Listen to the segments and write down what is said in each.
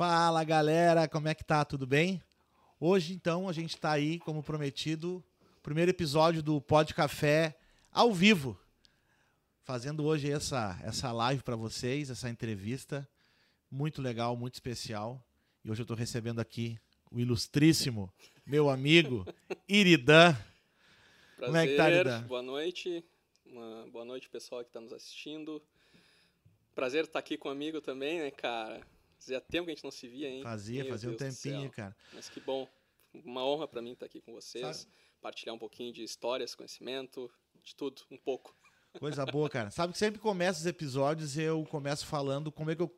Fala galera, como é que tá? Tudo bem? Hoje então a gente tá aí, como prometido, primeiro episódio do Pod Café ao vivo. Fazendo hoje essa, essa live para vocês, essa entrevista muito legal, muito especial. E hoje eu tô recebendo aqui o ilustríssimo meu amigo Iridan. Prazer, Como é que tá, Iridan? boa noite. Uma boa noite, pessoal que está nos assistindo. Prazer estar aqui com um amigo também, né, cara? Fazia tempo que a gente não se via, hein? Fazia, Meu fazia um Deus do tempinho, cara. Mas que bom. Uma honra para mim estar aqui com vocês. Sabe- Partilhar um pouquinho de histórias, conhecimento, de tudo, um pouco. Coisa boa, cara. Sabe que sempre começa os episódios eu começo falando como é que eu,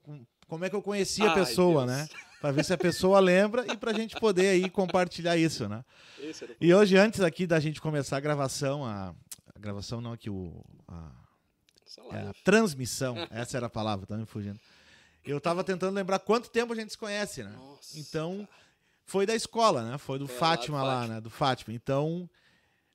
como é que eu conheci a Ai, pessoa, Deus. né? Pra ver se a pessoa lembra e pra gente poder aí compartilhar isso, né? Esse era o E hoje, antes aqui da gente começar a gravação, a, a gravação não, aqui o, a, é, a live. transmissão, essa era a palavra, tá me fugindo. Eu tava tentando lembrar quanto tempo a gente se conhece, né? Nossa, Então, foi da escola, né? Foi do Foi lá Fátima do lá, Fátima. né? Do Fátima. Então,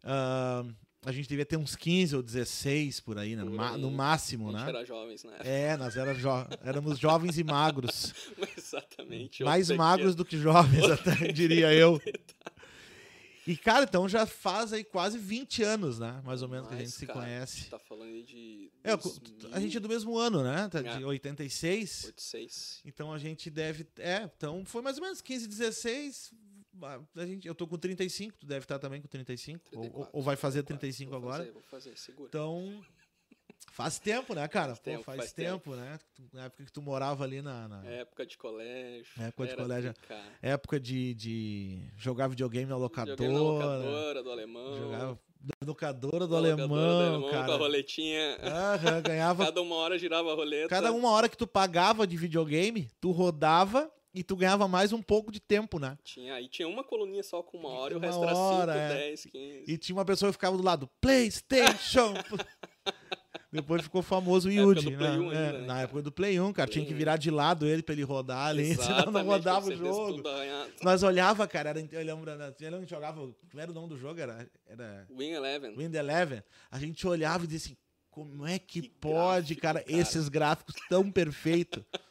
ah, a gente devia ter uns 15 ou 16 por aí, né? No, Por aí. no a máximo, gente né? era jovens, né? É, nós era jo- éramos jovens e magros. Exatamente. Mais magros do que jovens, até diria eu. E, cara, então já faz aí quase 20 anos, né? Mais ou menos que a gente se cara, conhece. Tá falando aí de. É, a gente é do mesmo ano, né? Tá de É. 86. 86. Então a gente deve. É, então foi mais ou menos 15, 16. A gente, eu tô com 35, tu deve estar também com 35. Ou, 34, ou vai fazer 34. 35 Vou agora. Fazer, vou fazer, segura. Então. Faz tempo, né, cara? Faz Pô, tempo, faz, faz tempo, né? Tu- Na época que tu morava ali na. na Época de colégio. Época de era colégio. tri, cara. Época de, de jogar videogame na locadora. Na locadora do alemão. Jogava na locadora do na locadora alemão, Com a cara. roletinha. Aham, ganhava. Cada uma hora girava a roleta. Cada uma hora que tu pagava de videogame, tu rodava e tu ganhava mais um pouco de tempo, né? Tinha, aí tinha uma coluninha só com uma hora e o resto era hora, 5, é. 10, 15. E tinha uma pessoa que ficava do lado, PlayStation! Depois ficou famoso o Na do Play né? 1 ainda, É, né, na época do Play 1, cara. Play Tinha que 1. virar de lado ele pra ele rodar ali, senão não Exatamente, rodava o jogo. Nós olhava, cara, era, eu lembro, né, eu lembro que jogava, como era o nome do jogo? Era, era Win Eleven. Wind Eleven. A gente olhava e dizia assim, como é que, Que pode, gráfico, cara, cara. esses gráficos tão perfeitos?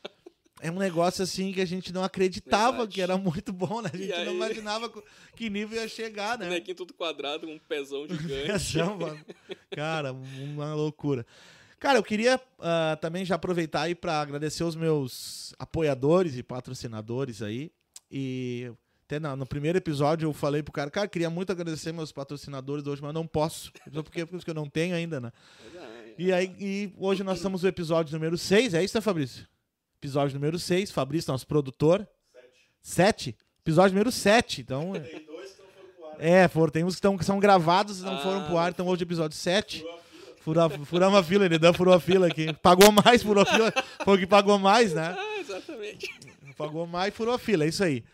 É um negócio assim que a gente não acreditava Verdade. que era muito bom, né? A gente não imaginava que nível ia chegar, né? Bonequinho tudo quadrado, um pezão gigante. Ação, mano. Cara, uma loucura. Cara, eu queria ah, também já aproveitar aí para agradecer os meus apoiadores e patrocinadores aí. E até na- no primeiro episódio eu falei pro cara, cara, queria muito agradecer meus patrocinadores hoje, mas não posso. Só porque, porque eu não tenho ainda, né? E aí, e hoje nós estamos no episódio número 6, é isso, né, Fabrício? Episódio número 6, Fabrício, nosso produtor. 7. Episódio número 7. Então. Tem dois que não foram pro ar. É, foram, tem uns que, tão, que são gravados e não Ah, foram pro ar, então hoje episódio 7. Furou a fila. Fura, furamos a fila, ele deu, furou a fila aqui. Pagou mais, furou a fila. Foi o que pagou mais, né? Ah, exatamente. Pagou mais, furou a fila, é isso aí.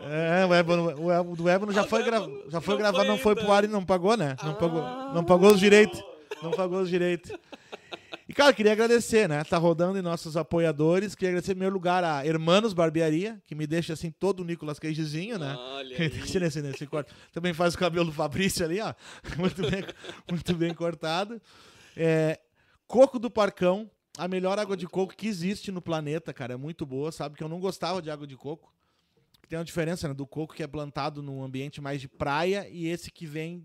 É, É, o Ébano, o Ébano, do Ébano já Ah, foi, gra, já foi não gravado, foi não foi pro ar e não pagou, né? Não, Ah. pagou, não pagou os direitos. Não pagou os direitos. E, cara, queria agradecer, né? Tá rodando em nossos apoiadores. Queria agradecer, em primeiro lugar, a Hermanos Barbearia, que me deixa assim todo o Nicolas Cagezinho, né? Olha deixa nesse, nesse corte. Também faz o cabelo do Fabrício ali, ó. Muito bem, muito bem cortado. É, coco do Parcão, a melhor água de coco que existe no planeta, cara. É muito boa. Sabe que eu não gostava de água de coco. Tem uma diferença, né? Do coco que é plantado num ambiente mais de praia e esse que vem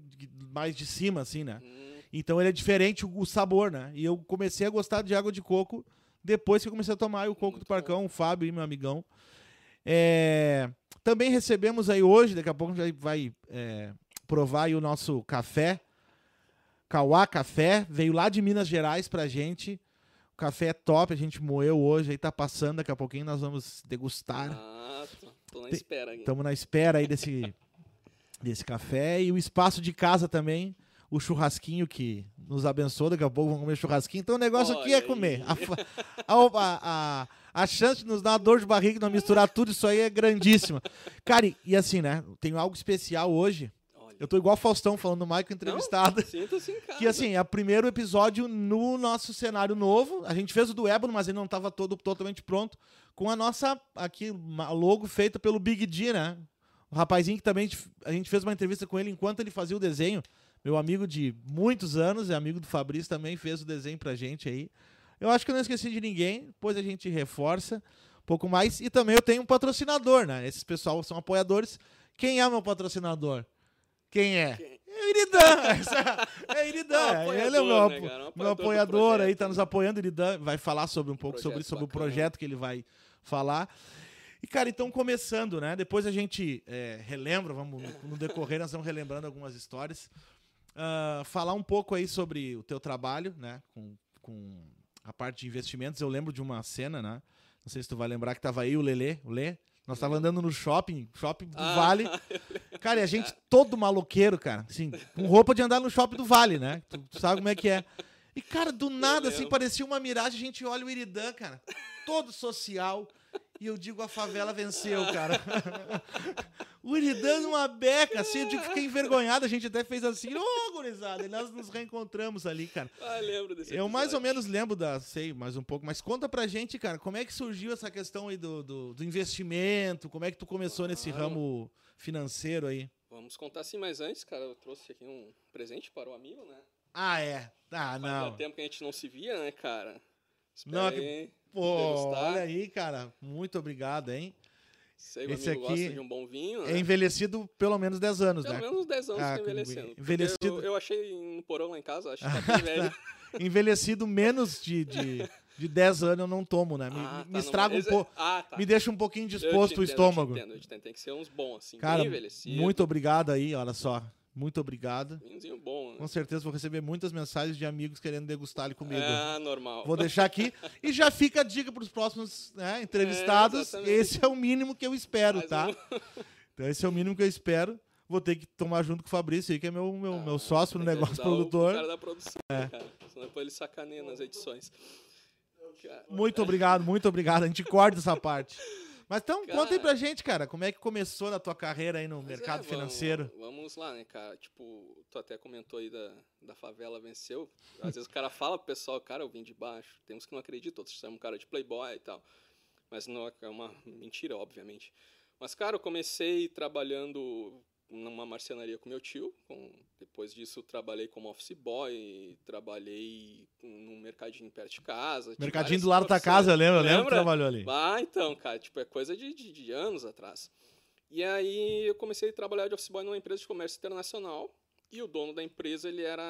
mais de cima, assim, né? Hum, Então ele é diferente o, sabor, né? E eu comecei a gostar de água de coco depois que eu comecei a tomar o coco Muito do Parcão, o Fábio e meu amigão. É, Também recebemos aí hoje, daqui a pouco a gente vai é, provar aí o nosso café. Cauá Café, veio lá de Minas Gerais pra gente. O café é top, a gente moeu hoje, aí tá passando, daqui a pouquinho nós vamos degustar. Ah, tô, tô na espera aqui. Estamos na espera aí desse, desse café. E o espaço de casa também, o churrasquinho que nos abençoa. Daqui a pouco vamos comer churrasquinho. Então o negócio aqui é Olha comer. A, a, a, a, chance de nos dar uma dor de barriga e não misturar tudo isso aí é grandíssima. Cara, e, e assim, né? Tem algo especial hoje. Olha. Eu tô igual o Faustão falando do Michael entrevistado. Sinta-se em casa. Que assim, é o primeiro episódio no nosso cenário novo. A gente fez o do Ébano, mas ele não estava todo totalmente pronto. Com a nossa aqui, logo feita pelo Big D, né? O rapazinho que também a gente fez uma entrevista com ele enquanto ele fazia o desenho. Meu amigo de muitos anos, é amigo do Fabrício, também fez o desenho pra gente aí. Eu acho que eu não esqueci de ninguém, depois a gente reforça. pouco mais. E também eu tenho um patrocinador, né? Esses pessoal são apoiadores. Quem é meu patrocinador? Quem é? Quem? É Iridan. É Iridan. É um Ele é o meu, apoiador, né, cara? Um meu apoiador do apoiador aí, tá né? nos apoiando. O Iridan vai falar sobre um pouco sobre, Projeto sobre o projeto que ele vai falar. E, cara, então começando, né? Depois a gente é, relembra, vamos no decorrer, nós vamos relembrando algumas histórias. Ah, falar um pouco aí sobre o teu trabalho, né? Com, com a parte de investimentos. Eu lembro de uma cena, né? Não sei se tu vai lembrar que tava aí o Lelê, o Lê. Nós tava andando no shopping, shopping do Ah, Vale. Cara, e a gente todo maloqueiro, cara. Assim, com roupa de andar no shopping do Vale, né? Tu, tu sabe como é que é. E, cara, do nada, assim, parecia uma miragem. A gente olha o Iridan, cara. Todo social. E eu digo, a favela venceu, cara. o Iridan numa beca, assim, eu digo, fiquei envergonhado. A gente até fez assim, ô, gurizada. E nós nos reencontramos ali, cara. Ah, lembro desse Eu mais ou episódio. menos lembro da, sei, mais um pouco, mas conta pra gente, cara, como é que surgiu essa questão aí do, do, do investimento? Como é que tu começou nesse ramo financeiro aí? Vamos contar assim, mas antes, cara, eu trouxe aqui um presente para o amigo, né? Ah, é. Ah, Fazia não. tempo que a gente não se via, né, cara? Não, Espera aí, Pô, olha aí, cara. Muito obrigado, hein? Sei que o esse amigo aqui gosta de um bom vinho, né? É envelhecido pelo menos 10 anos, Pelo né? menos uns 10 anos Ah, tá envelhecendo. porque envelhecido- Eu, eu achei no porão lá em casa, acho que tá bem velho. Envelhecido menos de, de, de 10 anos eu não tomo, né? Me, Ah, me tá, não, estraga um esse é- pouco. Ah, tá. Me deixa um pouquinho disposto o entendo, estômago. Eu te entendo, eu te entendo. Tem que ser uns bons, assim, Cara, muito obrigado aí, olha só. Muito obrigado. Vinhozinho bom, né? Com certeza vou receber muitas mensagens de amigos querendo degustar ele comigo. Ah, normal. Vou deixar aqui. E já fica a dica para os próximos né, entrevistados. exatamente. esse é o mínimo que eu espero, Mais tá? um- Então esse é o mínimo que eu espero. Vou ter que tomar junto com o Fabrício aí, que é meu, meu, meu sócio no negócio produtor. É. O cara da produção, né, cara. Senão depois ele sacaneia nas edições. Muito obrigado, muito obrigado. A gente corta essa parte. Mas então, Cara- conta aí pra gente, cara, como é que começou na tua carreira aí no mas mercado é, vamos- financeiro? Vamos lá, né, cara? Tipo, tu até comentou aí da, da favela venceu. Às vezes o cara fala pro pessoal, cara, eu vim de baixo. Tem uns que não acreditam, outros chamam o cara de playboy e tal. Mas não é é uma mentira, obviamente. Mas, cara, eu comecei trabalhando numa marcenaria com meu tio. com- depois disso, trabalhei como office boy, trabalhei num mercadinho perto de casa. Mercadinho do lado da casa, lembra? Lembra que trabalhou ali? Ah, então, cara, tipo, é coisa de, de, de anos atrás. E aí eu comecei a trabalhar de office boy numa empresa de comércio internacional. E o dono da empresa, ele era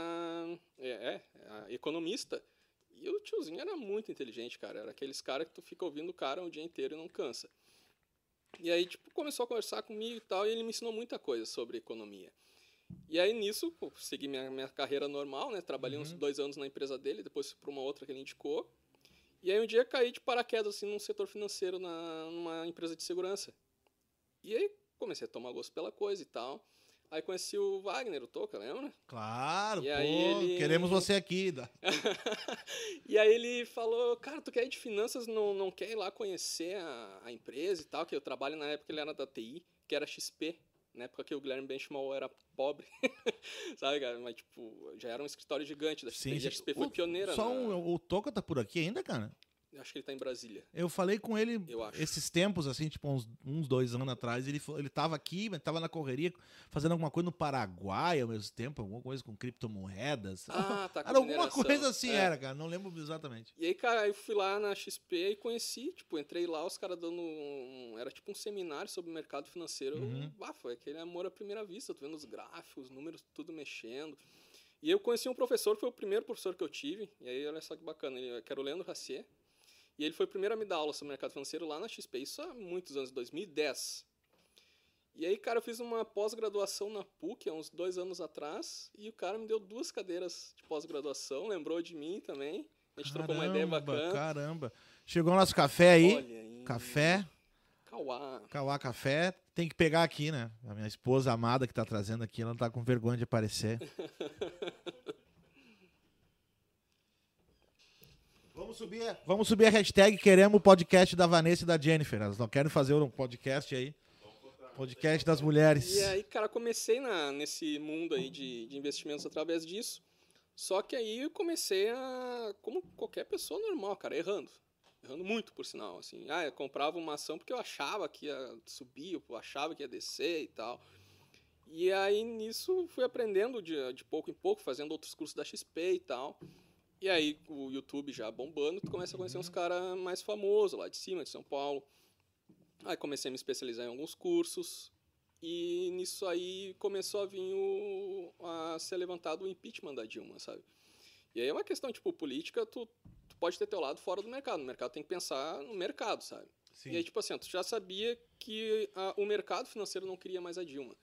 é, é, é, economista. E o tiozinho era muito inteligente, cara. Era aqueles caras que tu fica ouvindo o cara o dia inteiro e não cansa. E aí, tipo, começou a conversar comigo e tal, e ele me ensinou muita coisa sobre economia. E aí, nisso, segui minha, minha carreira normal, né? Trabalhei uns dois anos na empresa dele, depois para uma outra que ele indicou. E aí, um dia, caí de paraquedas, assim, num setor financeiro, na, numa empresa de segurança. E aí, comecei a tomar gosto pela coisa e tal. Aí, conheci o Wagner, o Toca, lembra? Claro, E pô, aí ele- queremos você aqui. da- e aí ele falou, cara, tu quer ir de finanças, não, não quer ir lá conhecer a, a empresa e tal, que eu trabalho na época ele era da TI, que era XP, na época que o Guilherme Benchimol era pobre, sabe, cara? Mas, tipo, já era um escritório gigante da XP, e a XP foi O- pioneira Só na... um, o Toca tá por aqui ainda, cara? Acho que ele tá em Brasília. Eu falei com ele esses tempos, assim, tipo, uns, uns dois anos atrás. Ele, ele tava aqui, mas tava na correria, fazendo alguma coisa no Paraguai ao mesmo tempo, alguma coisa com criptomoedas. Ah, tá com era alguma coisa assim, É. era, cara. Não lembro exatamente. E aí, cara, eu fui lá na XP e conheci, tipo, entrei lá, os caras dando um, era tipo um seminário sobre o mercado financeiro. Uhum. Ah, foi aquele amor à primeira vista, tu vendo os gráficos, os números, tudo mexendo. E eu conheci um professor, foi o primeiro professor que eu tive, e aí olha só que bacana, ele, que era o Leandro Racier, e ele foi o primeiro a me dar aula sobre mercado financeiro lá na XP, isso há muitos anos, 2010. E aí, cara, eu fiz uma pós-graduação na PUC há uns dois anos atrás, e o cara me deu duas cadeiras de pós-graduação, lembrou de mim também. A gente trocou uma ideia Caramba, bacana. Caramba. Chegou o nosso café aí. Aí. Café, Cauá. Cauá Café. Tem que pegar aqui, né? A minha esposa amada que tá trazendo aqui, ela tá com vergonha de aparecer. Vamos subir, vamos subir a hashtag queremos o podcast da Vanessa e da Jennifer. Elas não querem fazer um podcast aí. Podcast das mulheres. E aí, cara, comecei na, nesse mundo aí de, de investimentos através disso. Só que aí eu comecei a, como qualquer pessoa normal, cara, errando. Errando muito, por sinal. Assim, ah, eu comprava uma ação porque eu achava que ia subir, eu achava que ia descer e tal. E aí nisso fui aprendendo de, de pouco em pouco, fazendo outros cursos da XP e tal. E aí, o YouTube já bombando, tu começa a conhecer uns caras mais famosos lá de cima, de São Paulo. Aí comecei a me especializar em alguns cursos. E nisso aí começou a vir o, a ser levantado o impeachment da Dilma, sabe? E aí é uma questão, tipo, política, tu, tu pode ter teu lado fora do mercado. O mercado tem que pensar no mercado, sabe? Sim. E aí, tipo assim, tu já sabia que a- o mercado financeiro não queria mais a Dilma.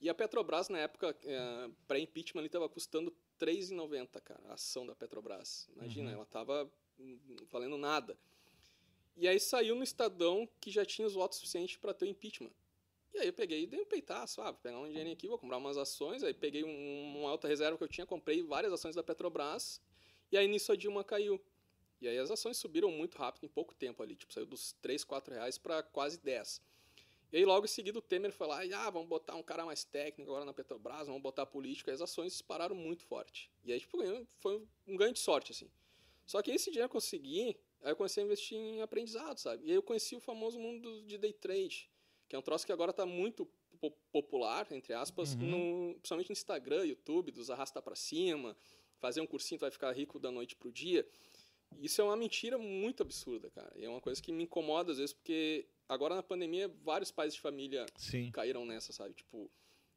E a Petrobras, na época, é, pré-impeachment, ali estava custando 3,90, cara, a ação da Petrobras. Imagina, ela estava valendo nada. E aí saiu no Estadão que já tinha os votos suficientes para ter o impeachment. E aí eu peguei e dei um peitaço, ah, vou pegar um dinheirinho aqui, vou comprar umas ações, aí peguei um, uma alta reserva que eu tinha, comprei várias ações da Petrobras, e aí nisso a Dilma caiu. E aí as ações subiram muito rápido, em pouco tempo ali, tipo, saiu dos 3, 4 reais para quase 10. E aí logo em seguida o Temer foi lá, e, ah, vamos botar um cara mais técnico agora na Petrobras, vamos botar político, aí as ações dispararam muito forte. E aí, tipo, foi um ganho de sorte, assim. Só que esse dinheiro eu consegui, aí eu comecei a investir em aprendizado, sabe? E aí eu conheci o famoso mundo de day trade, que é um troço que agora está muito po- popular, entre aspas, no, principalmente no Instagram, YouTube, dos arrasta para cima, fazer um cursinho tu vai ficar rico da noite pro dia. Isso é uma mentira muito absurda, cara. E é uma coisa que me incomoda às vezes, porque agora na pandemia vários pais de família Sim. caíram nessa, sabe? Tipo,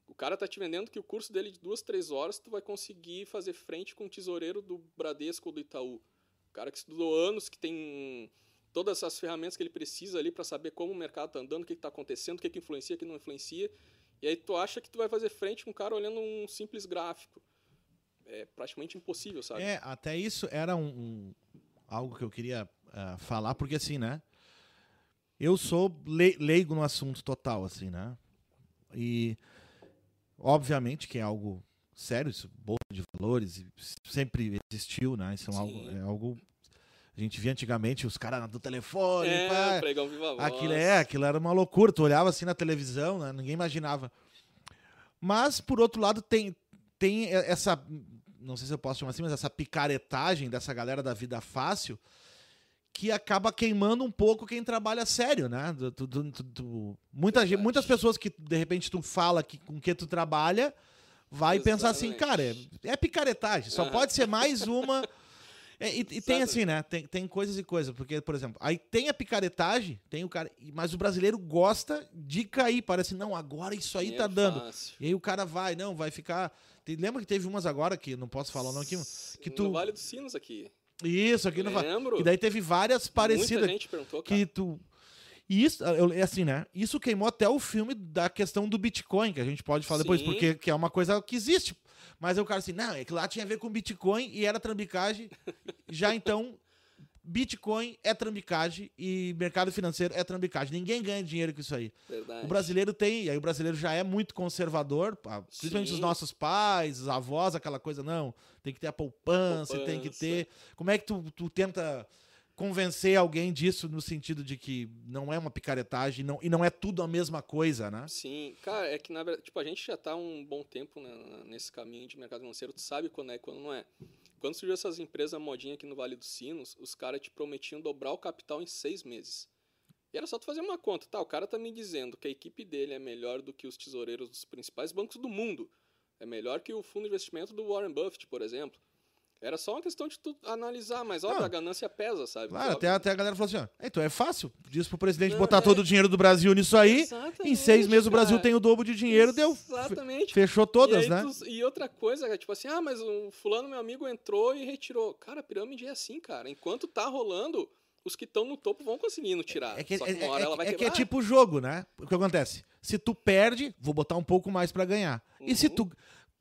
o cara tá te vendendo que o curso dele de duas, três horas tu vai conseguir fazer frente com o tesoureiro do Bradesco ou do Itaú. O cara que estudou anos, que tem todas essas ferramentas que ele precisa ali para saber como o mercado tá andando, o que, que tá acontecendo, o que, que influencia, o que não influencia. E aí tu acha que tu vai fazer frente com um cara olhando um simples gráfico. É praticamente impossível, sabe? É, até isso era um, um- algo que eu queria ah, falar, porque assim, né? Eu sou le- leigo no assunto total, assim, né? E obviamente que é algo sério, isso, bolsa de valores, sempre existiu, né? Isso é algo, é algo. A gente via antigamente os caras do telefone, É, pá, pregão viva voz. Aquilo é, aquilo era uma loucura. Tu olhava assim na televisão, né? ninguém imaginava. Mas, por outro lado, tem, tem essa. Não sei se eu posso chamar assim, mas essa picaretagem dessa galera da vida fácil que acaba queimando um pouco quem trabalha sério, né? Tu- tu- tu- muita muitas pessoas que de repente tu fala que, com que tu trabalha vai pensar assim, Exatamente. cara, é, é picaretagem, só Aham. pode ser mais uma. É, e, e tem Exatamente. assim, né? Tem, tem coisas e coisas. Porque, por exemplo, aí tem a picaretagem, tem o cara. Mas o brasileiro gosta de cair. Parece, não, agora isso aí tá Dinheiro dando. fácil. E aí o cara vai, não, vai ficar. Tem- lembra que teve umas agora que não posso falar o nome aqui. que tu- No Vale dos Sinos aqui. Isso, aqui não vai. Lembro. E daí teve várias parecidas. Muita gente perguntou, cara. que tu. E isso, eu- é assim, né? Isso queimou até o filme da questão do Bitcoin, que a gente pode falar depois, Sim. porque que é uma coisa que existe. Mas o cara assim, não, é que lá tinha a ver com Bitcoin e era trambicagem. Já então, Bitcoin é trambicagem e mercado financeiro é trambicagem. Ninguém ganha dinheiro com isso aí. Verdade. O brasileiro tem, e aí o brasileiro já é muito conservador, principalmente os Sim. nossos pais, os avós, aquela coisa, não, tem que ter a poupança, tem que Poupança. ter. Como é que tu, tu tenta convencer alguém disso no sentido de que não é uma picaretagem não, e não é tudo a mesma coisa, né? Sim, cara, é que na verdade, tipo, a gente já tá um bom tempo né, nesse caminho de mercado financeiro, tu sabe quando é e quando não é. Quando surgiu essas empresas modinha aqui no Vale dos Sinos, os caras te prometiam dobrar o capital em seis meses. E era só tu fazer uma conta, tá? O cara tá me dizendo que a equipe dele é melhor do que os tesoureiros dos principais bancos do mundo. É melhor que o fundo de investimento do Warren Buffett, por exemplo. Era só uma questão de tu analisar, mas Não. a ganância pesa, sabe? Claro, Óbvio. até, até a galera falou assim: ó, então é fácil, diz pro presidente Não, botar é. todo o dinheiro do Brasil nisso aí, em Exatamente, seis meses o Brasil cara. tem o dobro de dinheiro, deu. Exatamente. Fechou todas, e né? tu- e outra coisa, é tipo assim, ah, mas o fulano, meu amigo, entrou e retirou. Cara, a pirâmide é assim, cara. Enquanto tá rolando, os que estão no topo vão conseguindo tirar. É que, Só é, que uma hora é- ela vai é que é tipo jogo, né? O que acontece? Se tu perde, vou botar um pouco mais pra ganhar. E se Uhum. tu.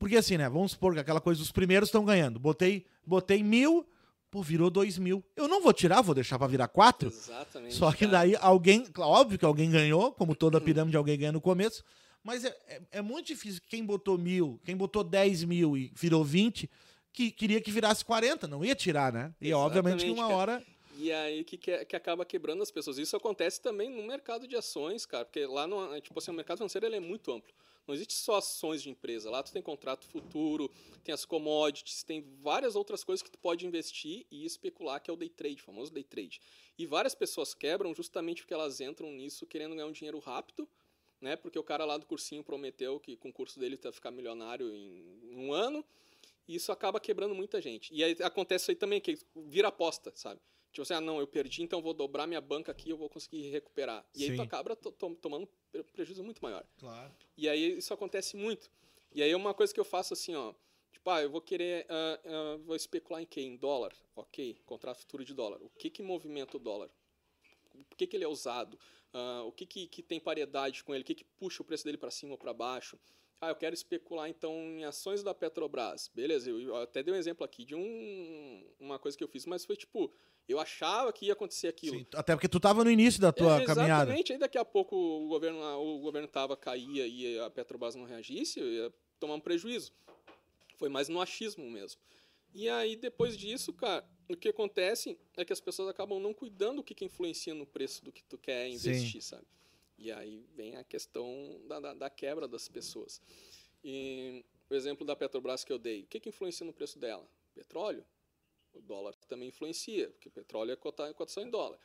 Porque assim, né? Vamos supor que aquela coisa, os primeiros estão ganhando. Botei, botei mil, pô, virou dois mil. Eu não vou tirar, vou deixar pra virar quatro. Exatamente. Só que daí alguém. Óbvio que alguém ganhou, como toda pirâmide, alguém ganha no começo. Mas é, é, é muito difícil. Quem botou mil, quem botou 10 mil e virou 20, que queria que virasse 40, não ia tirar, né? E obviamente que Exatamente, uma cara. hora. E aí que, que, que acaba quebrando as pessoas. Isso acontece também no mercado de ações, cara. Porque lá no. Tipo assim, o mercado financeiro ele é muito amplo. Não existe só ações de empresa. Lá tu tem contrato futuro, tem as commodities, tem várias outras coisas que tu pode investir e especular, que é o day trade, o famoso day trade. E várias pessoas quebram justamente porque elas entram nisso querendo ganhar um dinheiro rápido, né? Porque o cara lá do cursinho prometeu que com o curso dele tu ia ficar milionário em um ano. E isso acaba quebrando muita gente. E aí acontece aí também, que vira aposta, sabe? Tipo assim, ah, não, eu perdi, então eu vou dobrar minha banca aqui eu vou conseguir recuperar. E aí Sim. tu acaba to- to- tomando pre- prejuízo muito maior. Claro. E aí isso acontece muito. E aí é uma coisa que eu faço assim, ó. Tipo, ah, eu vou querer. ah, ah, vou especular em quê? Em dólar? Ok, contrato futuro de dólar. O que que movimenta o dólar? Por que, que ele é usado? Ah, o que, que, que tem paridade com ele? O que, que puxa o preço dele para cima ou para baixo? Ah, eu quero especular então em ações da Petrobras. Beleza, eu, eu até dei um exemplo aqui de um, uma coisa que eu fiz, mas foi tipo, eu achava que ia acontecer aquilo. Sim, até porque tu tava no início da tua É, caminhada. Exatamente, aí daqui a pouco o governo, o governo tava, caía e a Petrobras não reagisse, eu ia tomar um prejuízo. Foi mais no achismo mesmo. E aí, depois disso, cara, o que acontece é que as pessoas acabam não cuidando do que, que influencia no preço do que tu quer investir, sabe? E aí vem a questão da, da, da quebra das pessoas. E o exemplo da Petrobras que eu dei, o que, que influencia no preço dela? Petróleo? O dólar também influencia, porque petróleo é cota- cotação em dólar.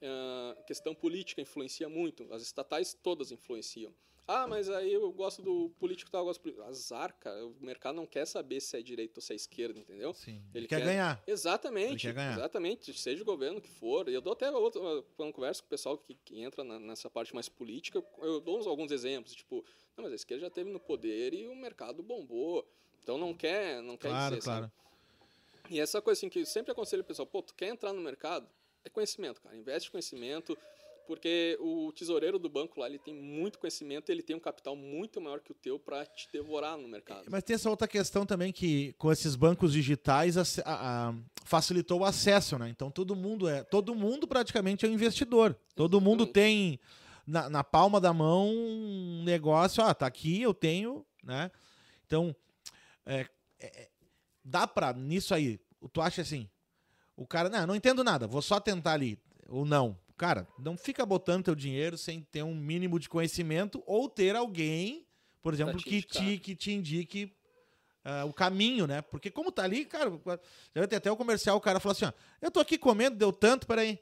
Ah, A questão política influencia muito, as estatais todas influenciam. Ah, mas aí eu gosto do político tal, eu gosto do político. Azar, cara, o mercado não quer saber se é direita ou se é esquerda, entendeu? Sim. Ele, Ele quer, quer- ganhar. Exatamente. Ele quer ganhar. Exatamente. Seja o governo que for. Eu dou até outro, quando converso com o pessoal que, que entra na- nessa parte mais política, eu dou uns, alguns exemplos. Tipo, não, mas a esquerda já teve no poder e o mercado bombou. Então não quer, não quer Claro, dizer, claro. sabe? E essa coisa assim que eu sempre aconselho o pessoal, pô, tu quer entrar no mercado? É conhecimento, cara. Investe em conhecimento, porque o tesoureiro do banco lá, ele tem muito conhecimento, ele tem um capital muito maior que o teu para te devorar no mercado. Mas tem essa outra questão também que com esses bancos digitais a- a- facilitou o acesso, né? Então todo mundo é, todo mundo praticamente é um investidor. Todo mundo tem na, na palma da mão um negócio, ah, tá aqui, eu tenho, né? Então é, é, dá pra nisso aí. Tu acha assim? O cara, não, não entendo nada, vou só tentar ali ou não. Cara, não fica botando teu dinheiro sem ter um mínimo de conhecimento ou ter alguém, por exemplo, te que indicar. te, que te indique ah, o caminho, né? Porque como tá ali, cara, já vai ter até o comercial, o cara falou assim, ó, eu tô aqui comendo, deu tanto, peraí,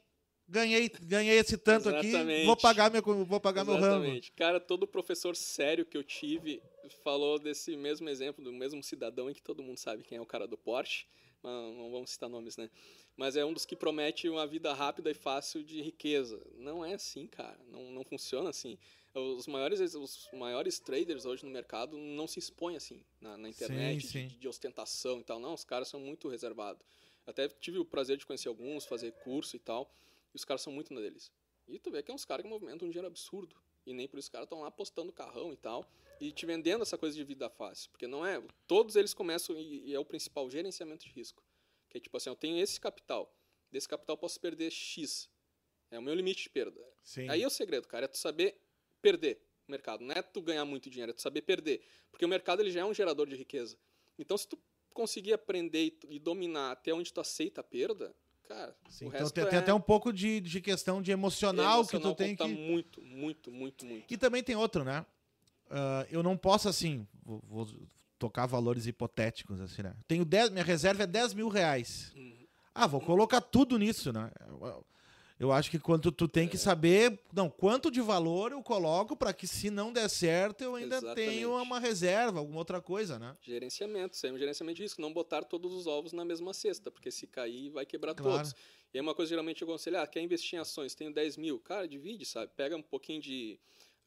ganhei, ganhei esse tanto aqui, Exatamente. vou pagar, meu, vou pagar meu rango. Exatamente. Cara, todo professor sério que eu tive falou desse mesmo exemplo, do mesmo cidadão em que todo mundo sabe quem é o cara do Porsche. mas Não vamos citar nomes, né? Mas é um dos que promete uma vida rápida e fácil de riqueza. Não é assim, cara. Não, não funciona assim. Os maiores, os maiores traders hoje no mercado não se expõem assim na, na internet, sim. De, de ostentação e tal. Não, os caras são muito reservados. Até tive o prazer de conhecer alguns, fazer curso e tal. E os caras são muito na deles. E tu vê que é uns caras que movimentam um dinheiro absurdo. E nem por isso os caras estão lá postando carrão e tal. E te vendendo essa coisa de vida fácil. Porque não é. Todos eles começam, e, e é o principal, gerenciamento de risco. Que é tipo assim, eu tenho esse capital. Desse capital eu posso perder X. É o meu limite de perda. Sim. Aí é o segredo, cara, é tu saber perder o mercado. Não é tu ganhar muito dinheiro, é tu saber perder. Porque o mercado ele já é um gerador de riqueza. Então, se tu conseguir aprender e, e dominar até onde tu aceita a perda, cara, Sim, então tem, é tem até um pouco de, de questão de emocional, que tu emocional tem que. muito, muito, muito, muito. E também tem outro, né? Ah, eu não posso, assim, vou, vou tocar valores hipotéticos, assim, né? Tenho 10, minha reserva é 10 mil reais. Uhum. Ah, vou colocar tudo nisso, né? Eu, acho que quando tu tem que saber, não, quanto de valor eu coloco para que se não der certo eu ainda Exatamente. tenho uma reserva, alguma outra coisa, né? Gerenciamento, isso é um gerenciamento de risco. Não botar todos os ovos na mesma cesta, porque se cair, vai quebrar Claro. todos. E é uma coisa geralmente eu aconselho, ah, quer investir em ações, tenho 10 mil. Cara, divide, sabe? Pega um pouquinho de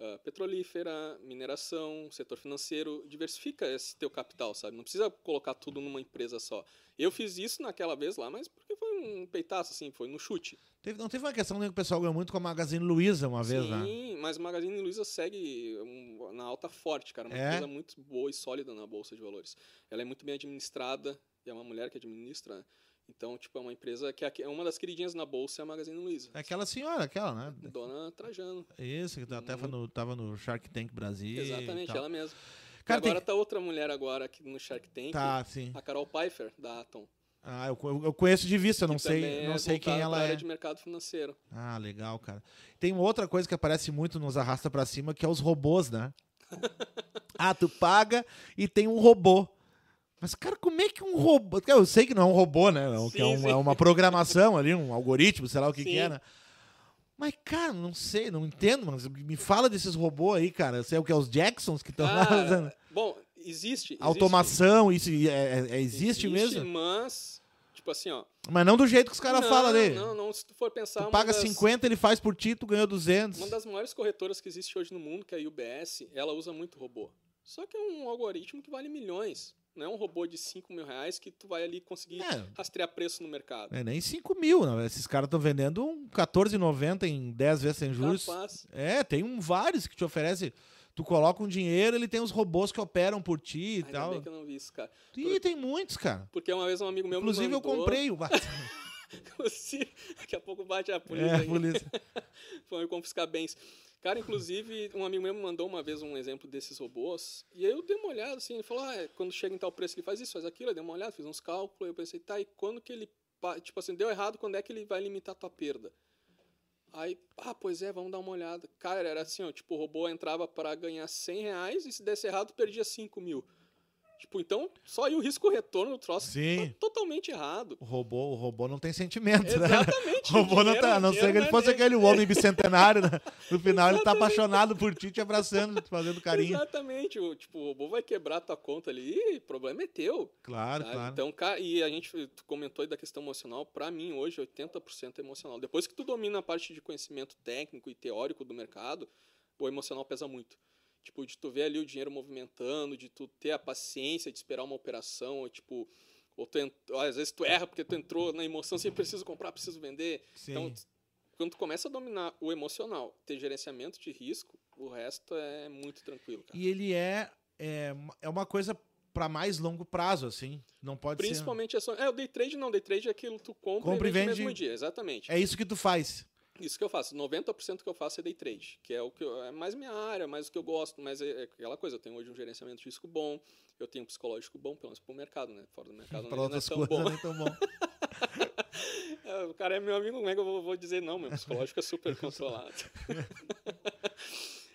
ah, petrolífera, mineração, setor financeiro, diversifica esse teu capital, sabe? Não precisa colocar tudo numa empresa só. Eu fiz isso naquela vez lá, mas porque foi um peitaço, assim, foi no chute. Teve- não teve uma questão que o pessoal ganhou muito com a Magazine Luiza uma vez, né? Sim, mas o Magazine Luiza segue um- na alta forte, cara. Uma É? empresa muito boa e sólida na Bolsa de Valores. Ela é muito bem administrada, e é uma mulher que administra. né? Então, tipo, é uma empresa que é é uma das queridinhas na Bolsa, é a Magazine Luiza. É aquela senhora, aquela, né? Dona Trajano. Isso, que até foi no, tava no Shark Tank Brasil. Exatamente, ela mesma. Cara, agora tem- tá outra mulher agora aqui no Shark Tank, Tá, sim. a Carol Pfeiffer, da Atom. Ah, eu, eu conheço de vista, não sei, não é sei quem ela área é. de mercado financeiro. Ah, legal, cara. Tem outra coisa que aparece muito nos arrasta pra cima, que é os robôs, né? ah, tu paga e tem um robô. Mas, cara, como é que um robô. Eu sei que não é um robô, né? Não, que é, Sim, um- sim. é uma programação ali, um algoritmo, sei lá o que, que é, né? Mas, cara, não sei, não entendo, mano. Me fala desses robôs aí, cara. Eu sei o que é os Jacksons que estão lá usando. Ah, bom, existe. Automação, isso é, é- é- existe, mesmo? Mas, tipo assim, ó. Mas não do jeito que os caras falam ali. Não, não, se tu for pensar. Tu paga das- 50, ele faz por ti, tu ganhou 200. Uma das maiores corretoras que existe hoje no mundo, que é a UBS, ela usa muito robô. Só que é um algoritmo que vale milhões. Não é um robô de 5 mil reais que tu vai ali conseguir É. rastrear preço no mercado. É nem 5 mil, não. Esses caras estão vendendo um 14,90 em 10 vezes sem juros. Capaz. É, tem um vários que te oferece. Tu coloca um dinheiro, ele tem os robôs que operam por ti e Ainda tal. bem que eu não vi isso, cara. Ih, tem muitos, cara. Porque uma vez um amigo meu Inclusive, me eu mandou... comprei o. Inclusive, Daqui a pouco bate a polícia. É, a polícia. Foi confiscar bens. Cara, inclusive, um amigo meu me mandou uma vez um exemplo desses robôs. E aí eu dei uma olhada, assim, ele falou, ah, é, quando chega em tal preço ele faz isso, faz aquilo. Eu dei uma olhada, fiz uns cálculos, eu pensei, tá, e quando que ele, tipo assim, deu errado, quando é que ele vai limitar a tua perda? Aí, ah, pois é, vamos dar uma olhada. Cara, era assim, ó, tipo, o robô entrava para ganhar 100 reais e se desse errado, perdia 5 mil. Tipo, então, só aí o risco-retorno do troço Sim. tá totalmente errado. O robô, o robô não tem sentimento, né? Exatamente. O robô não tá, a não dinheiro ser que ele é fosse dele. aquele homem bicentenário, né? No final ele tá apaixonado por ti, te abraçando, te fazendo carinho. Exatamente. O, tipo, o robô vai quebrar tua conta ali o problema é teu. Claro, sabe? claro. Então, e a gente comentou aí da questão emocional. Pra mim, hoje, 80% é emocional. Depois que tu domina a parte de conhecimento técnico e teórico do mercado, o emocional pesa muito. Tipo, de tu ver ali o dinheiro movimentando, de tu ter a paciência de esperar uma operação, ou tipo... Ou tu ent... às vezes tu erra porque tu entrou na emoção, assim, preciso comprar, preciso vender. Sim. Então, quando tu começa a dominar o emocional, ter gerenciamento de risco, o resto é muito tranquilo, cara. E ele é, é, é uma coisa pra mais longo prazo, assim. Não pode Principalmente ações. É, o day trade não, day trade é aquilo que tu compra, Compra e e vende no vende- mesmo dia, exatamente. ser. É isso que tu faz. Isso que eu faço. 90% que eu faço é day trade, que é o que eu- é mais minha área, mais o que eu gosto, mas é, é aquela coisa, eu tenho hoje um gerenciamento de risco bom, eu tenho um psicológico bom, pelo menos pro mercado, né? Fora do mercado não é outras tão coisas bom. nem tão bom. É, o cara é meu amigo, como é que eu vou, vou dizer não? Meu psicológico é super controlado.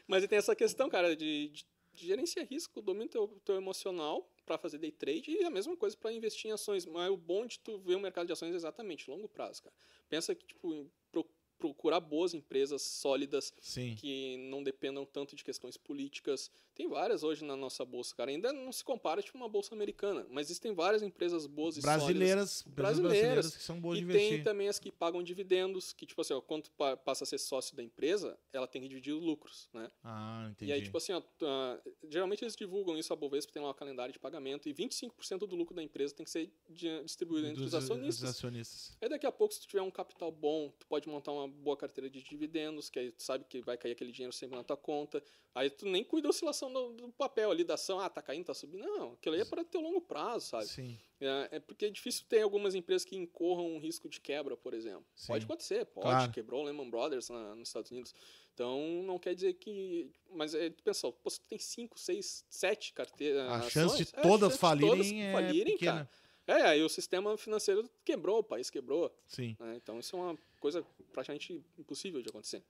Mas tem essa questão, cara, de, de, de gerenciar risco, domina o teu, teu emocional para fazer day trade e a mesma coisa para investir em ações. Mas o bom de tu ver o mercado de ações é exatamente longo prazo, cara. Pensa que, tipo, em pro- procurar boas empresas sólidas Sim. que não dependam tanto de questões políticas. Tem várias hoje na nossa bolsa, cara. Ainda não se compara tipo uma bolsa americana, mas existem várias empresas boas e sólidas Brasileiras, empresas brasileiras brasileiras que são boas e de tem investir. também as que pagam dividendos, que, tipo assim, ó, quando passa a ser sócio da empresa, ela tem que dividir os lucros, né? Ah, entendi. E aí, tipo assim, ó, ah, geralmente eles divulgam isso, a Bovespa tem lá o calendário de pagamento, e 25% do lucro da empresa tem que ser di- distribuído entre os Dos- acionistas. dos acionistas. Aí daqui a pouco, se tu tiver um capital bom, tu pode montar uma boa carteira de dividendos, que aí tu sabe que vai cair aquele dinheiro sempre na tua conta. Aí tu nem cuida da oscilação do, do papel ali, da ação, ah, tá caindo, tá subindo. Não, aquilo aí é para teu longo prazo, sabe? Sim. É, é porque é difícil ter algumas empresas que incorram um risco de quebra, por exemplo. Sim. Pode acontecer, pode. Claro. Quebrou o Lehman Brothers na- nos Estados Unidos. Então, não quer dizer que... Mas é, tu pensa, pô, se tu tem 5, 6, 7 carteiras... A ações, chance de é, todas chance de falirem todas é falirem, pequena. cara. É, aí o sistema financeiro quebrou, o país quebrou. Sim. né? Então, isso é uma coisa praticamente impossível de acontecer.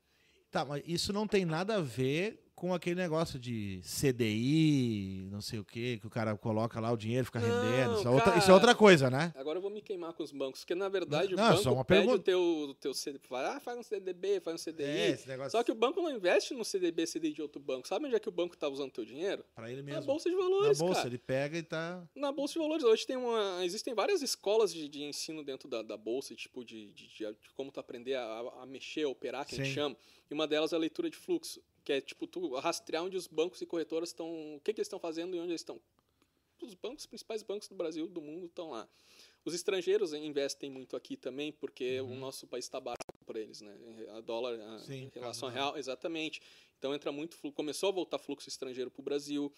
Tá, mas isso não tem nada a ver com aquele negócio de CDI, não sei o quê, que o cara coloca lá o dinheiro, fica Não, rendendo. Isso é, outra, cara. isso é outra coisa, né? Agora eu vou me queimar com os bancos, porque na verdade Não, o é banco só uma pede pergunta. o teu, o teu CD, fala, ah, faz um CDB, faz um CDI. É, esse negócio Só que o banco não investe no CDB, CDI de outro banco. Sabe onde é que o banco está usando teu dinheiro? pra ele Na mesmo. bolsa de Na valores, bolsa, cara. ele pega e tá. Na bolsa de valores. Hoje tem uma, existem várias escolas de, de ensino dentro da, da bolsa, tipo de, de, de- como tu aprender a, a mexer, a operar, que a gente Sim. chama. E uma delas é a leitura de fluxo, que é tipo tu rastrear onde os bancos e corretoras estão, o que, que eles estão fazendo e onde eles estão. Os bancos, os principais bancos do Brasil, do mundo, estão lá. Os estrangeiros investem muito aqui também, porque o nosso país está barato para eles, né? A dólar, a, Uhum. Sim, em relação real, exatamente. Então entra muito, começou a voltar fluxo estrangeiro para o Brasil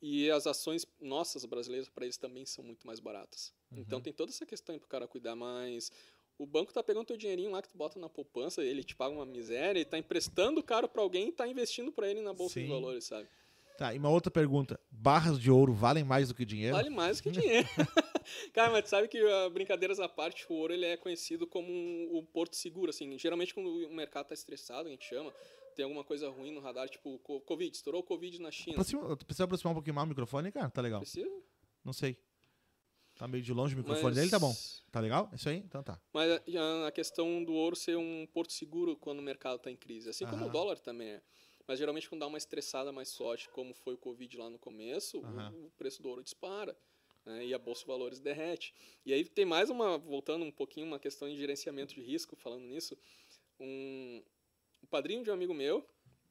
e as ações nossas brasileiras para eles também são muito mais baratas. Então Uhum. tem toda essa questão para o cara cuidar mais. O banco tá pegando teu dinheirinho lá que tu bota na poupança, ele te paga uma miséria e tá emprestando caro para alguém e tá investindo para ele na bolsa de Sim. valores, sabe? Tá, e uma outra pergunta. Barras de ouro valem mais do que dinheiro? Vale mais do que dinheiro. Cara, mas tu sabe que ah, brincadeiras à parte, o ouro ele é conhecido como um, o porto seguro, assim. Geralmente quando o mercado tá estressado, a gente chama, tem alguma coisa ruim no radar, tipo co- Covid, estourou o Covid na China. Aproxima, tu precisa aproximar um pouquinho mais o microfone, cara? Tá legal. Precisa? Não sei. Tá meio de longe o microfone Mas- dele, tá bom. Tá legal? Isso aí? Então tá. Mas a- a questão do ouro ser um porto seguro quando o mercado está em crise, assim como Aham. o dólar também é. Mas geralmente quando dá uma estressada mais forte, como foi o Covid lá no começo, o- o, preço do ouro dispara. né, e a bolsa de valores derrete. E aí tem mais uma, voltando um pouquinho, uma questão de gerenciamento de risco, falando nisso. Um, o padrinho de um amigo meu,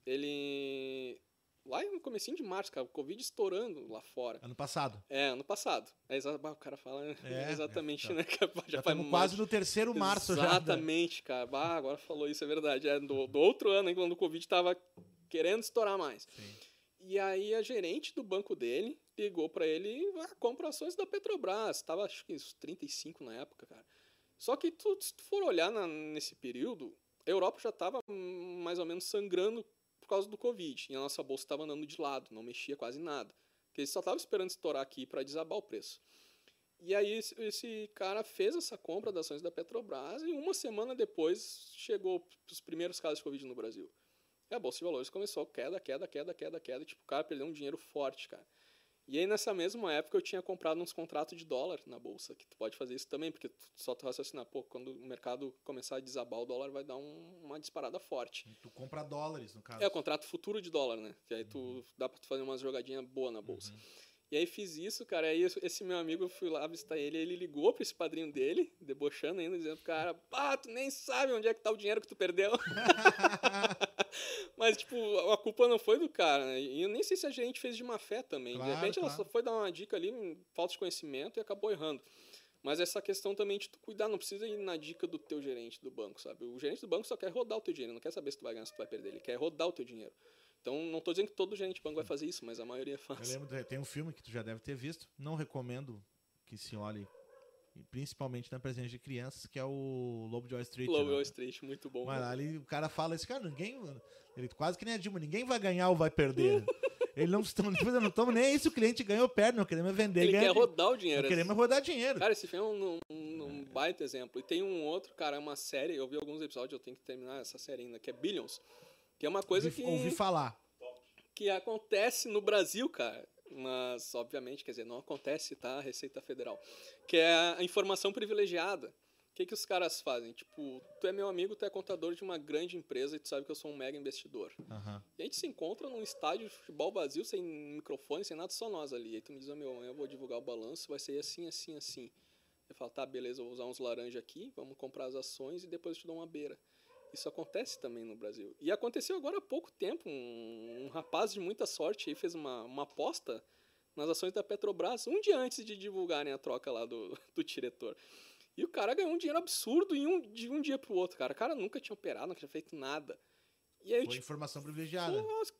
ele. Lá no comecinho de março, cara, o Covid estourando lá fora. Ano passado. É, ano passado. É o cara fala É, exatamente, é, né? que Já, Já estamos quase no terceiro março já. né? Exatamente, cara. Bah, agora falou isso, é verdade. É do, do outro ano, hein, quando o Covid tava querendo estourar mais. Sim. E aí a gerente do banco dele ligou pra ele e ah, compra ações da Petrobras. Tava acho que uns 35 na época, cara. Só que tu, se tu for olhar na- nesse período, a Europa já tava hum, mais ou menos sangrando causa do Covid. E a nossa bolsa estava andando de lado, não mexia quase nada. Porque eles só estavam esperando estourar aqui para desabar o preço. E aí esse, cara fez essa compra das ações da Petrobras e uma semana depois chegou os primeiros casos de Covid no Brasil. E a Bolsa de Valores começou queda, queda, queda, queda, queda. Tipo, o cara perdeu um dinheiro forte, cara. E aí, nessa mesma época, eu tinha comprado uns contratos de dólar na bolsa, que tu pode fazer isso também, porque tu só tu raciocinar, pô, quando o mercado começar a desabar, o dólar vai dar um- uma disparada forte. Tu compra dólares, no caso. É, o contrato futuro de dólar, né? Que aí tu dá pra tu fazer umas jogadinhas boas na bolsa. E aí fiz isso, cara. Aí esse- meu amigo, eu fui lá visitar ele, ele ligou pra esse padrinho dele, debochando ainda, dizendo cara, pá, tu nem sabe onde é que tá o dinheiro que tu perdeu. Mas, tipo, a culpa não foi do cara, né? E eu nem sei se a gente fez de má fé também. Claro, de repente ela claro. só foi dar uma dica ali, falta de conhecimento e acabou errando. Mas essa questão também de tu cuidar, não precisa ir na dica do teu gerente do banco, sabe? O gerente do banco só quer rodar o teu dinheiro, não quer saber se tu vai ganhar, se tu vai perder, ele quer rodar o teu dinheiro. Então, não tô dizendo que todo gerente de banco vai fazer isso, mas a maioria Eu faz. lembro, tem um filme que tu já deve ter visto. Não recomendo que se olhe, principalmente na presença de crianças, que é o Lobo de Wall Street. Lobo né? Wall Street, muito bom. Mas ali o cara fala esse cara, ninguém. Ele quase que nem a Dilma, ninguém vai ganhar ou vai perder. ele não estão, não estão nem se o cliente ganhou ou perde, não queremos é vender. Ele ganha, quer rodar o dinheiro. Queremos é rodar dinheiro. Cara, esse filme é um, um- um baita exemplo. E tem um outro, cara, é uma série, eu vi alguns episódios, eu tenho que terminar essa série ainda, que é Billions. Que é uma coisa ouvi, que, ouvi falar. que acontece no Brasil, cara. Mas, obviamente, quer dizer, não acontece, tá? A Receita Federal. Que é a informação privilegiada. O que, que os caras fazem? Tipo, tu é meu amigo, tu é contador de uma grande empresa e tu sabe que eu sou um mega investidor. Aham. E a gente se encontra num estádio de futebol vazio, sem microfone, sem nada, só nós ali. Aí tu me diz, "Ó, meu, amanhã eu vou divulgar o balanço, vai ser assim, assim, assim. Eu falo, tá, beleza, eu vou usar uns laranja aqui, vamos comprar as ações e depois eu te dou uma beira. Isso acontece também no Brasil. E aconteceu agora há pouco tempo. Um, um rapaz de muita sorte aí fez uma, uma aposta nas ações da Petrobras um dia antes de divulgarem a troca lá do, do diretor. E o cara ganhou um dinheiro absurdo em um, de um dia pro outro, cara. O cara nunca tinha operado, nunca tinha feito nada. E aí, Foi tipo, informação privilegiada. Nossa,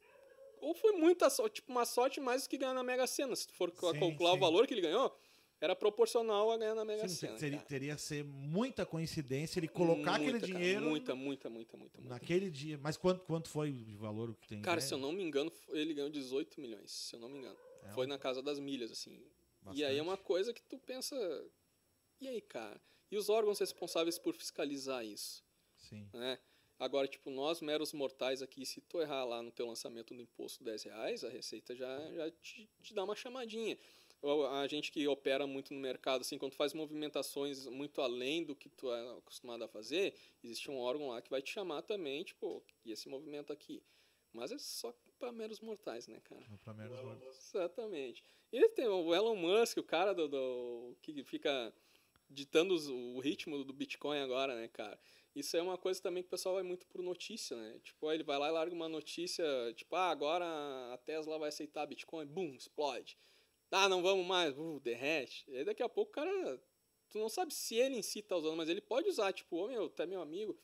ou foi muita sorte, tipo, uma sorte mais do que ganhar na Mega Sena. Se tu for Sim, calcular sim. o valor que ele ganhou, era proporcional a ganhar na Mega Sena. teria, teria ser muita coincidência ele colocar aquele Muita, cara, dinheiro muita, muita, muita, muita, muita. naquele dia. Mas quanto, quanto foi o valor que tem? Cara, se eu não me engano, ele ganhou 18 milhões, se eu não me engano. É Foi na casa das milhas, assim. E Bastante. aí é uma coisa que tu pensa. E aí, cara? E os órgãos responsáveis por fiscalizar isso? Sim. né? Agora, tipo, nós meros mortais aqui, se tu errar lá no teu lançamento do imposto 10 reais, a Receita já, já te, te dá uma chamadinha. A gente que opera muito no mercado, assim, quando faz movimentações muito além do que tu é acostumado a fazer, existe um órgão lá que vai te chamar também, tipo, e esse movimento aqui. Mas é só para meros mortais, né, cara? Pra menos mortos. Exatamente. E tem o Elon Musk, o cara do, do- que fica ditando os- o ritmo do Bitcoin agora, né, cara? Isso é uma coisa também que o pessoal vai muito por notícia, né? Tipo, ele vai lá e larga uma notícia, tipo, ah, agora a Tesla vai aceitar Bitcoin, bum, explode. Ah, não vamos mais, uh, derrete. E aí daqui a pouco o cara, tu não sabe se ele em si tá usando, mas ele pode usar, tipo, ô meu, tu é meu amigo,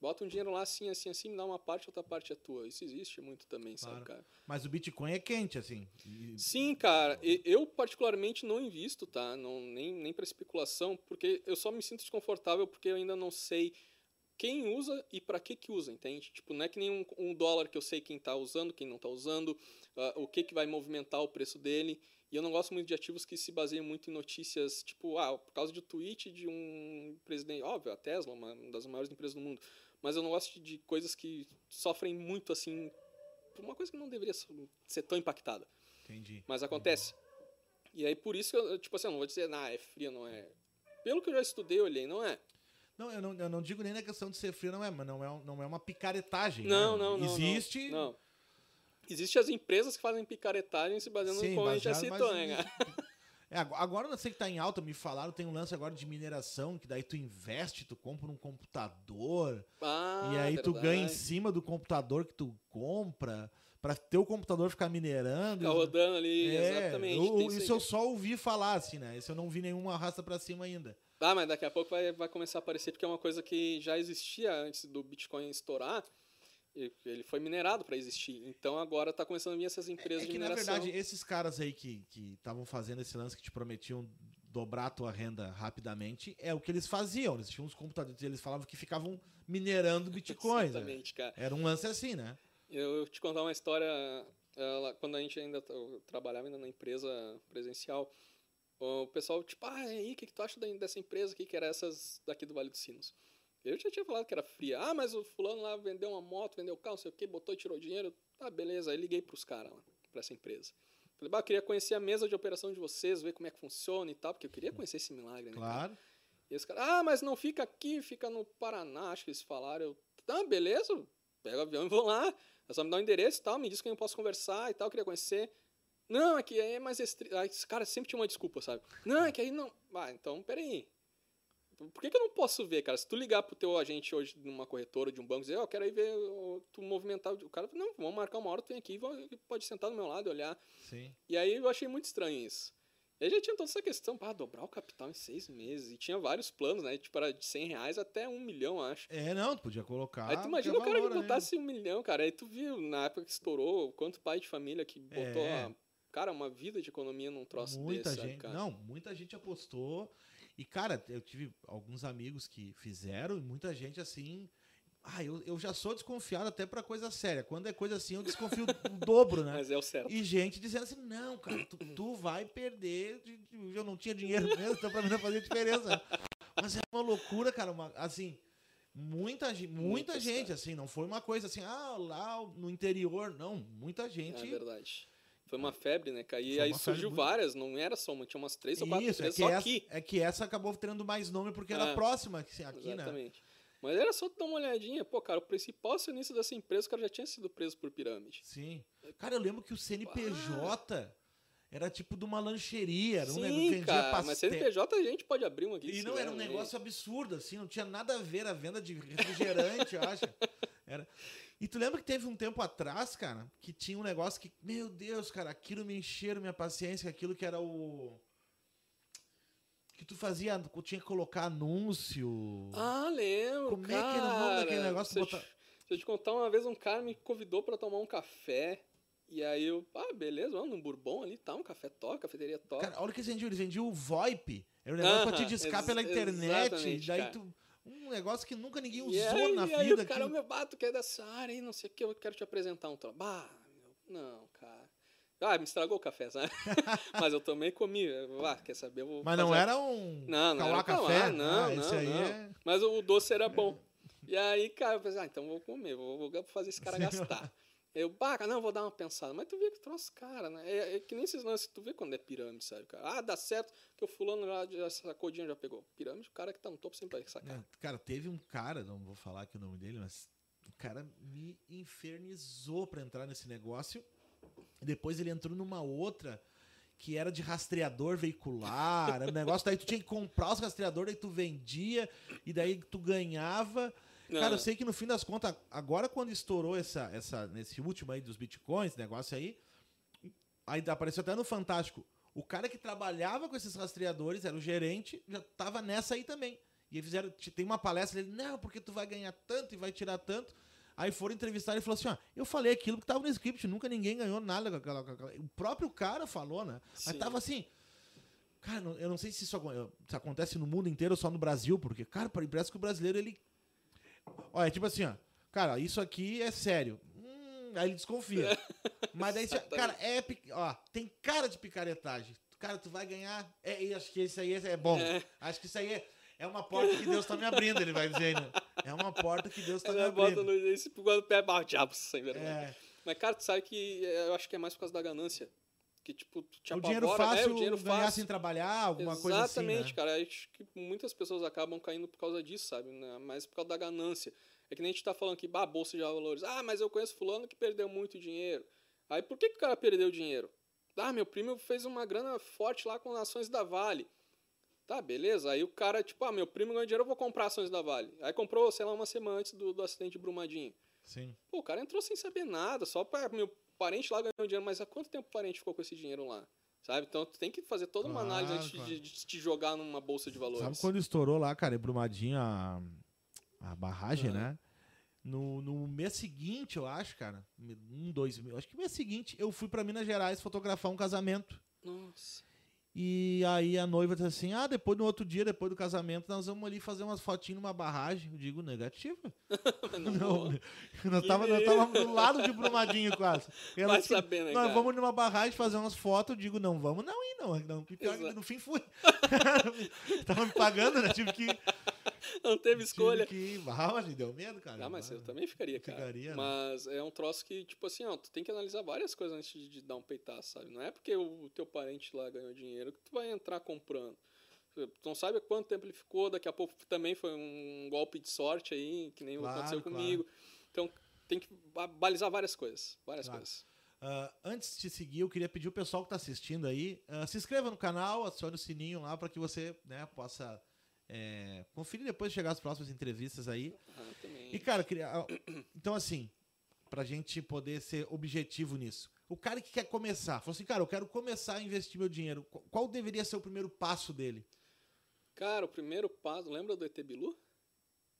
bota um dinheiro lá assim, assim, assim, me dá uma parte, outra parte é tua. Isso existe muito também, sabe, Claro. cara? Mas o Bitcoin é quente, assim. E- Sim, cara. Eu particularmente não invisto, tá? Não, nem, nem para especulação, porque eu só me sinto desconfortável porque eu ainda não sei quem usa e para que que usa, entende? Tipo, não é que nem um, um dólar que eu sei quem tá usando, quem não tá usando, ah, o que que vai movimentar o preço dele. E eu não gosto muito de ativos que se baseiam muito em notícias, tipo, ah, por causa de tweet de um presidente, óbvio, a Tesla, uma das maiores empresas do mundo. Mas eu não gosto de, coisas que sofrem muito assim, por uma coisa que não deveria ser tão impactada Entendi. mas acontece. E aí por isso que eu, tipo assim, eu não vou dizer, ah, é fria, não é. Pelo que eu já estudei, olhei, não é. Não eu, não, eu não digo nem na questão de ser frio, não é, mas não é, não é uma picaretagem. Não, né? não, não. Existe. Não. Existem as empresas que fazem picaretagem se baseando Sim, no como a gente já citou, mas- né, cara? É, agora- eu não sei que tá em alta, me falaram, tem um lance agora de mineração, que daí tu investe, tu compra um computador, Ah, e aí tu verdade. ganha em cima do computador que tu compra, pra teu computador ficar minerando. Fica rodando ali, É, exatamente. eu- isso eu só ouvi falar, assim, né? Isso eu não vi nenhuma arrasta pra cima ainda. Ah, mas daqui a pouco vai, vai começar a aparecer, porque é uma coisa que já existia antes do Bitcoin estourar. Ele foi minerado para existir. Então agora tá começando a vir essas empresas É de que, na mineração. verdade, esses caras aí que estavam fazendo esse lance que te prometiam dobrar a tua renda rapidamente, é o que eles faziam. Eles tinham uns computadores, eles falavam que ficavam minerando bitcoins. né? Exatamente, cara. Era um lance assim, né? Eu eu te contar uma história. ela- quando a gente ainda trabalhava ainda na empresa presencial, o pessoal, tipo, ah, e aí, o que, que tu acha dessa empresa aqui, que era essas daqui do Vale dos Sinos? Eu já tinha falado que era fria. Ah, mas o fulano lá vendeu uma moto, vendeu carro, não sei o que, botou e tirou dinheiro. Tá, beleza. Aí liguei pros caras lá, pra essa empresa. Falei, bah, eu queria conhecer a mesa de operação de vocês, ver como é que funciona e tal, porque eu queria conhecer esse milagre, né? cara? Claro. E os caras, ah, mas não fica aqui, fica no Paraná, acho que eles falaram. Eu, tá, beleza, pego o avião e vou lá. É só me dar o endereço e tal, me diz quem eu posso conversar e tal, queria conhecer. Não, é que aí é mais restrito. Ah, esse cara sempre tinha uma desculpa, sabe? Não, é que aí não. Ah, então, peraí. Por que, que eu não posso ver, cara? Se tu ligar pro teu agente hoje numa corretora de um banco e dizer, ó, eu quero aí ver tu movimentar. O cara, não, vamos marcar uma hora, tu vem aqui, vão- pode sentar do meu lado e olhar. Sim. E aí eu achei muito estranho isso. E aí já tinha toda essa questão, para dobrar o capital em seis meses. E tinha vários planos, né? Tipo, era de 100 reais até um milhão, acho. É, não, tu podia colocar. aí tu imagina o cara que valor, né? botasse um milhão, cara. Aí tu viu, na época que estourou, quanto pai de família que botou, É. a- cara, uma vida de economia num troço muita desse, sabe, gente, cara? não, muita gente apostou. E cara, eu tive alguns amigos que fizeram e muita gente assim, ah, eu, eu já sou desconfiado até pra coisa séria. Quando é coisa assim, eu desconfio o dobro, né? Mas é o certo. E gente dizendo assim, não, cara, tu, tu vai perder. de- de- Eu não tinha dinheiro mesmo, então pra mim não fazia diferença. Mas é uma loucura, cara. uma- assim, muita, muita Muita gente, assim, não foi uma coisa assim, ah, lá no interior, não. Muita gente. É verdade. Foi uma febre, né, cara? E aí uma febre surgiu muito- várias, não era só uma, tinha umas três ou quatro Isso, é empresas que, só essa, aqui. é que essa acabou tendo mais nome porque era É. próxima aqui, né? Exatamente. Mas era só dar uma olhadinha. Pô, cara, o principal acionista dessa empresa, o cara já tinha sido preso por pirâmide. Sim. Cara, eu lembro que o CNPJ era tipo de uma lancheria, era um negócio que Sim, vendia cara, mas CNPJ a gente pode abrir um aqui. E não era um né? negócio absurdo, assim, não tinha nada a ver a venda de refrigerante, eu acho. Era... E tu lembra que teve um tempo atrás, cara, que tinha um negócio que, meu Deus, cara, aquilo me encheram minha paciência, aquilo que era o. Que tu fazia, tu tinha que colocar anúncio. Ah, lembro. Como é que era o nome daquele cara. negócio eu, botar- te, se eu te contar, uma vez um cara me convidou pra tomar um café. E aí eu, ah, beleza, vamos num Bourbon ali, tá, um café top, cafeteria top. Cara, olha o que eles vendiam, eles vendiam o VoIP. Era um negócio pra te discar pela internet. Daí cara. tu. Um negócio que nunca ninguém usou aí, na e aí vida. o cara, aquilo. meu bato, que é dessa área aí, não sei o que, eu quero te apresentar um trabalho. Bah, meu, não, cara. Ah, me estragou o café, sabe? Mas eu também comi. Ah, quer saber? Eu vou Mas não fazer- era um Não, não era um café? Cauá, não, ah, não, não. é. Mas o doce era bom. E aí, cara, eu pensei, ah, então vou comer, vou, vou fazer esse cara gastar. Eu, baca, não, vou dar uma pensada. Mas tu vê que troço, cara, né? É, é que nem esses lances, tu vê quando é pirâmide, sabe, cara? Ah, dá certo, que o fulano já sacou dinheiro, já pegou. Pirâmide, o cara que tá no topo sempre vai sacar. É, Cara, teve um cara, não vou falar aqui o nome dele, mas o cara me infernizou pra entrar nesse negócio. Depois ele entrou numa outra que era de rastreador veicular. Era um negócio, daí tu tinha que comprar os rastreadores, daí tu vendia, e daí tu ganhava. Cara, eu sei que no fim das contas, agora quando estourou essa, essa, nesse último aí dos bitcoins, negócio aí, aí apareceu até no Fantástico. O cara que trabalhava com esses rastreadores, era o gerente, já tava nessa aí também. E fizeram, tem uma palestra dele, não, porque tu vai ganhar tanto e vai tirar tanto. Aí foram entrevistar e falou assim: ó, eu falei aquilo que tava no script, nunca ninguém ganhou nada com aquela. com aquela- O próprio cara falou, né? Mas Sim. tava assim. Cara, não- eu não sei se isso, acontece no mundo inteiro ou só no Brasil, porque, cara, parece que o brasileiro, ele. Olha, tipo assim, ó. Cara, isso aqui é sério. Hum, aí ele desconfia. Mas daí, você- cara, é. Ó, tem cara de picaretagem. Cara, tu vai ganhar. É, e acho que isso aí é bom. É. Acho que isso aí é, é uma porta que Deus tá me abrindo, ele vai dizer ainda. É uma porta que Deus tá me Ela bota abrindo. no esse quando o diabo, sem verdade. É, Mas, cara, tu sabe que é, eu acho que é mais por causa da ganância. Que, tipo, te o dinheiro apavora, fácil, é, o dinheiro ganhar fácil. sem trabalhar, alguma coisa assim. Exatamente, né? cara. Acho que muitas pessoas acabam caindo por causa disso, sabe? né? Mas por causa da ganância. É que nem a gente tá falando aqui, bah, bolsa de valores. Ah, mas eu conheço fulano que perdeu muito dinheiro. Aí por que, que o cara perdeu dinheiro? Ah, meu primo fez uma grana forte lá com ações da Vale. Tá, beleza. Aí o cara, tipo, ah, meu primo ganhou dinheiro, eu vou comprar ações da Vale. Aí comprou, sei lá, uma semana antes do, do acidente de Brumadinho. Sim. Pô, o cara entrou sem saber nada, só para meu parente lá ganhou dinheiro, mas há quanto tempo o parente ficou com esse dinheiro lá? Sabe? Então tu tem que fazer toda uma Claro, análise antes claro. de, de te jogar numa bolsa de valores. Sabe quando estourou lá, cara, em Brumadinho a, a barragem, Aham. né? No, no mês seguinte, eu acho, cara, um, dois, mil- acho que mês seguinte, eu fui pra Minas Gerais fotografar um casamento. Nossa. E aí a noiva disse assim: Ah, depois no outro dia, depois do casamento, nós vamos ali fazer umas fotinhas numa barragem. Eu digo, negativo. Não, Não, nós tava do lado de Brumadinho quase. Ela Vai disse, saber, né, Nós cara? vamos numa barragem fazer umas fotos. Eu digo, não, vamos não ir, não. não. Pior no fim fui. tava me pagando, né? Tive que. Não teve escolha. Que. Ah, mas me deu medo, cara. Ah, mas eu também ficaria, cara. Ficaria, né? Mas é um troço que, tipo assim, ó, tu tem que analisar várias coisas antes de, de dar um peitaço, sabe? Não é porque o teu parente lá ganhou dinheiro que tu vai entrar comprando. Tu não sabe há quanto tempo ele ficou, daqui a pouco também foi um golpe de sorte aí, que nem Claro, aconteceu claro. comigo. Então tem que ba- balizar várias coisas. Várias Claro. coisas. Ah, antes de seguir, eu queria pedir o pessoal que está assistindo aí, ah, se inscreva no canal, acione o sininho lá para que você né, possa é, conferir depois de chegar as próximas entrevistas aí. Ah. E, cara, queria, ah, então assim, pra gente poder ser objetivo nisso. O cara que quer começar, falou assim, cara, eu quero começar a investir meu dinheiro. Qu- Qual deveria ser o primeiro passo dele? Cara, o primeiro passo, lembra do ET Bilu?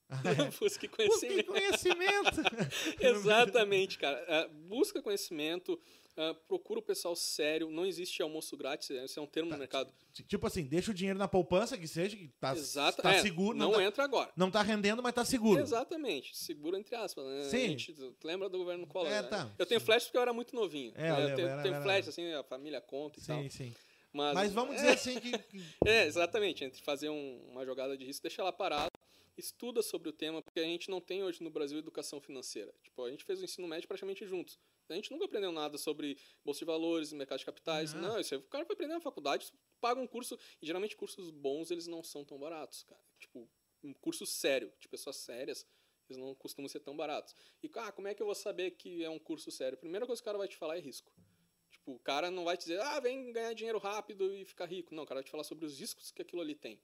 Ah, Busque Busque conhecimento. conhecimento. Exatamente, cara. É, busca conhecimento, é, procura o pessoal sério. Não existe almoço grátis, esse é um termo no mercado. tipo assim, deixa o dinheiro na poupança, que seja, que tá, Exato. tá é, seguro. Não, Não, tá, entra agora. não tá rendendo, mas tá seguro. Exatamente, seguro entre aspas. Né? Sim. A gente, lembra do governo Collor? É, né? tá. Eu tenho flash porque eu era muito novinho. É, eu eu tenho, era- tenho era- flash, assim, a família conta e tal. Sim, sim. Mas, Mas vamos é, dizer assim que. É, exatamente. Entre fazer um- uma jogada de risco, deixa ela parada, estuda sobre o tema, porque a gente não tem hoje no Brasil educação financeira. Tipo, a gente fez o ensino médio praticamente juntos. A gente nunca aprendeu nada sobre bolsa de valores, mercado de capitais. Não. Não, isso aí o cara vai aprender na faculdade, paga um curso. E geralmente cursos bons, eles não são tão baratos, cara. Tipo, um curso sério, de pessoas sérias, eles não costumam ser tão baratos. E, ah, como é que eu vou saber que é um curso sério? A primeira coisa que o cara vai te falar é risco. Tipo, o cara não vai te dizer, ah, vem ganhar dinheiro rápido e ficar rico. Não, o cara vai te falar sobre os riscos que aquilo ali tem.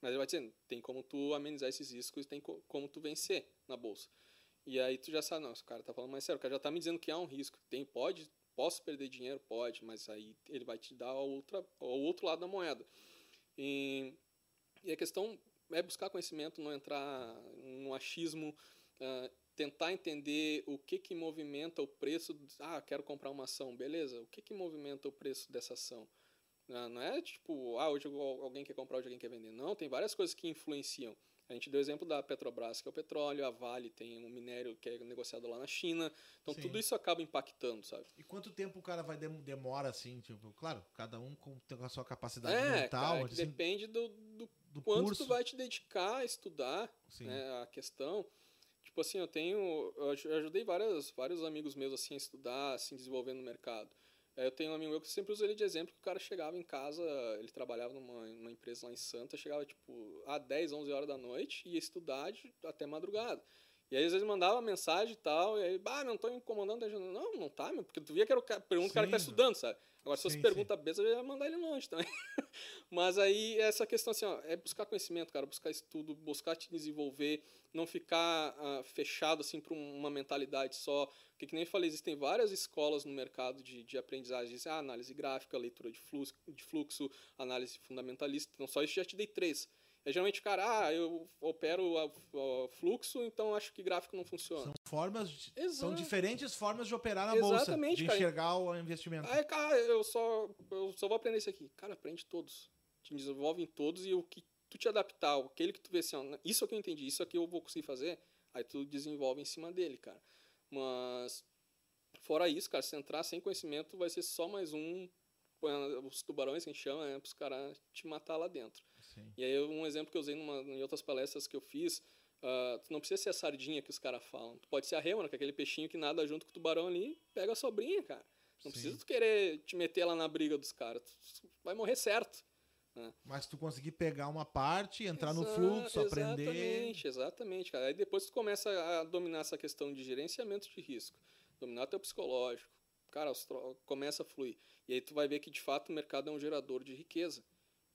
Mas ele vai dizer, tem como tu amenizar esses riscos tem co- como tu vencer na bolsa. E aí tu já sabe, não, esse cara tá falando mais sério, o cara já tá me dizendo que há um risco. Tem, pode, posso perder dinheiro? Pode, mas aí ele vai te dar o outro lado da moeda. E, e a questão é buscar conhecimento, não entrar no achismo, ah, tentar entender o que que movimenta o preço. Ah, quero comprar uma ação, beleza? O que que movimenta o preço dessa ação? Ah, Não é tipo, ah, hoje al- alguém quer comprar, hoje alguém quer vender. Não, tem várias coisas que influenciam. A gente deu o exemplo da Petrobras, que é o petróleo, a Vale tem um minério que é negociado lá na China. Então Sim. tudo isso acaba impactando, sabe? E quanto tempo o cara vai dem- demora assim, tipo, claro, cada um com, a sua capacidade É, mental, cara, que assim, depende do, do do quanto curso. tu vai te dedicar a estudar né, a questão. Tipo assim, eu tenho. Eu aj- eu ajudei várias, vários amigos meus assim, a estudar, assim, desenvolver no mercado. Eu tenho um amigo meu que sempre uso ele de exemplo, que o cara chegava em casa, ele trabalhava numa, numa empresa lá em Santa, chegava tipo a 10, 11 horas da noite e ia estudar de- até madrugada. E aí às vezes mandava mensagem e tal, e aí, bah, não tô incomodando. Eu, Não, não tá, meu, porque tu via que era o cara, pergunta o cara que tá Sim. estudando, sabe? Agora, se Sim, pergunta besta, eu ia mandar ele longe também. Mas aí, essa questão assim, ó, é buscar conhecimento, cara, buscar estudo, buscar te desenvolver, não ficar ah, fechado, assim, para uma mentalidade só. Porque, que nem eu falei, existem várias escolas no mercado de, de aprendizagem. Ah, análise gráfica, leitura de fluxo, de fluxo, análise fundamentalista. Então, só isso já te dei três. É geralmente, cara, ah, eu opero a, a fluxo, então acho que gráfico não funciona. São formas, de- são diferentes formas de operar na Exatamente, bolsa, de cara. enxergar o investimento. Aí, cara, eu só, eu só vou aprender isso aqui. Cara, aprende todos. Te desenvolve em todos e o que tu te adaptar, aquele que tu vê assim, ó, isso aqui eu entendi, isso aqui eu vou conseguir fazer, aí tu desenvolve em cima dele, cara. Mas, fora isso, cara, se entrar sem conhecimento, vai ser só mais um, os tubarões que a gente chama, né, pros caras te matar lá dentro. Sim. E aí, um exemplo que eu usei numa, em outras palestras que eu fiz, ah, tu não precisa ser a sardinha que os caras falam. Tu pode ser a rêmora, que é aquele peixinho que nada junto com o tubarão ali, pega a sobrinha, cara. Não Sim. precisa tu querer te meter lá na briga dos caras. Tu vai morrer certo. Mas se tu conseguir pegar uma parte, entrar no Exa- fluxo, aprender. Exatamente, exatamente, cara. Aí depois tu começa a dominar essa questão de gerenciamento de risco. Dominar teu psicológico. cara, começa a fluir. E aí tu vai ver que de fato o mercado é um gerador de riqueza.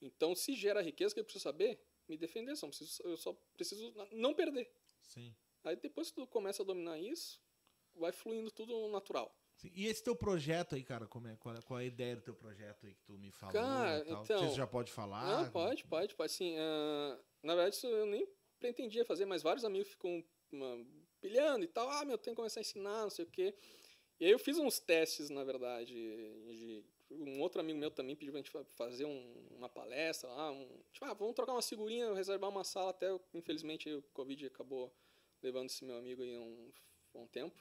Então, se gera riqueza, o que eu preciso saber? Me defender, só preciso, eu só preciso não perder. Sim. Aí depois que tu começa a dominar isso, vai fluindo tudo natural. Sim. E esse teu projeto aí, cara, como é, qual, é, qual é a ideia do teu projeto aí que tu me falou? Cara, e tal? Não então- sei se já pode falar. Não, pode, pode, pode sim. Ah, na verdade, isso eu nem pretendia fazer, mas vários amigos ficam ah, pilhando e tal. Ah, meu, tem que começar a ensinar, não sei o quê. E aí eu fiz uns testes, na verdade, de... Um outro amigo meu também pediu pra gente fa- fazer um- uma palestra lá. Um, tipo, ah, vamos trocar uma figurinha, reservar uma sala até, infelizmente, o Covid acabou levando esse meu amigo aí um, um tempo.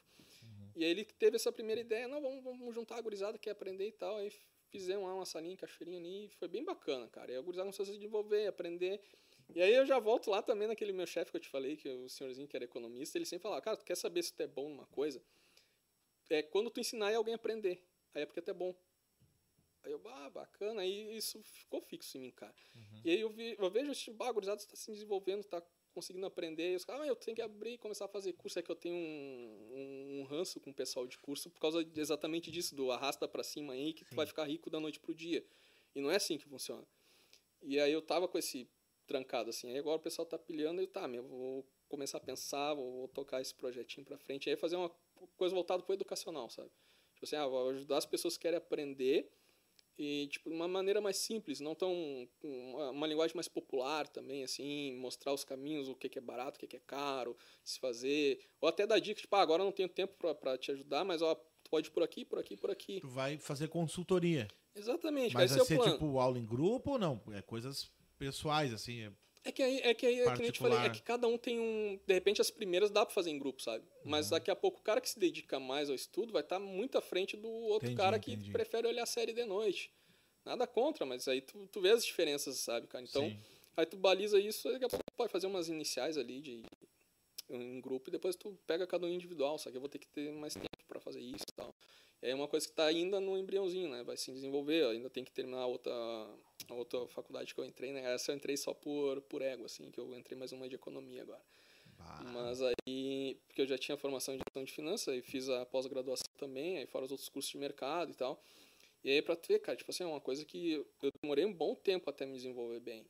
E aí ele teve essa primeira ideia, não, vamos, vamos juntar a gurizada que quer aprender e tal. Aí fizemos lá uma salinha, cachoeirinha ali, e foi bem bacana, cara. E a gurizada começou a se desenvolver, aprender. E aí eu já volto lá também naquele meu chefe que eu te falei, que é o senhorzinho que era economista, ele sempre falava, cara, tu quer saber se tu é bom numa coisa? É quando tu ensinar e alguém aprender. Aí é porque tu é bom. Aí eu, ah, bacana, aí isso ficou fixo em mim, cara. E aí eu, vi, eu vejo, tipo, ah, a gurizada está se desenvolvendo, está conseguindo aprender. E os caras, ah, eu tenho que abrir e começar a fazer curso. É que eu tenho um, um, um ranço com o pessoal de curso por causa de- exatamente disso, do arrasta pra cima aí, que tu vai ficar rico da noite pro dia. E não é assim que funciona. E aí eu tava com esse trancado, assim. Aí agora o pessoal tá pilhando e eu, tá, meu, vou começar a pensar, vou, vou tocar esse projetinho pra frente. Aí fazer uma coisa voltada pro educacional, sabe? Tipo assim, ah, vou ajudar as pessoas que querem aprender e tipo de uma maneira mais simples, não tão uma, uma linguagem mais popular também, assim, mostrar os caminhos, o que, que é barato, o que, que é caro, se fazer, ou até dar dicas, tipo, ah, agora eu não tenho tempo para te ajudar, mas ó, tu pode ir por aqui, por aqui, por aqui. Tu vai fazer consultoria. Exatamente, Mas vai é o ser plano. tipo aula em grupo ou não? É coisas pessoais, assim. é- É que aí, é que aí, é que eu te falei, é que cada um tem um. De repente, as primeiras dá pra fazer em grupo, sabe? Mas Uhum. daqui a pouco o cara que se dedica mais ao estudo vai estar muito à frente do outro Entendi, cara que entendi. prefere olhar a série de noite. Nada contra, mas aí tu, tu vê as diferenças, sabe, cara? Então, Sim. aí tu baliza isso, daqui a pouco pode fazer umas iniciais ali de em grupo e depois tu pega cada um individual, só que eu vou ter que ter mais tempo pra fazer isso e tal. E aí é uma coisa que tá ainda no embriãozinho, né? Vai se desenvolver, ainda tem que terminar outra, a outra faculdade que eu entrei, né? Essa eu entrei só por, por ego, assim, que eu entrei mais uma de economia agora. Ah, Mas aí, porque eu já tinha formação em gestão de finanças, aí fiz a pós-graduação também, aí fora os outros cursos de mercado e tal. E aí pra tu ver, cara, tipo assim, é uma coisa que eu demorei um bom tempo até me desenvolver bem.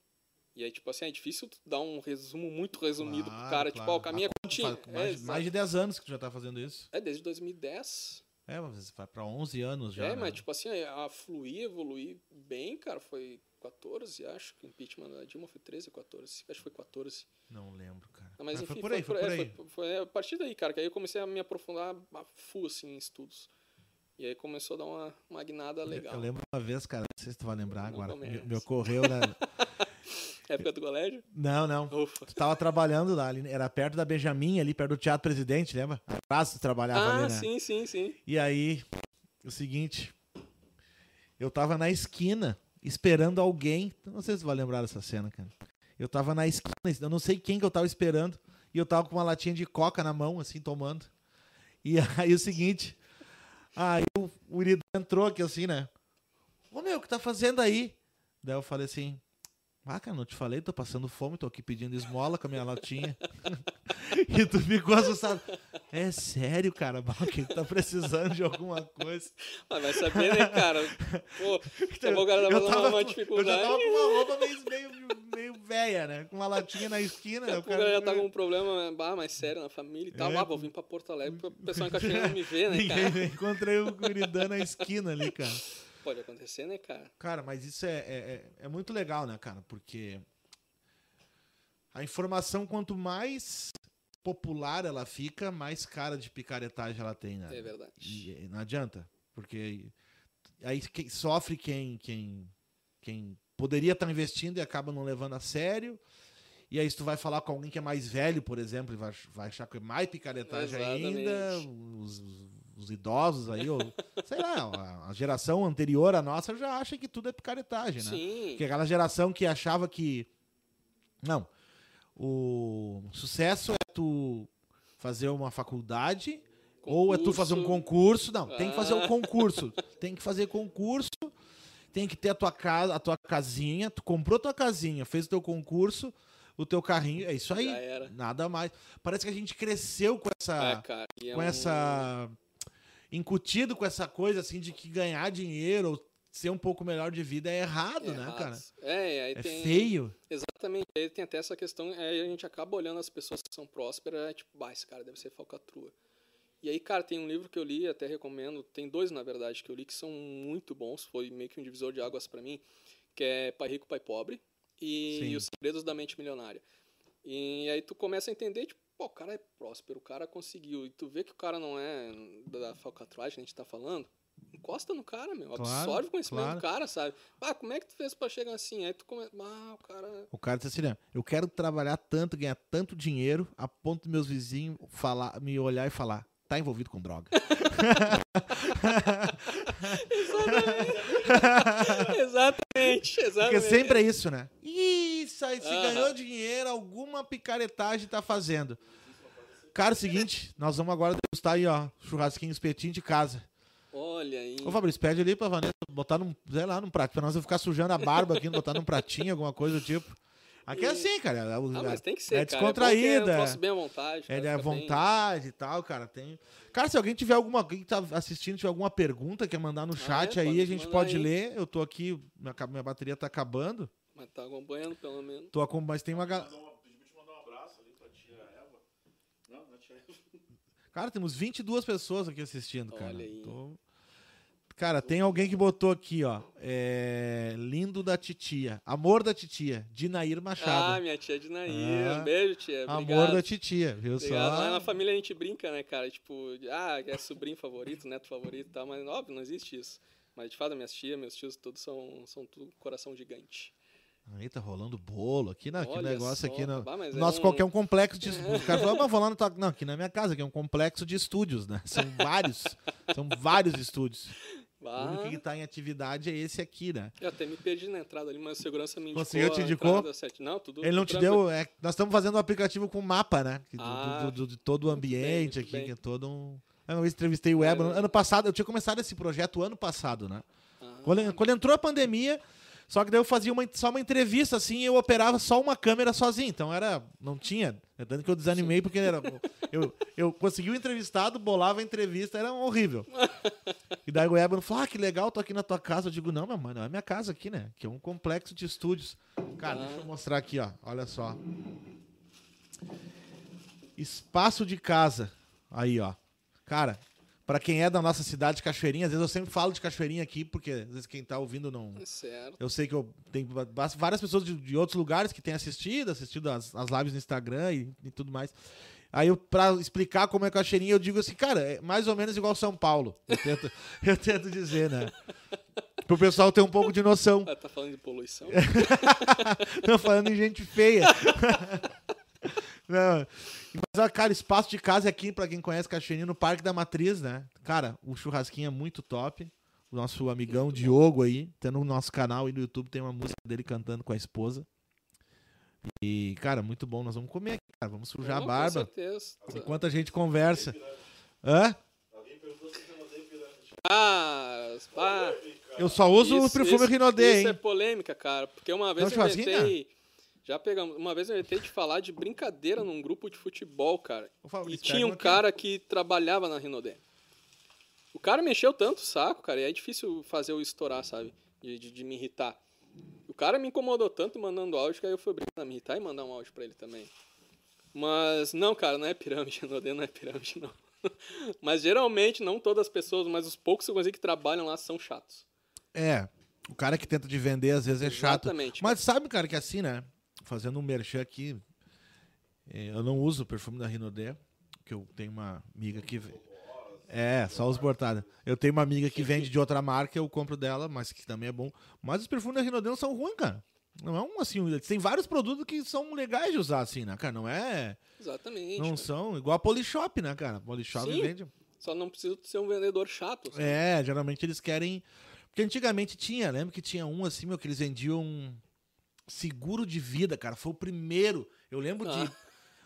E aí, tipo assim, é difícil dar um resumo muito resumido pro Claro, cara, tipo, claro. ó, o caminho é contínuo. faz? É, Mais, mais de 10 anos que tu já tá fazendo isso. é, desde 2010. É, mas vai pra 11 anos já. é, né? mas tipo assim, a fluir, evoluir bem, cara, foi 14, acho que o impeachment da Dilma foi 13 ou 14. Acho que foi 14. Não lembro, cara. Mas, enfim, foi por aí, foi, por é, aí. Foi, foi a partir daí, cara, que aí eu comecei a me aprofundar a full, assim, em estudos. E aí começou a dar uma, uma guinada legal. Eu lembro uma vez, cara, não sei se tu vai lembrar Não agora. Me, me ocorreu, né? Época do colégio? não, não. Ufa. Tu tava trabalhando lá, ali, era perto da Benjamin, ali perto do Teatro Presidente, lembra? Atrás tu trabalhava Ah, ali, né? sim, sim, sim. E aí, o seguinte, eu tava na esquina esperando alguém. Não sei se vai lembrar dessa cena, cara. Eu tava na esquina, eu não sei quem que eu tava esperando, e eu tava com uma latinha de coca na mão, assim, tomando. E aí o seguinte, aí o, o Urido entrou aqui assim, né? Ô meu, o que tá fazendo aí? Daí eu falei assim, ah, cara, não te falei, tô passando fome, tô aqui pedindo esmola com a minha latinha. e tu ficou assustado. É sério, cara, Bah, que tá precisando de alguma coisa. Mas vai saber, né, cara? Pô, pouco o cara tá eu, tava, uma eu já dificuldade. tava com uma roupa meio, meio, meio velha, né? Com uma latinha na esquina. O pouco já tá com um problema bah, mais sério na família e tal. É, ah, vou vir pra Porto Alegre pro pessoal em Cachoeira não me ver, né, cara? Encontrei o guridã na esquina ali, cara. Pode acontecer, né, cara? Cara, mas isso é, é, é- é muito legal, né, cara? Porque a informação, quanto mais popular ela fica, mais cara de picaretagem ela tem, né? É verdade. E, não adianta, porque aí quem sofre quem, quem, quem poderia estar investindo e acaba não levando a sério. E aí, se tu vai falar com alguém que é mais velho, por exemplo, e vai, vai achar que é mais picaretagem ainda, Exatamente. os, os- os idosos aí, ou, sei lá, a, geração anterior à nossa já acha que tudo é picaretagem, né? Sim. Porque aquela geração que achava que. Não. O sucesso é tu fazer uma faculdade ou é tu fazer um concurso. Não, tem que fazer o Ah. concurso. Tem que fazer concurso, tem que ter a tua casa, a tua casinha. Tu comprou tua casinha, fez o teu concurso, o teu carrinho. É isso aí. Nada mais. Parece que a gente cresceu com essa É, cara. é com um- essa incutido com essa coisa assim de que ganhar dinheiro ou ser um pouco melhor de vida é errado, né, Errados. cara? É, aí É tem. feio. Exatamente. Aí tem até essa questão, aí a gente acaba olhando as pessoas que são prósperas, é tipo, bah, esse cara deve ser falcatrua. E aí, cara, tem um livro que eu li, até recomendo, tem dois, na verdade, que eu li que são muito bons, foi meio que um divisor de águas pra mim, que é Pai Rico, Pai Pobre e Sim. Os Segredos da Mente Milionária. E aí tu começa a entender, tipo, pô, o cara é próspero, o cara conseguiu, e tu vê que o cara não é da falcatruagem que a gente tá falando, encosta no cara, meu, Claro, absorve o conhecimento claro. do cara, sabe? Ah, como é que tu fez pra chegar assim? Aí tu começa, ah, o cara... O cara disse assim, né? Eu quero trabalhar tanto, ganhar tanto dinheiro, a ponto dos meus vizinhos falar, me olhar e falar, tá envolvido com droga. exatamente, Porque exatamente. sempre é isso, né? Isso aí, se ganhou dinheiro, alguma picaretagem tá fazendo. Cara, é o seguinte, nós vamos agora degustar aí, ó, churrasquinho, espetinho de casa. Olha aí. Ô, Fabrício, pede ali pra Vanessa botar num, sei lá, num prato, pra nós não ficar sujando a barba aqui, botar num pratinho, alguma coisa do tipo. Aqui é assim, cara. É, Ah, mas tem que ser, é cara. descontraída. É eu posso bem à vontade. É, cara, é fica bem- vontade e tal, cara. Tem. Cara, se alguém tiver alguma. Quem tá assistindo tiver alguma pergunta, quer mandar no chat é? aí, Pode a gente pode aí. ler. Eu tô aqui, minha, minha bateria tá acabando. Mas tá acompanhando, pelo menos. Tô acom- mas tem uma. ga- Mandou uma- Pediu pra te mandar um abraço ali pra tia Eva. Não, não é tia Eva. Cara, temos 22 pessoas aqui assistindo, cara. Olha aí. Tô- Cara, tem alguém que botou aqui, ó. É... Lindo da titia. Amor da titia. Dinair Ah, Machado. minha tia Dinair. Ah, Um beijo, tia. Amor Obrigado. da titia, viu Obrigado. Lá na só? família a gente brinca, né, cara? Tipo, ah, é sobrinho favorito, neto favorito e tal, mas óbvio, não existe isso. Mas de fato, minhas tias, meus tios, todos são, são tudo coração gigante. Aí tá rolando bolo aqui, né? Que negócio só, aqui. No... bah, mas é um- qualquer um complexo de. Os caras falam, mas vou lá tua. Não, aqui na minha casa, aqui é um complexo de estúdios, né? São vários. são vários estúdios. O Ah, único que tá em atividade é esse aqui, né? eu até me perdi na entrada ali, mas a segurança me indicou. Conseguiu, te indicou? Não, tudo Ele não tudo te deu. É, nós estamos fazendo um aplicativo com mapa, né? Que do- Ah, do, do- de todo o ambiente muito aqui, bem. que é todo um. Eu entrevistei o Ebro. É. Ano passado, eu tinha começado esse projeto ano passado, né? Ah, Quando, quando entrou a pandemia, só que daí eu fazia uma, só uma entrevista assim e eu operava só uma câmera sozinho. Então era. Não tinha. É tanto que eu desanimei porque era. Eu, eu consegui o entrevistado, bolava a entrevista, era horrível. E daí o Ebro falou: Ah, que legal, tô aqui na tua casa. Eu digo: Não, meu mano, é minha casa aqui, né? Que é um complexo de estúdios. Cara, Ah. deixa eu mostrar aqui, ó. Olha só. Espaço de casa. Aí, ó. Cara, pra quem é da nossa cidade de Cachoeirinha, às vezes eu sempre falo de Cachoeirinha aqui, porque às vezes quem tá ouvindo não. Certo. Eu sei que eu tenho várias pessoas de, de outros lugares que têm assistido, assistido as, as lives no Instagram e, e tudo mais. Aí, pra explicar como é Cachoeirinha, eu digo assim, cara, é mais ou menos igual São Paulo. Eu tento, eu tento dizer, né? Pro pessoal ter um pouco de noção. Ah, tá falando de poluição? Tô falando em gente feia. Não. Mas, cara, espaço de casa é aqui, pra quem conhece Cachoeirinha, no Parque da Matriz, né? Cara, o churrasquinho é muito top. O nosso amigão Diogo aí, tendo no nosso canal e no YouTube, tem uma música dele cantando com a esposa. E, cara, muito bom. Nós vamos comer aqui, cara. Vamos sujar Não, a barba. Com certeza. Enquanto a gente conversa. Hã? Alguém perguntou se eu mandei pirâmide. Ah, ah, Eu só uso o Isso- perfume isso- Rinodê, Isso é hein? polêmica, cara. Porque uma vez Então, eu inventei. Já pegamos. Uma vez eu inventei de falar de brincadeira num grupo de futebol, cara. E tinha um cara que trabalhava na Rinodé. O cara mexeu tanto o saco, cara, e é difícil fazer eu estourar, sabe? De, de, de me irritar. O cara me incomodou tanto mandando áudio que aí eu fui obrigado a me irritar e mandar um áudio pra ele também. Mas não, cara, não é pirâmide. Rinodé não é pirâmide, não. Mas geralmente, não todas as pessoas, mas os poucos que eu que trabalham lá são chatos. É, o cara que tenta te vender às vezes é chato. Exatamente. Mas sabe, cara, que assim, né? Fazendo um merchan aqui, é, eu não uso o perfume da Rinodé, que eu tenho uma amiga que... É, só os bortados. Eu tenho uma amiga que vende de outra marca, eu compro dela, mas que também é bom. Mas os perfumes da Rinodé não são ruins, cara. Não é um assim, tem vários produtos que são legais de usar assim, né, cara? Não é, Exatamente. não cara. são igual a Polishop, né, cara? Polishop Sim. vende Só não precisa ser um vendedor chato. sabe? É, geralmente eles querem. Porque antigamente tinha, lembra que tinha um assim, meu, que eles vendiam seguro de vida, cara. Foi o primeiro. Eu lembro Ah. de.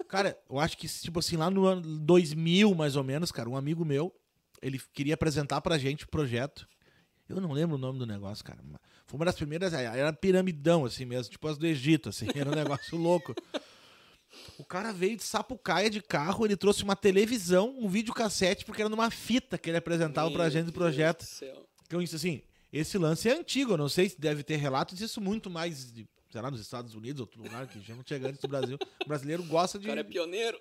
Cara, eu acho que, tipo assim, lá no ano 2000, mais ou menos, cara, um amigo meu, ele queria apresentar pra gente o projeto. Eu não lembro o nome do negócio, cara. mas Foi uma das primeiras. Era piramidão, assim mesmo, tipo as do Egito, assim. Era um negócio louco. O cara veio de Sapucaia de carro, ele trouxe uma televisão, um videocassete, porque era numa fita que ele apresentava pra Meu gente do Deus projeto. céu. Então, isso assim, esse lance é antigo, eu não sei se deve ter relatos disso muito mais, de, sei lá, nos Estados Unidos, outro lugar que já não chega antes do Brasil. O brasileiro gosta O de. cara é pioneiro.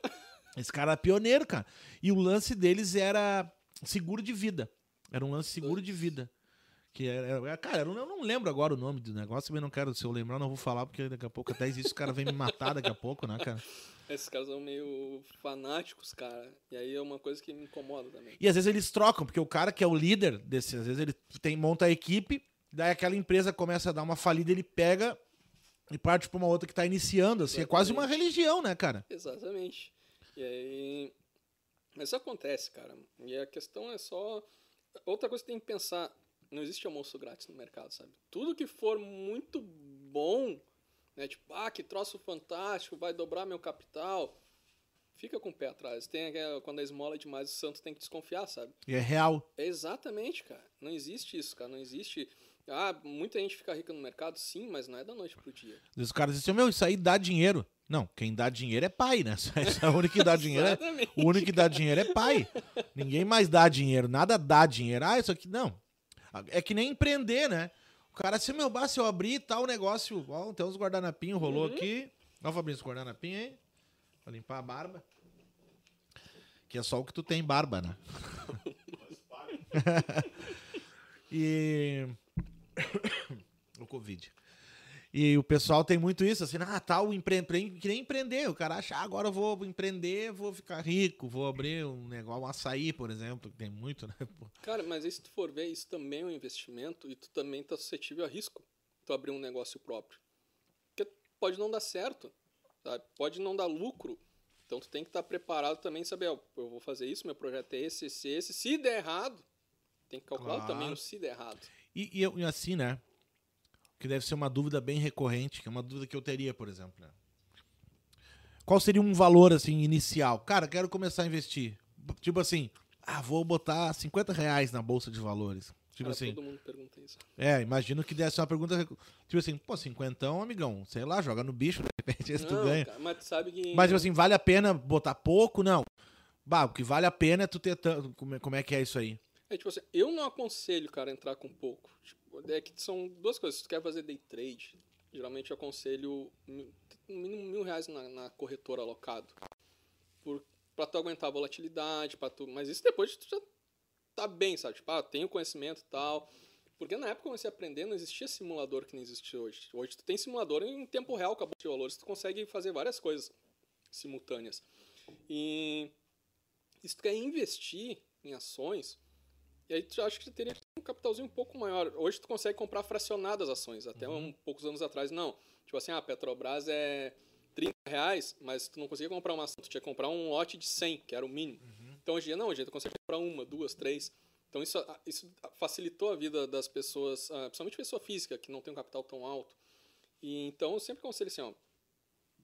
Esse cara era pioneiro, cara. E o lance deles era seguro de vida. Era um lance seguro de vida. Que era, cara, eu não, eu não lembro agora o nome do negócio, também não quero, se eu lembrar, não vou falar, porque daqui a pouco até existe, o cara vem me matar daqui a pouco, né, cara? Esses caras são meio fanáticos, cara. E aí é uma coisa que me incomoda também. E às vezes eles trocam, porque o cara que é o líder desse, às vezes ele tem, monta a equipe, daí aquela empresa começa a dar uma falida, ele pega e parte pra uma outra que tá iniciando, assim, é quase uma Exatamente. religião, né, cara? Exatamente. E aí. Mas isso acontece, cara. E a questão é só. Outra coisa que tem que pensar: não existe almoço grátis no mercado, sabe? Tudo que for muito bom, né? Tipo, ah, que troço fantástico, vai dobrar meu capital. Fica com o pé atrás. Tem aquela- quando a esmola é demais, o santo tem que desconfiar, sabe? E é real. É exatamente, cara. Não existe isso, cara. Não existe. Ah, muita gente fica rica no mercado, sim, mas não é da noite pro dia. Os caras dizem, meu, isso aí dá dinheiro. Não, quem dá dinheiro é pai, né? Isso é o único que dá dinheiro. É, o único que dá dinheiro é pai. Ninguém mais dá dinheiro, nada dá dinheiro. Ah, isso aqui não. É que nem empreender, né? O cara, se meu bar, se eu abrir tal negócio, ó, tem uns guardanapinhos, rolou aqui. Ó, Fabrício, guardanapinho aí. Pra limpar a barba. Que é só o que tu tem barba, né? e. o Covid. E o pessoal tem muito isso, assim, ah, tal, empre... empre- que nem empreender. O cara acha, ah, agora eu vou empreender, vou ficar rico, vou abrir um negócio, um açaí, por exemplo, que tem muito, né? Cara, mas se tu for ver, isso também é um investimento e tu também tá suscetível a risco. Tu abrir um negócio próprio. Porque pode não dar certo, sabe? Pode não dar lucro. Então tu tem que estar preparado também saber, ó, eu vou fazer isso, meu projeto é esse, esse, esse. Se der errado, tem que calcular Claro. também o se der errado. E, e eu- e assim, né? Que deve ser uma dúvida bem recorrente, que é uma dúvida que eu teria, por exemplo. Né? Qual seria um valor, assim, inicial? Cara, quero começar a investir. Tipo assim, ah, vou botar 50 reais na bolsa de valores. Tipo Cara, assim, todo mundo pergunta isso. é, imagino que desse uma pergunta. Tipo assim, pô, cinquentão, amigão, sei lá, joga no bicho, de repente esse tu ganha. cara, mas tu sabe que... Mas, tipo assim, vale a pena botar pouco? Não. Bah, o que vale a pena é tu ter tanto. Como é, como é que é isso aí? É tipo assim, eu não aconselho cara entrar com pouco. Tipo, é que são duas coisas. Se tu quer fazer day trade, geralmente eu aconselho no mínimo mil reais na, na corretora alocado. Por, pra tu aguentar a volatilidade, pra tu. Mas isso depois tu já tá bem, sabe? Tipo, ah, tenho conhecimento e tal. Porque na época que eu comecei a aprender, não existia simulador que nem existe hoje. Hoje tu tem simulador em tempo real, acabou de valores, tu consegue fazer várias coisas simultâneas. E se tu quer investir em ações, e aí tu acha que tu teria que ter um capitalzinho um pouco maior. Hoje tu consegue comprar fracionadas ações, até um poucos anos atrás não. Tipo assim, a Petrobras é 30 reais, mas tu não conseguia comprar uma ação, tu tinha que comprar um lote de 100, que era o mínimo. Então hoje em dia não, hoje em dia tu consegue comprar uma, duas, três. Então isso, isso facilitou a vida das pessoas, ah, principalmente pessoa física, que não tem um capital tão alto. E então eu sempre aconselho assim, ó,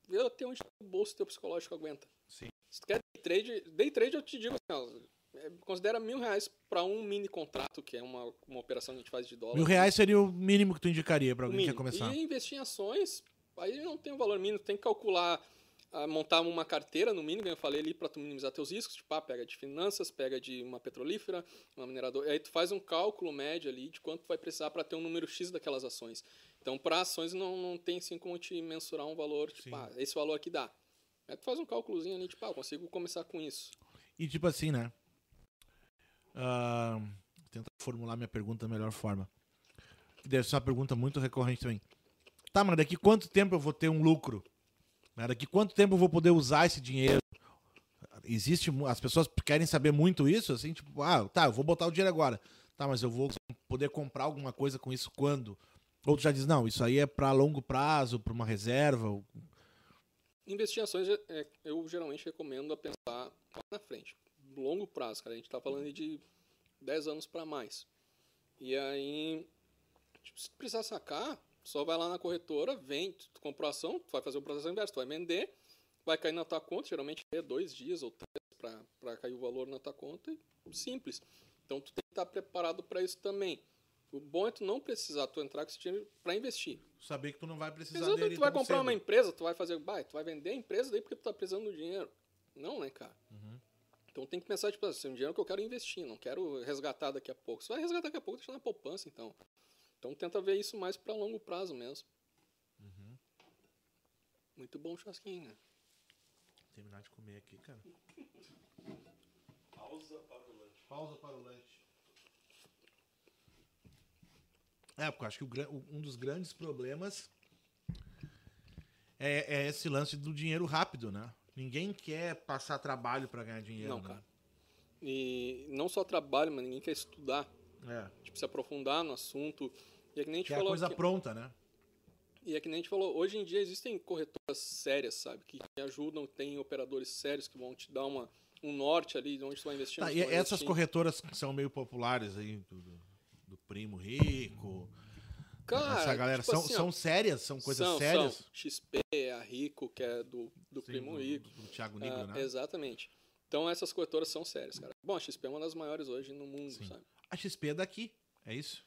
vê até onde o bolso teu psicológico aguenta. Sim. Se tu quer day trade, day trade eu te digo assim, ó, considera mil reais para um mini contrato, que é uma, uma operação que a gente faz de dólar. Mil reais seria o mínimo que tu indicaria pra O alguém que começar. E investir em ações, aí não tem um valor mínimo, tem que calcular, ah, montar uma carteira no mínimo, eu falei ali para tu minimizar teus riscos, tipo, ah, pega de finanças, pega de uma petrolífera, uma mineradora, aí tu faz um cálculo médio ali de quanto vai precisar para ter um número X daquelas ações. Então, para ações não, não tem assim como te mensurar um valor, tipo, Sim. ah, esse valor aqui dá. Aí tu faz um cálculozinho ali, tipo, ah, eu consigo começar com isso. E tipo assim, né? Ah, vou tentar formular minha pergunta da melhor forma. Deve ser uma pergunta muito recorrente também. Tá, mas daqui quanto tempo eu vou ter um lucro? Né, Daqui quanto tempo eu vou poder usar esse dinheiro? Existe. As pessoas querem saber muito isso, assim, tipo, ah, tá, eu vou botar o dinheiro agora. Tá, mas eu vou poder comprar alguma coisa com isso quando? Outro já diz, não, isso aí é pra longo prazo, pra uma reserva. ou- Investir em ações, é- é- eu geralmente recomendo a pensar lá na frente. Longo prazo, cara. A gente tá falando de 10 anos para mais. E aí, tipo, se tu precisar sacar, só vai lá na corretora, vende, tu comprou a ação, tu vai fazer o processo inverso, tu vai vender, vai cair na tua conta, geralmente é dois dias ou três para cair o valor na tua conta, e simples. Então tu tem que estar preparado para isso também. O bom é tu não precisar, tu entrar com esse dinheiro para investir. Saber que tu não vai precisar Exato, dele tu vai comprar cedo. uma empresa, tu vai fazer, bah, tu vai vender a empresa daí porque tu tá precisando do dinheiro. Não, né, cara? Uhum. Então tem que pensar, tipo, assim, um dinheiro que eu quero investir, não quero resgatar daqui a pouco. Se vai resgatar daqui a pouco, deixa na poupança, então. Então tenta ver isso mais para longo prazo mesmo. Uhum. Muito bom o churrasquinho, né? Terminar de comer aqui, cara. Pausa para o lanche. Pausa para o lanche. É, porque eu acho que o- um dos grandes problemas é, é esse lance do dinheiro rápido, né? Ninguém quer passar trabalho para ganhar dinheiro. Não, né? cara. E não só trabalho, mas ninguém quer estudar. É. Tipo, se aprofundar no assunto. E é que nem a gente Que é falou. coisa que- pronta, né? E é que nem a gente falou, hoje em dia existem corretoras sérias, sabe? Que ajudam, tem operadores sérios que vão te dar uma, um norte ali de onde tu vai investir. Tá, e essas investir. corretoras que são meio populares aí, do, do- do primo rico, Cara, essa galera, tipo são, assim, são sérias? São coisas são, sérias? São. XP, a Rico, que é do, do Sim, Primo Rico. Do, do Thiago Negro, Ah, né? Exatamente. Então essas corretoras são sérias, cara. Bom, a XP é uma das maiores hoje no mundo, Sim. sabe? A XP é daqui, é isso?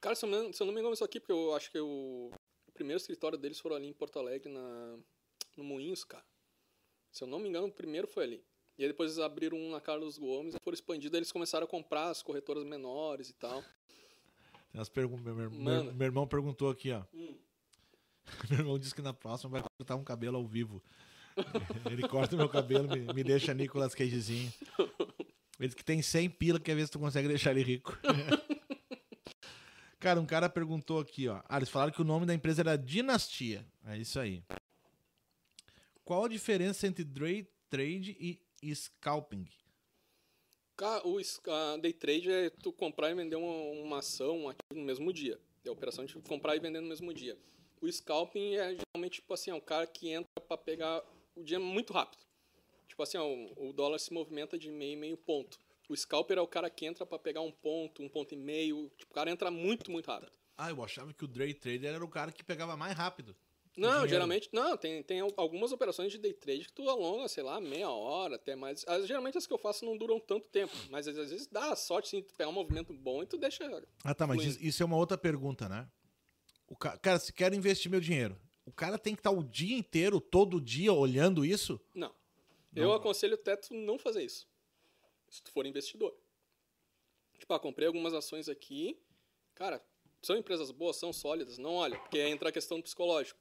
Cara, se eu, não, se eu não me engano, isso aqui, porque eu acho que o, o primeiro escritório deles foram ali em Porto Alegre, na, no Moinhos, cara. Se eu não me engano, o primeiro foi ali. E aí depois eles abriram um na Carlos Gomes e foram expandindo, aí eles começaram a comprar as corretoras menores e tal. Tem umas pergun- meu, meu- meu irmão perguntou aqui, ó. Hum. Meu irmão disse que na próxima vai cortar um cabelo ao vivo. Ele corta meu cabelo, me, me deixa Nicolas Cagezinho. Ele disse que tem 100 pila, quer ver se tu consegue deixar ele rico. cara, um cara perguntou aqui, ó. Ah, eles falaram que o nome da empresa era Dinastia. É isso aí. Qual a diferença entre day trade e scalping? O day trade é tu comprar e vender uma, uma ação, um ativo no mesmo dia. É a operação de comprar e vender no mesmo dia. O scalping é geralmente, tipo assim, é um cara que entra para pegar o dia muito rápido. Tipo assim, ó, o, dólar se movimenta de meio meio ponto. O scalper é o cara que entra para pegar um ponto, um ponto e meio. Tipo, o cara entra muito, muito rápido. Ah, eu achava que o day trader era o cara que pegava mais rápido. Não, dinheiro. geralmente, não, tem, tem al- algumas operações de day trade que tu alonga, sei lá, meia hora, até mais. As- geralmente as que eu faço não duram tanto tempo, mas às vezes dá a sorte, sim, tu pegar um movimento bom e tu deixa Ah, tá, mas Fluindo. isso- isso é uma outra pergunta, né? O ca... Cara, se quero investir meu dinheiro, o cara tem que estar o dia inteiro, todo dia, olhando isso? Não. Eu aconselho até tu não fazer isso. Se tu for investidor. Tipo, ah, comprei algumas ações aqui. Cara, são empresas boas, são sólidas. Não olha, porque entra a questão do psicológico.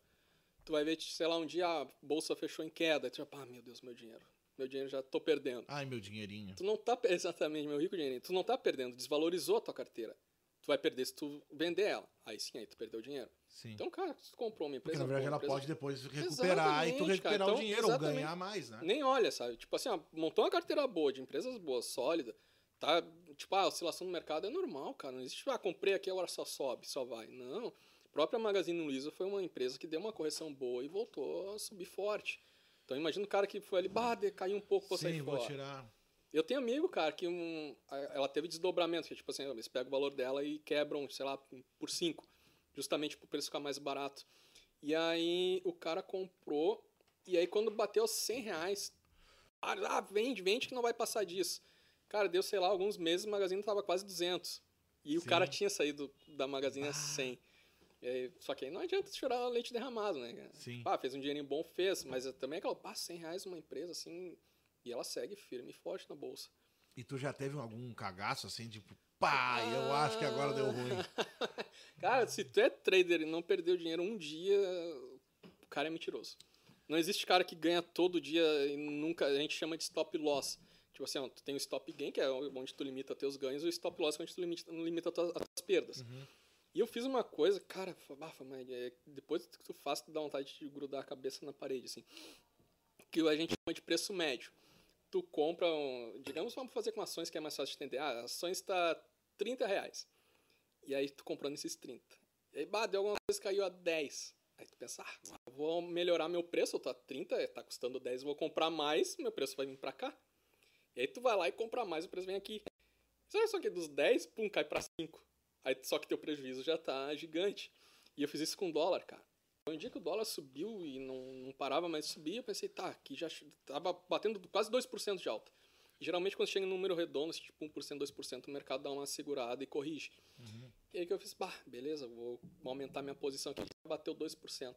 Tu vai ver, sei lá, um dia a bolsa fechou em queda. Tu já, ah, meu Deus, meu dinheiro. Meu dinheiro já tô perdendo. Ai, meu dinheirinho. Tu não tá, exatamente, meu rico dinheiro. Tu não tá perdendo, desvalorizou a tua carteira. Tu vai perder se tu vender ela. Aí sim, aí tu perdeu o dinheiro. Sim. Então, cara, se tu comprou uma Porque empresa. na verdade ela empresa- pode depois recuperar e tu recuperar cara. o Então, dinheiro ou ganhar mais, né? Nem olha, sabe? Tipo assim, ó, montou uma carteira boa, de empresas boas, sólida, tá? Tipo, a oscilação no mercado é normal, cara. Não existe, ah, comprei aqui, agora só sobe, só vai. Não. A própria Magazine Luiza foi uma empresa que deu uma correção boa e voltou a subir forte. Então imagina o cara que foi ali, bah, caiu um pouco, sair Sim, vou fora. tirar. Eu tenho amigo, cara, que um, ela teve desdobramento, que tipo assim, eles pegam o valor dela e quebram, sei lá, por 5, justamente pro preço ficar mais barato. E aí o cara comprou, e aí quando bateu 100 reais, ah, vende, vende que não vai passar disso. Cara, deu, sei lá, alguns meses, o Magazine tava quase 200. E o Sim. cara tinha saído da Magazine a 100. Aí, só que aí não adianta chorar leite derramado, né? Sim. Ah, fez um dinheirinho bom, fez, mas também é aquela, pá, 100 reais uma empresa assim, e ela segue firme e forte na bolsa. E tu já teve algum cagaço assim, tipo, pá, eu acho que agora deu ruim. Cara, se tu é trader e não perdeu dinheiro um dia, o cara é mentiroso. Não existe cara que ganha todo dia e nunca. A gente chama de stop loss. Tipo assim, ó, tu tem o stop gain, que é onde tu limita teus ganhos, e o stop loss, que é onde tu limita, limita as tuas, as tuas perdas. E eu fiz uma coisa, cara, bafa, mas é, depois que tu faz, tu dá vontade de grudar a cabeça na parede, assim. Que a gente chama de preço médio. Tu compra, um, digamos, vamos fazer com ações que é mais fácil de entender. Ah, ações está 30 reais. E aí tu comprando esses 30. E aí, bah, deu alguma coisa caiu a 10. Aí tu pensa, ah, vou melhorar meu preço, eu tô a 30, tá custando 10, eu vou comprar mais, meu preço vai vir pra cá. E aí tu vai lá e compra mais, o preço vem aqui. Só que dos 10, pum, cai pra 5. Aí só que teu prejuízo já tá gigante. E eu fiz isso com dólar, cara. Um dia que o dólar subiu e não, não parava mais subir, eu pensei, tá, aqui já tava batendo quase 2% de alta. E, geralmente quando chega em número redondo, assim, tipo 1%, 2%, o mercado dá uma segurada e corrige. E aí que eu fiz, bah, beleza, vou aumentar minha posição aqui, bateu 2%.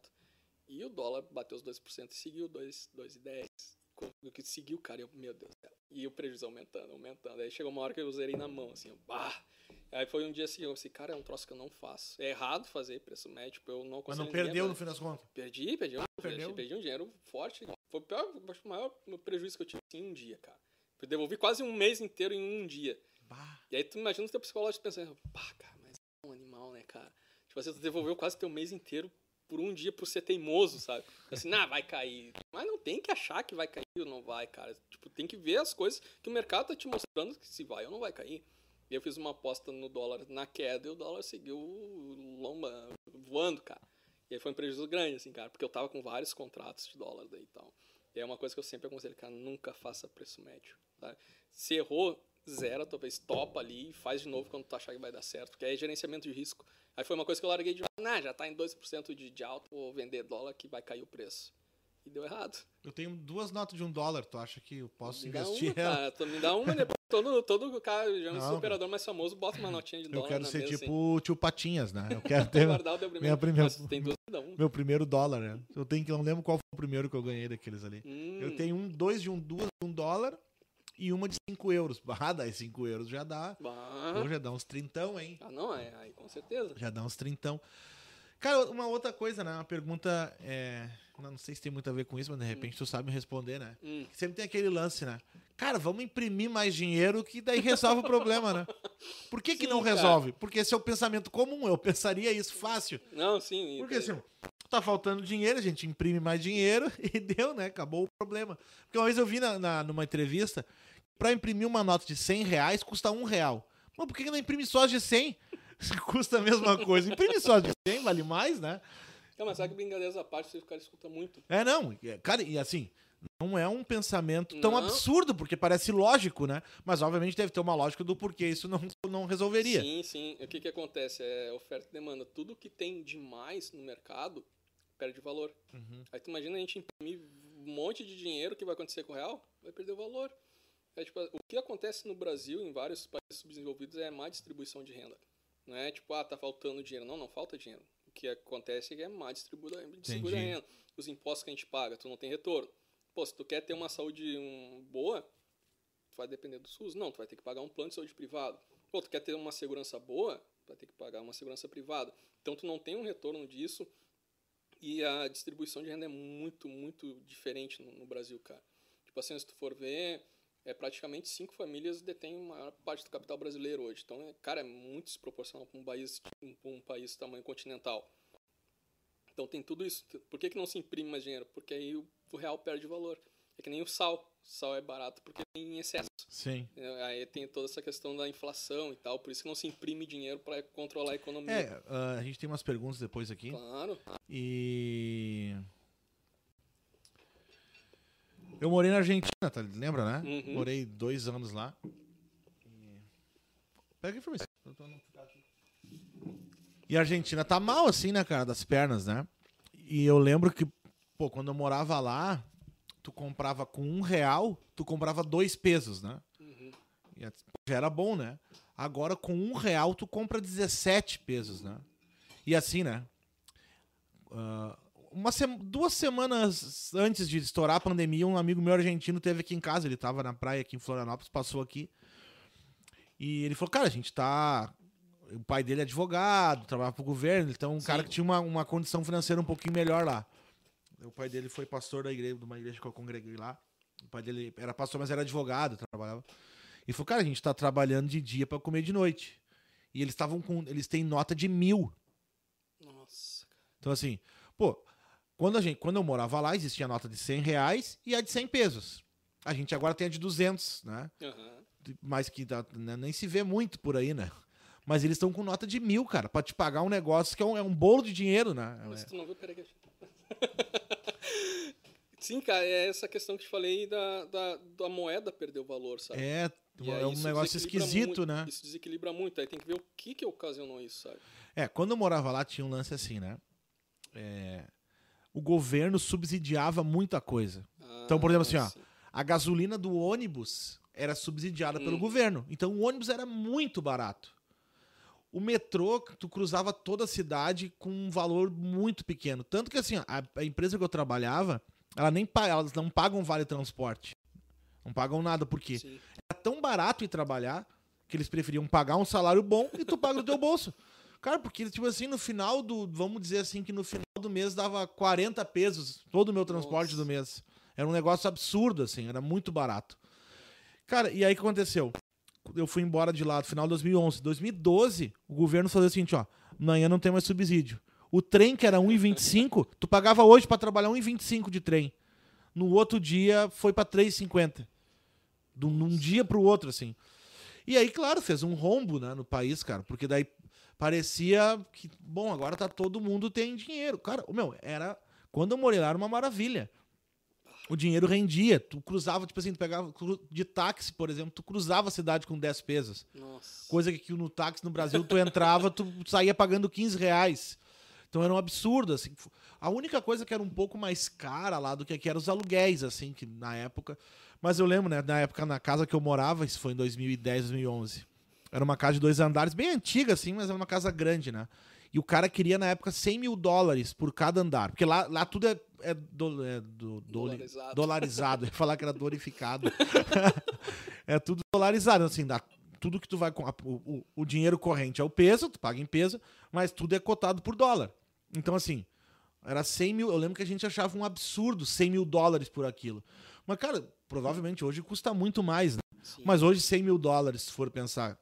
E o dólar bateu os 2% e seguiu 2,10. Do que seguiu, cara, eu, meu Deus do céu. E o prejuízo aumentando, aumentando. Aí chegou uma hora que eu zerei na mão, assim, eu, bah. Aí foi um dia assim, eu assim, cara, é um troço que eu não faço. É errado fazer preço médio, tipo, eu não Mas consigo. não perdeu no fim das contas. Perdi, perdi um, Perdeu? perdi, perdi um dinheiro forte. Foi o pior, o maior prejuízo que eu tive assim, em um dia, cara. Eu devolvi quase um mês inteiro em um dia. Bah. E aí tu imagina o teu psicológico pensando, pá, cara, mas é um animal, né, cara? Tipo assim, tu devolveu quase teu mês inteiro por um dia por ser teimoso, sabe? Assim, nah, vai cair. Mas não tem que achar que vai cair ou não vai, cara. Tipo, tem que ver as coisas que o mercado tá te mostrando que se vai ou não vai cair. E eu fiz uma aposta no dólar na queda e o dólar seguiu lomba, voando, cara. E aí foi um prejuízo grande, assim, cara, porque eu tava com vários contratos de dólar daí e tal. E é uma coisa que eu sempre aconselho, cara, nunca faça preço médio, tá? Se errou, zera, talvez topa ali e faz de novo quando tu achar que vai dar certo, porque aí é gerenciamento de risco. Aí foi uma coisa que eu larguei de, nah, já tá em 2% de, de alto, vou vender dólar que vai cair o preço. E deu errado. Eu tenho duas notas de um dólar, tu acha que eu posso Me dá investir uma, ela? cara, me dá uma depois. Todo, todo cara, já Não, um operador mais famoso, bota uma notinha de Eu dólar quero na ser mesa, tipo o tio Patinhas, né? Eu quero assim, ter guardar o teu primeiro. primeira- tem duas, dá um. meu primeiro dólar, né? Eu tenho que eu não lembro qual foi o primeiro que eu ganhei daqueles ali. Hum, Eu tenho um, dois de um, duas de um dólar e uma de cinco euros. Ah, daí cinco euros já dá. bah. Pô, já dá uns trintão, hein? Ah, não, é, aí com certeza. Já dá uns trintão. Cara, uma outra coisa, né? Uma pergunta. É... Não não sei se tem muito a ver com isso, mas de repente tu sabe me responder, né? Hum. Sempre tem aquele lance, né? Cara, vamos imprimir mais dinheiro que daí resolve o problema, né? Por que, que Sim, não cara. resolve? Porque esse é o pensamento comum, eu pensaria isso fácil. Não, sim. Porque e- assim, tá faltando dinheiro, a gente imprime mais dinheiro e deu, né? Acabou o problema. Porque uma vez eu vi na, na- numa entrevista, pra imprimir uma nota de 100 reais custa um real. Mas por que que não imprime só as de 100? Custa a mesma coisa. Imprime só de 100, vale mais, né? Não, mas sabe que brincadeiras à parte, você cara escuta muito. É, não. é, Cara, e assim, não é um pensamento tão Não. absurdo, porque parece lógico, né? Mas obviamente deve ter uma lógica do porquê isso não, não resolveria. Sim, sim. O que que acontece? É oferta e demanda. Tudo que tem demais no mercado perde valor. Uhum. Aí tu imagina a gente imprimir um monte de dinheiro, o que vai acontecer com o real? Vai perder o valor. É, tipo, o que acontece no Brasil, em vários países subdesenvolvidos, é má distribuição de renda. Não é tipo, ah, tá faltando dinheiro. Não, não falta dinheiro. O que acontece é que é má distribu- distribuição. Os impostos que a gente paga, tu não tem retorno. Pô, se tu quer ter uma saúde um, boa, tu vai depender do SUS. Não, tu vai ter que pagar um plano de saúde privado. Pô, tu quer ter uma segurança boa, tu vai ter que pagar uma segurança privada. Então tu não tem um retorno disso e a distribuição de renda é muito, muito diferente no, no Brasil, cara. Tipo assim, se tu for ver, é praticamente cinco famílias detêm a maior parte do capital brasileiro hoje. Então, é, cara, é muito desproporcional para um país, pra um país tamanho continental. Então tem tudo isso. Por que, que não se imprime mais dinheiro? Porque aí o, o real perde valor. É que nem o sal. O sal é barato porque tem em excesso. Sim. É, Aí tem toda essa questão da inflação e tal. Por isso que não se imprime dinheiro para controlar a economia. É, ah, a gente tem umas perguntas depois aqui. Claro. E. Eu morei na Argentina, tá? Lembra, né? Uhum. Morei dois anos lá. E... Pega a informação. E a Argentina tá mal, assim, né, cara, das pernas, né? E eu lembro que, pô, quando eu morava lá, tu comprava com um real, tu comprava dois pesos, né? Uhum. E já era bom, né? Agora, com um real, tu compra 17 pesos, né? E assim, né? Ah, uma sema- duas semanas antes de estourar a pandemia, um amigo meu argentino teve aqui em casa. Ele tava na praia aqui em Florianópolis, passou aqui. E ele falou, cara, a gente tá... O pai dele é advogado, trabalha pro governo, então um Sim. cara que tinha uma, uma condição financeira um pouquinho melhor lá. O pai dele foi pastor da igreja, de uma igreja que eu congreguei lá. O pai dele era pastor, mas era advogado, trabalhava. E falou, cara, a gente tá trabalhando de dia pra comer de noite. E eles estavam com. Eles têm nota de mil. Nossa, cara. Então, assim, pô, quando, a gente, quando eu morava lá, existia a nota de 100 reais e a de 100 pesos. A gente agora tem a de 200, né? Aham. Mas que dá- né, nem se vê muito por aí, né? Mas eles estão com nota de mil, cara, pra te pagar um negócio que é um, é um bolo de dinheiro, né? Mas tu não viu, peraí. que- Sim, cara, é essa questão que te falei da, da, da moeda perder o valor, sabe? É, E é um negócio esquisito, muito- né? Isso desequilibra muito. Aí tem que ver o que que ocasionou isso, sabe? É, quando eu morava lá tinha um lance assim, né? É, o governo subsidiava muita coisa. Então, por exemplo, assim, ó, Ah. A gasolina do ônibus era subsidiada pelo Hum. governo. Então o ônibus era muito barato. o metrô, tu cruzava toda a cidade com um valor muito pequeno. Tanto que, assim, a, a empresa que eu trabalhava, ela nem, elas não pagam vale transporte. Não pagam nada, por quê? Sim. Era tão barato ir trabalhar que eles preferiam pagar um salário bom e tu paga do teu bolso. Cara, porque, tipo assim, no final do. Vamos dizer assim, que no final do mês dava 40 pesos todo o meu transporte Nossa. do mês. Era um negócio absurdo, assim, era muito barato. Cara, e aí o que aconteceu? Eu fui embora de lá no final de 2011. 2012, o governo falou o seguinte, ó, amanhã não tem mais subsídio. O trem que era 1,25, tu pagava hoje pra trabalhar 1,25 de trem. No outro dia foi pra 3,50. De um dia pro outro, assim. E aí, claro, fez um rombo né, no país, cara, porque daí parecia que, bom, agora tá todo mundo tem dinheiro. Cara, o meu, era. Quando eu morei lá era uma maravilha. O dinheiro rendia. Tu cruzava, tipo assim, tu pegava de táxi, por exemplo, tu cruzava a cidade com 10 pesos. Nossa. Coisa que no táxi no Brasil tu entrava, tu saía pagando 15 reais. Então era um absurdo, assim. A única coisa que era um pouco mais cara lá do que aqui eram os aluguéis, assim, que na época. Mas eu lembro, né, na época na casa que eu morava, isso foi em 2010, 2011. Era uma casa de dois andares, bem antiga, assim, mas era uma casa grande, né? E o cara queria, na época, 100 mil dólares por cada andar. Porque lá, lá tudo é, é, do- é do- Dolarizado. dolarizado. Eu ia falar que era dorificado. é tudo dolarizado, assim, dá tudo que tu vai o, o, o dinheiro corrente é o peso, tu paga em peso, mas tudo é cotado por dólar. Então, assim, era 100 mil. Eu lembro que a gente achava um absurdo 100 mil dólares por aquilo. Mas, cara, provavelmente hoje custa muito mais, né? Mas hoje 100 mil dólares, se for pensar.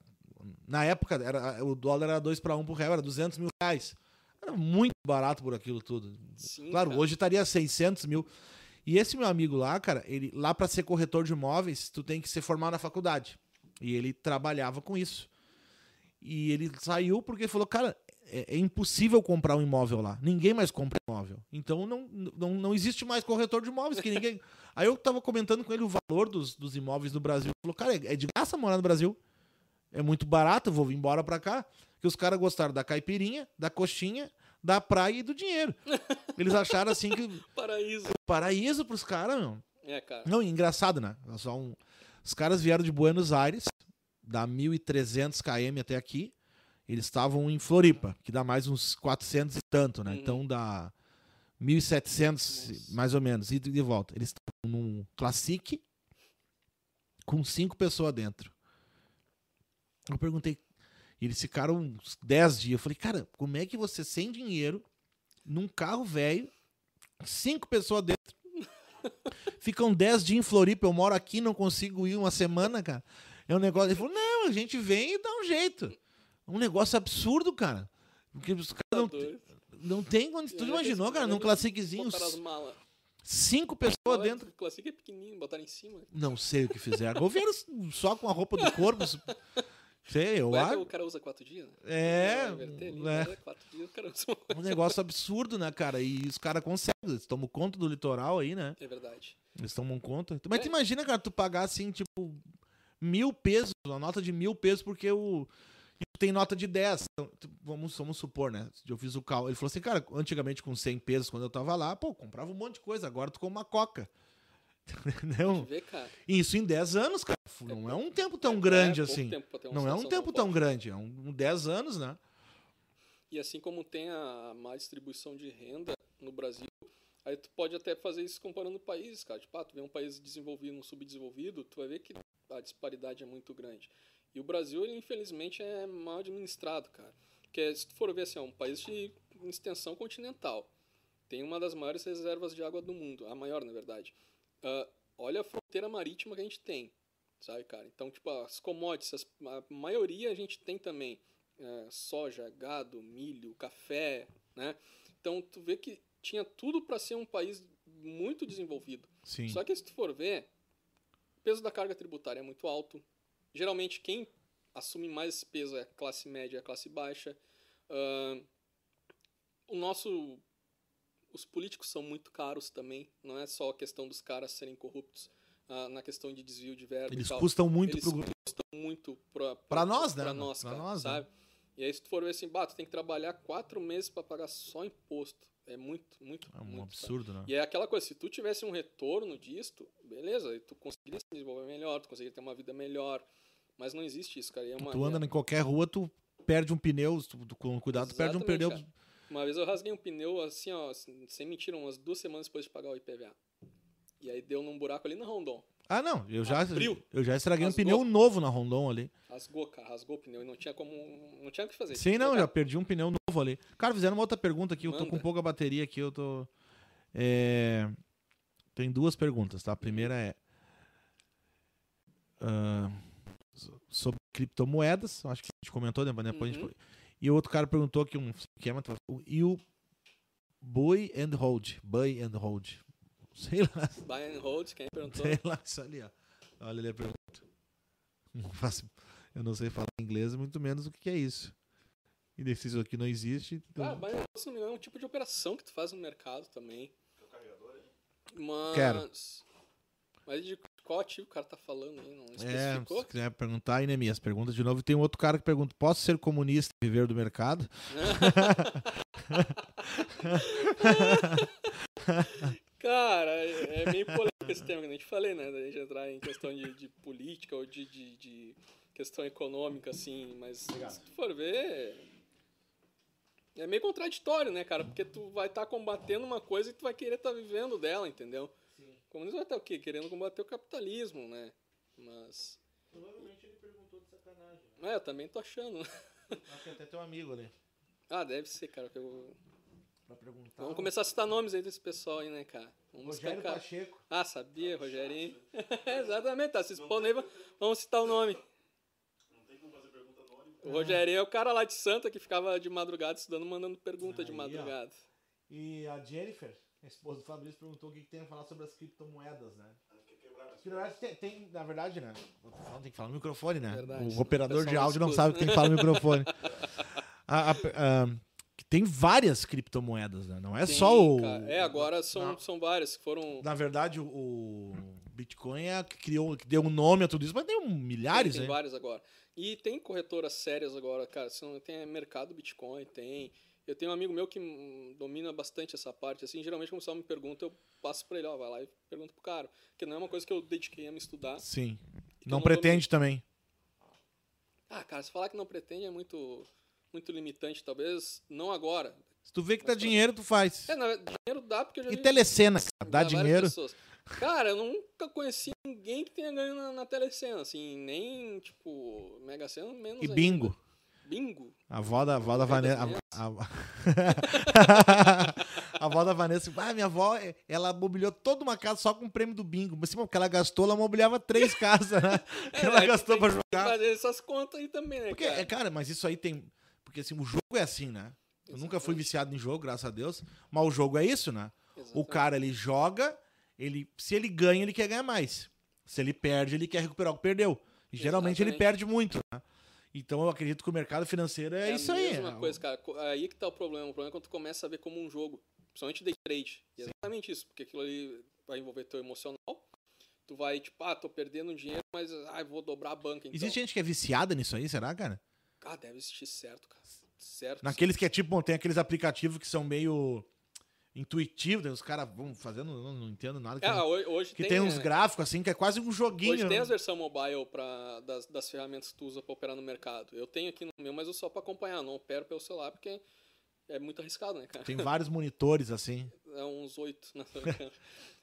Na época, era, o dólar era 2 para 1 por real, era 200 mil reais. Era muito barato por aquilo tudo. Sim, Claro, cara. hoje estaria 600 mil. E esse meu amigo lá, cara, ele lá para ser corretor de imóveis, tu tem que ser formado na faculdade. E ele trabalhava com isso. E ele saiu porque falou, cara, é, é impossível comprar um imóvel lá. Ninguém mais compra imóvel. Então não, não, não existe mais corretor de imóveis que ninguém. Aí eu tava comentando com ele o valor dos, dos imóveis no Brasil. Ele falou, cara, é é de graça morar no Brasil. É muito barato, vou vir embora pra cá. Que os caras gostaram da caipirinha, da coxinha, da praia e do dinheiro. Eles acharam assim que Paraíso. paraíso pros caras, meu. É, cara. Não, engraçado, né? Só um... Os caras vieram de Buenos Aires, dá 1.300 km até aqui. Eles estavam em Floripa, que dá mais uns 400 e tanto, né? Uhum. Então dá 1.700, Nossa. mais ou menos, e de volta. Eles estavam num Classic com cinco pessoas dentro. Eu perguntei, eles ficaram uns 10 dias. Eu falei, cara, como é que você, sem dinheiro, num carro velho, cinco pessoas dentro, ficam 10 dias em Floripa, eu moro aqui, não consigo ir uma semana, cara. É um negócio. Ele falou, não, a gente vem e dá um jeito. Um negócio absurdo, cara. Porque os caras Tá não, doido. não tem condição. Tu imaginou, cara, num malas. cinco pessoas dentro. Classic é pequenininho, botaram em cima. Não sei o que fizeram. Ou vieram só com a roupa do corpo. Sei, eu acho. o cara usa quatro dias, né? É, Vai inverter ali, é. né? Quatro dias o cara usa. Um negócio absurdo, né, cara? E os caras conseguem. Eles tomam conta do litoral aí, né? É verdade. Eles tomam conta. Mas É. tu imagina, cara, tu pagar assim, tipo, mil pesos, uma nota de mil pesos, porque o. tem nota de 10. Então, vamos, vamos supor, né? Eu fiz o cálculo. Ele falou assim, cara, antigamente com 100 pesos, quando eu tava lá, pô, comprava um monte de coisa. Agora tu come uma coca. Entendeu? E Isso em 10 anos, cara. Não é um tempo tão É, grande é assim. Não é um tempo tão forte. grande. É um, um 10 anos, né? E assim como tem a má distribuição de renda no Brasil, aí tu pode até fazer isso comparando países, cara. Tipo, ah, tu vê um país desenvolvido um subdesenvolvido, tu vai ver que a disparidade é muito grande. E o Brasil, ele infelizmente é mal administrado, cara. Porque se tu for ver assim, é um país de extensão continental. Tem uma das maiores reservas de água do mundo, a maior, na verdade. Ah, olha a fronteira marítima que a gente tem, sabe, cara? Então, tipo, as commodities, as- a maioria a gente tem também. É, soja, gado, milho, café, né? Então, tu vê que tinha tudo para ser um país muito desenvolvido. Sim. Só que se tu for ver, o peso da carga tributária é muito alto. Geralmente quem assume mais esse peso é a classe média e a classe baixa. Ahn, o nosso os políticos são muito caros também, não é só a questão dos caras serem corruptos ah, na questão de desvio de verba Eles custam muito Eles pro. custam muito Pra nós, né? Pra nós, Pra cara, nós, né? sabe? E aí se tu for ver assim, bah, tu tem que trabalhar quatro meses para pagar só imposto. É muito, muito, É um muito, absurdo, né? e é aquela coisa, se tu tivesse um retorno disto, beleza, tu conseguiria se desenvolver melhor, tu conseguiria ter uma vida melhor, mas não existe isso, cara. É uma, Tu anda em qualquer rua, tu perde um pneu, tu- com cuidado, tu perde um pneu. cara. Uma vez eu rasguei um pneu assim, ó, sem mentira, umas duas semanas depois de pagar o IPVA. E aí deu num buraco ali na Rondon. Ah, não, eu já, Abriu. eu já estraguei um Rasgou. pneu novo na Rondon ali. Rasgou, cara, rasgou o pneu e não tinha como. Não tinha o que fazer. Sim, não, Cara, já perdi um pneu novo ali. Cara, fizeram uma outra pergunta aqui, eu tô Manda. com pouca bateria aqui, eu tô... É, Tem duas perguntas, tá? A primeira é... so- sobre criptomoedas, acho que a gente comentou, né? Depois a gente... E o outro cara perguntou aqui um esquema, e o buy and hold, buy and hold. Sei lá, Buy and hold, quem perguntou? sei lá, isso ali, ó. Olha ali a pergunta. Não faço- eu não sei falar inglês, muito menos o que é isso. Indeciso aqui não existe. então- Ah, buy and hold, se não me engano, é um tipo de operação que tu faz no mercado também. Mas. Quero. Mas de qual ativo o cara tá falando aí? Não É, especificou? se quiser perguntar, aí, Neemias, pergunta de novo. E tem um outro cara que pergunta: posso ser comunista e viver do mercado? Cara, é é meio polêmico esse tema que a gente falei, né? Da gente entrar em questão de, de política ou de, de, de questão econômica, assim. Mas se tu for ver. É meio contraditório, né, cara? Porque tu vai estar combatendo uma coisa e tu vai querer estar vivendo dela, entendeu? O comunismo vai estar o quê? Querendo combater o capitalismo, né? Mas. Provavelmente ele perguntou de sacanagem. É, eu também tô achando. Acho que até teu amigo ali. Ah, deve ser, cara. que eu- Pra perguntar. Vamos começar a citar nomes aí desse pessoal aí, né, cara? Vamos Rogério cara. Pacheco. Ah, sabia, Rogerinho. Exatamente, tá se expondo aí. Vamos citar o nome. Não tem como fazer pergunta anônima. O Rogerinho é o cara lá de Santa que ficava de madrugada estudando, mandando pergunta de Aí, ó. madrugada. E a Jennifer, a esposa do Fabrício, perguntou o que que tem a falar sobre as criptomoedas, né? Que na verdade tem, tem- na verdade, né? Falando, Tem que falar no microfone, né? Verdade. O operador O de áudio não sabe que tem que falar no microfone. A- a- a- tem várias criptomoedas, né? Não é Tem, só o. cara. É, agora são, Não. são várias que foram. Na verdade, o, o Bitcoin é a que criou, que deu um nome a tudo isso, mas tem um milhares, tem, tem né? várias agora. E tem corretoras sérias agora, cara. Tem mercado Bitcoin, tem. Eu tenho um amigo meu que hum, domina bastante essa parte, assim, geralmente quando o pessoal me pergunta, eu passo pra ele, ó, vai lá e pergunta pro cara. Porque não é uma coisa que eu dediquei a me estudar. Sim. Não não pretende também. Ah, cara, se falar que não pretende é muito, muito limitante, talvez não agora. Se tu vê que dá pra- dinheiro, tu faz. É, na verdade, dinheiro dá porque eu já E telecena, cara, dá dinheiro. pessoas. Cara, eu nunca conheci ninguém que tenha ganho na, na telecena, assim, nem, tipo, Mega Sena, menos E ainda. bingo. Bingo? A avó da, a avó da Vanessa. A, a... a avó da Vanessa, ah, minha avó, ela mobiliou toda uma casa só com o prêmio do bingo. Mas sim, porque ela gastou, ela mobiliava três casas, né? Que ela É, gastou tem pra que jogar. fazer essas contas aí também, né, Porque, cara? é, cara, mas isso aí tem. Porque assim, o jogo é assim, né? Eu nunca fui viciado em jogo, graças a Deus. Mas o jogo é isso, né? O Exatamente. cara, ele joga, ele, se ele ganha, ele quer ganhar mais. Se ele perde, ele quer recuperar o que perdeu. E geralmente ele Exatamente. perde muito, né? Então eu acredito que o mercado financeiro é, É isso a aí. mesma é o- coisa, cara. Co- Aí que tá o problema. O problema é quando tu começa a ver como um jogo. Principalmente day trade. E é exatamente isso. Porque aquilo ali vai envolver teu emocional. Tu vai, tipo, ah, tô perdendo dinheiro, mas ah, vou dobrar a banca. Então. Existe gente que é viciada nisso aí, será, cara? Ah, deve existir certo, cara. Certo. Naqueles que é tipo, tem aqueles aplicativos que são meio intuitivos, né? os caras vão fazendo, não, não entendo nada. Que, Ah, tem, hoje, hoje que tem, tem uns é, gráficos assim, que é quase um joguinho. Hoje tem né? as versões mobile pra, das, das ferramentas que tu usa pra operar no mercado. Eu tenho aqui no meu, mas eu só pra acompanhar. Não opero pelo celular porque é muito arriscado, né, cara? Tem vários monitores assim. É uns oito. Né?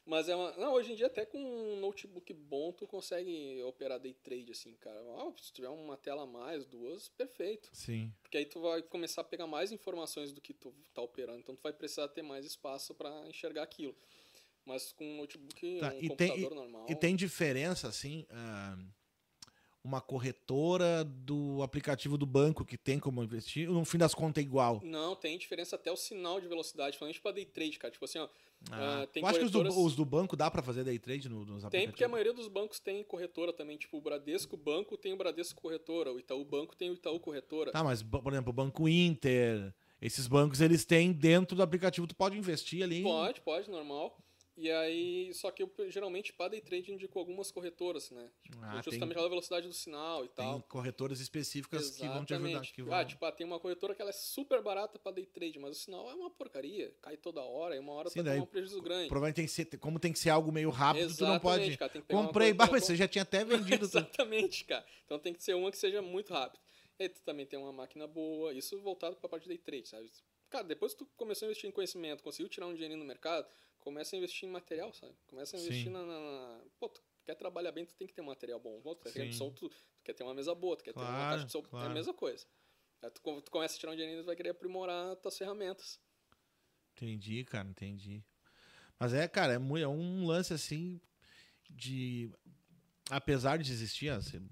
Mas é uma. Não, hoje em dia, até com um notebook bom, tu consegue operar day trade, assim, cara. Ah, se tiver uma tela a mais, duas, perfeito. Sim. Porque aí tu vai começar a pegar mais informações do que tu tá operando. Então tu vai precisar ter mais espaço pra enxergar aquilo. Mas com um notebook, Tá, um e tem- computador normal. E tem diferença, assim, ah, uma corretora do aplicativo do banco que tem como investir, no fim das contas é igual. Não, tem diferença até o sinal de velocidade, falando pra day trade, cara. Tipo assim, ó. Ah, Ah, tem eu acho que os do, corretoras- os do banco dá pra fazer day trade no- nos Tem, aplicativos. porque a maioria dos bancos tem corretora também. Tipo, o Bradesco Banco tem o Bradesco Corretora, o Itaú Banco tem o Itaú Corretora. Tá, mas, por exemplo, o Banco Inter, esses bancos, eles têm dentro do aplicativo, tu pode investir ali. Pode, pode, normal. E aí, só que eu geralmente para day trade indico algumas corretoras, né? Tipo, Ah, justamente tem- pela velocidade do sinal e Tem tal. corretoras específicas que vão te ajudar. Exatamente. Que vão... Ah, tipo, ah, tem uma corretora que ela é super barata para day trade, mas o sinal é uma porcaria. Cai toda hora, e uma hora Sim, vai daí um prejuízo grande. Provavelmente tem que ser, como tem que ser algo meio rápido, tu não Exatamente, pode. cara, tem que pegar Comprei, bah, mas você já tinha até vendido. Exatamente, cara. Então tem que ser uma que seja muito rápida. Aí tu também tem uma máquina boa, isso voltado para a parte day trade, sabe? Cara, depois que tu começou a investir em conhecimento, conseguiu tirar um dinheirinho no mercado, começa a investir em material, sabe? Começa a investir na, na, Pô, tu quer trabalhar bem, tu tem que ter um material bom. Pô, tu, quer ter tu, tu quer ter uma mesa boa, tu quer ter uma Claro, caixa de som, é claro. a mesma coisa. Aí tu, tu começa a tirar um dinheirinho, tu vai querer aprimorar tuas ferramentas. Entendi, cara, entendi. Mas é, cara, é, mu- é um lance assim de. Apesar de existir assim,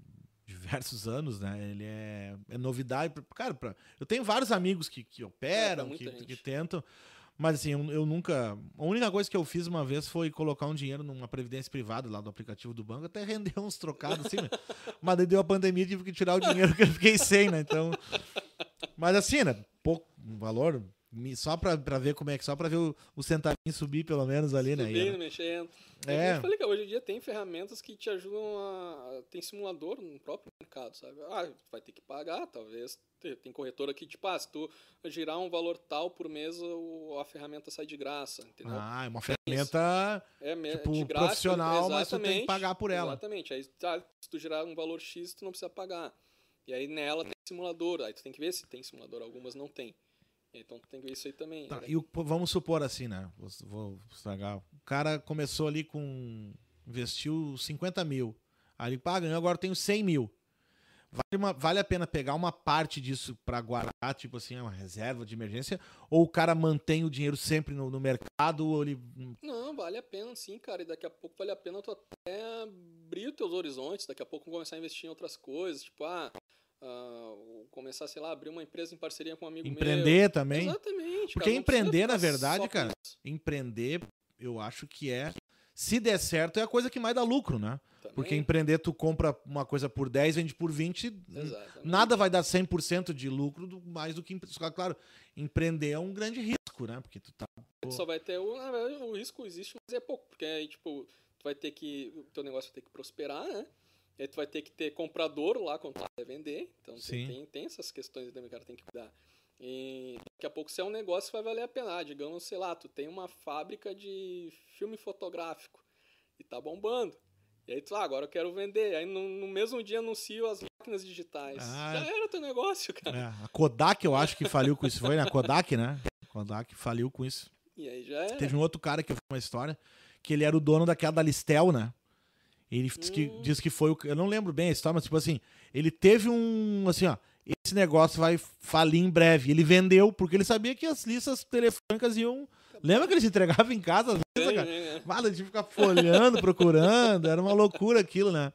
diversos anos, né? Ele é, é novidade. pra- Cara, pra, eu tenho vários amigos que, que operam, muita que, que tentam. Mas assim, eu, eu nunca. A única coisa que eu fiz uma vez foi colocar um dinheiro numa previdência privada lá do aplicativo do banco, até rendeu uns trocados assim, mas daí deu a pandemia e tive que tirar o dinheiro que eu fiquei sem, né? Então. Mas assim, né? Pouco um valor. Só pra, pra ver como é que. Só pra ver o, o centavinho subir, pelo menos, ali, né? Subindo, mexendo. É. É. Eu falei que hoje em dia tem ferramentas que te ajudam a. Tem simulador no próprio mercado, sabe? Ah, vai ter que pagar, talvez. Tem corretora que, tipo, ah, se tu girar um valor tal por mês, a ferramenta sai de graça, entendeu? Ah, é uma ferramenta é tipo, de graça, profissional, mas tu tem que pagar por ela. Exatamente. Aí, tá, se tu girar um valor X, tu não precisa pagar. E aí nela tem simulador. Aí tu tem que ver se tem simulador. Algumas não tem. Então tem que ver isso aí também. Tá, né? e o- vamos supor assim, né? Vou, vou estragar. O cara começou ali com. investiu 50 mil. Aí ele paga, agora tenho 100 mil. Vale, uma- vale a pena pegar uma parte disso pra guardar, tipo assim, uma reserva de emergência? Ou o cara mantém o dinheiro sempre no, no mercado? Ou ele. Não, vale a pena sim, cara. E daqui a pouco vale a pena tu até abrir os teus horizontes. Daqui a pouco começar a investir em outras coisas. Tipo, ah, ah, começar, sei lá, abrir uma empresa em parceria com um amigo meu. Empreender também? Exatamente. Porque cara, empreender, na verdade, cara, Empreender, eu acho que é. Se der certo, é a coisa que mais dá lucro, né? também. Porque empreender, tu compra uma coisa por 10, vende por 20. Exatamente. Nada vai dar 100% de lucro mais do que. Claro, empreender é um grande risco, né? Porque tu tá. Tu só vai ter o, o risco existe, mas é pouco, porque aí, tipo, tu vai ter que, o teu negócio vai ter que prosperar, né? E aí tu vai ter que ter comprador lá quando tu vai vender, então tem, tem, tem essas questões também que o cara tem que cuidar. E daqui a pouco se é um negócio vai valer a pena, Ah, digamos, sei lá, tu tem uma fábrica de filme fotográfico e tá bombando. E aí tu, ah, agora eu quero vender. Aí no, no mesmo dia anuncio as máquinas digitais. Ah. Já era teu negócio, cara. É, a Kodak, eu acho que faliu com isso. Foi, né? A Kodak, né? A Kodak faliu com isso. E aí já era. Teve um outro cara que eu vi uma história que ele era o dono daquela da Listel, né? Ele disse que, Hum. diz que foi o. Eu não lembro bem a história, mas tipo assim, ele teve um. Assim, ó. Esse negócio vai falir em breve. Ele vendeu porque ele sabia que as listas telefônicas iam. Lembra que eles entregavam em casa as listas, cara? Vale, de ficar folhando, procurando. Era uma loucura aquilo, né?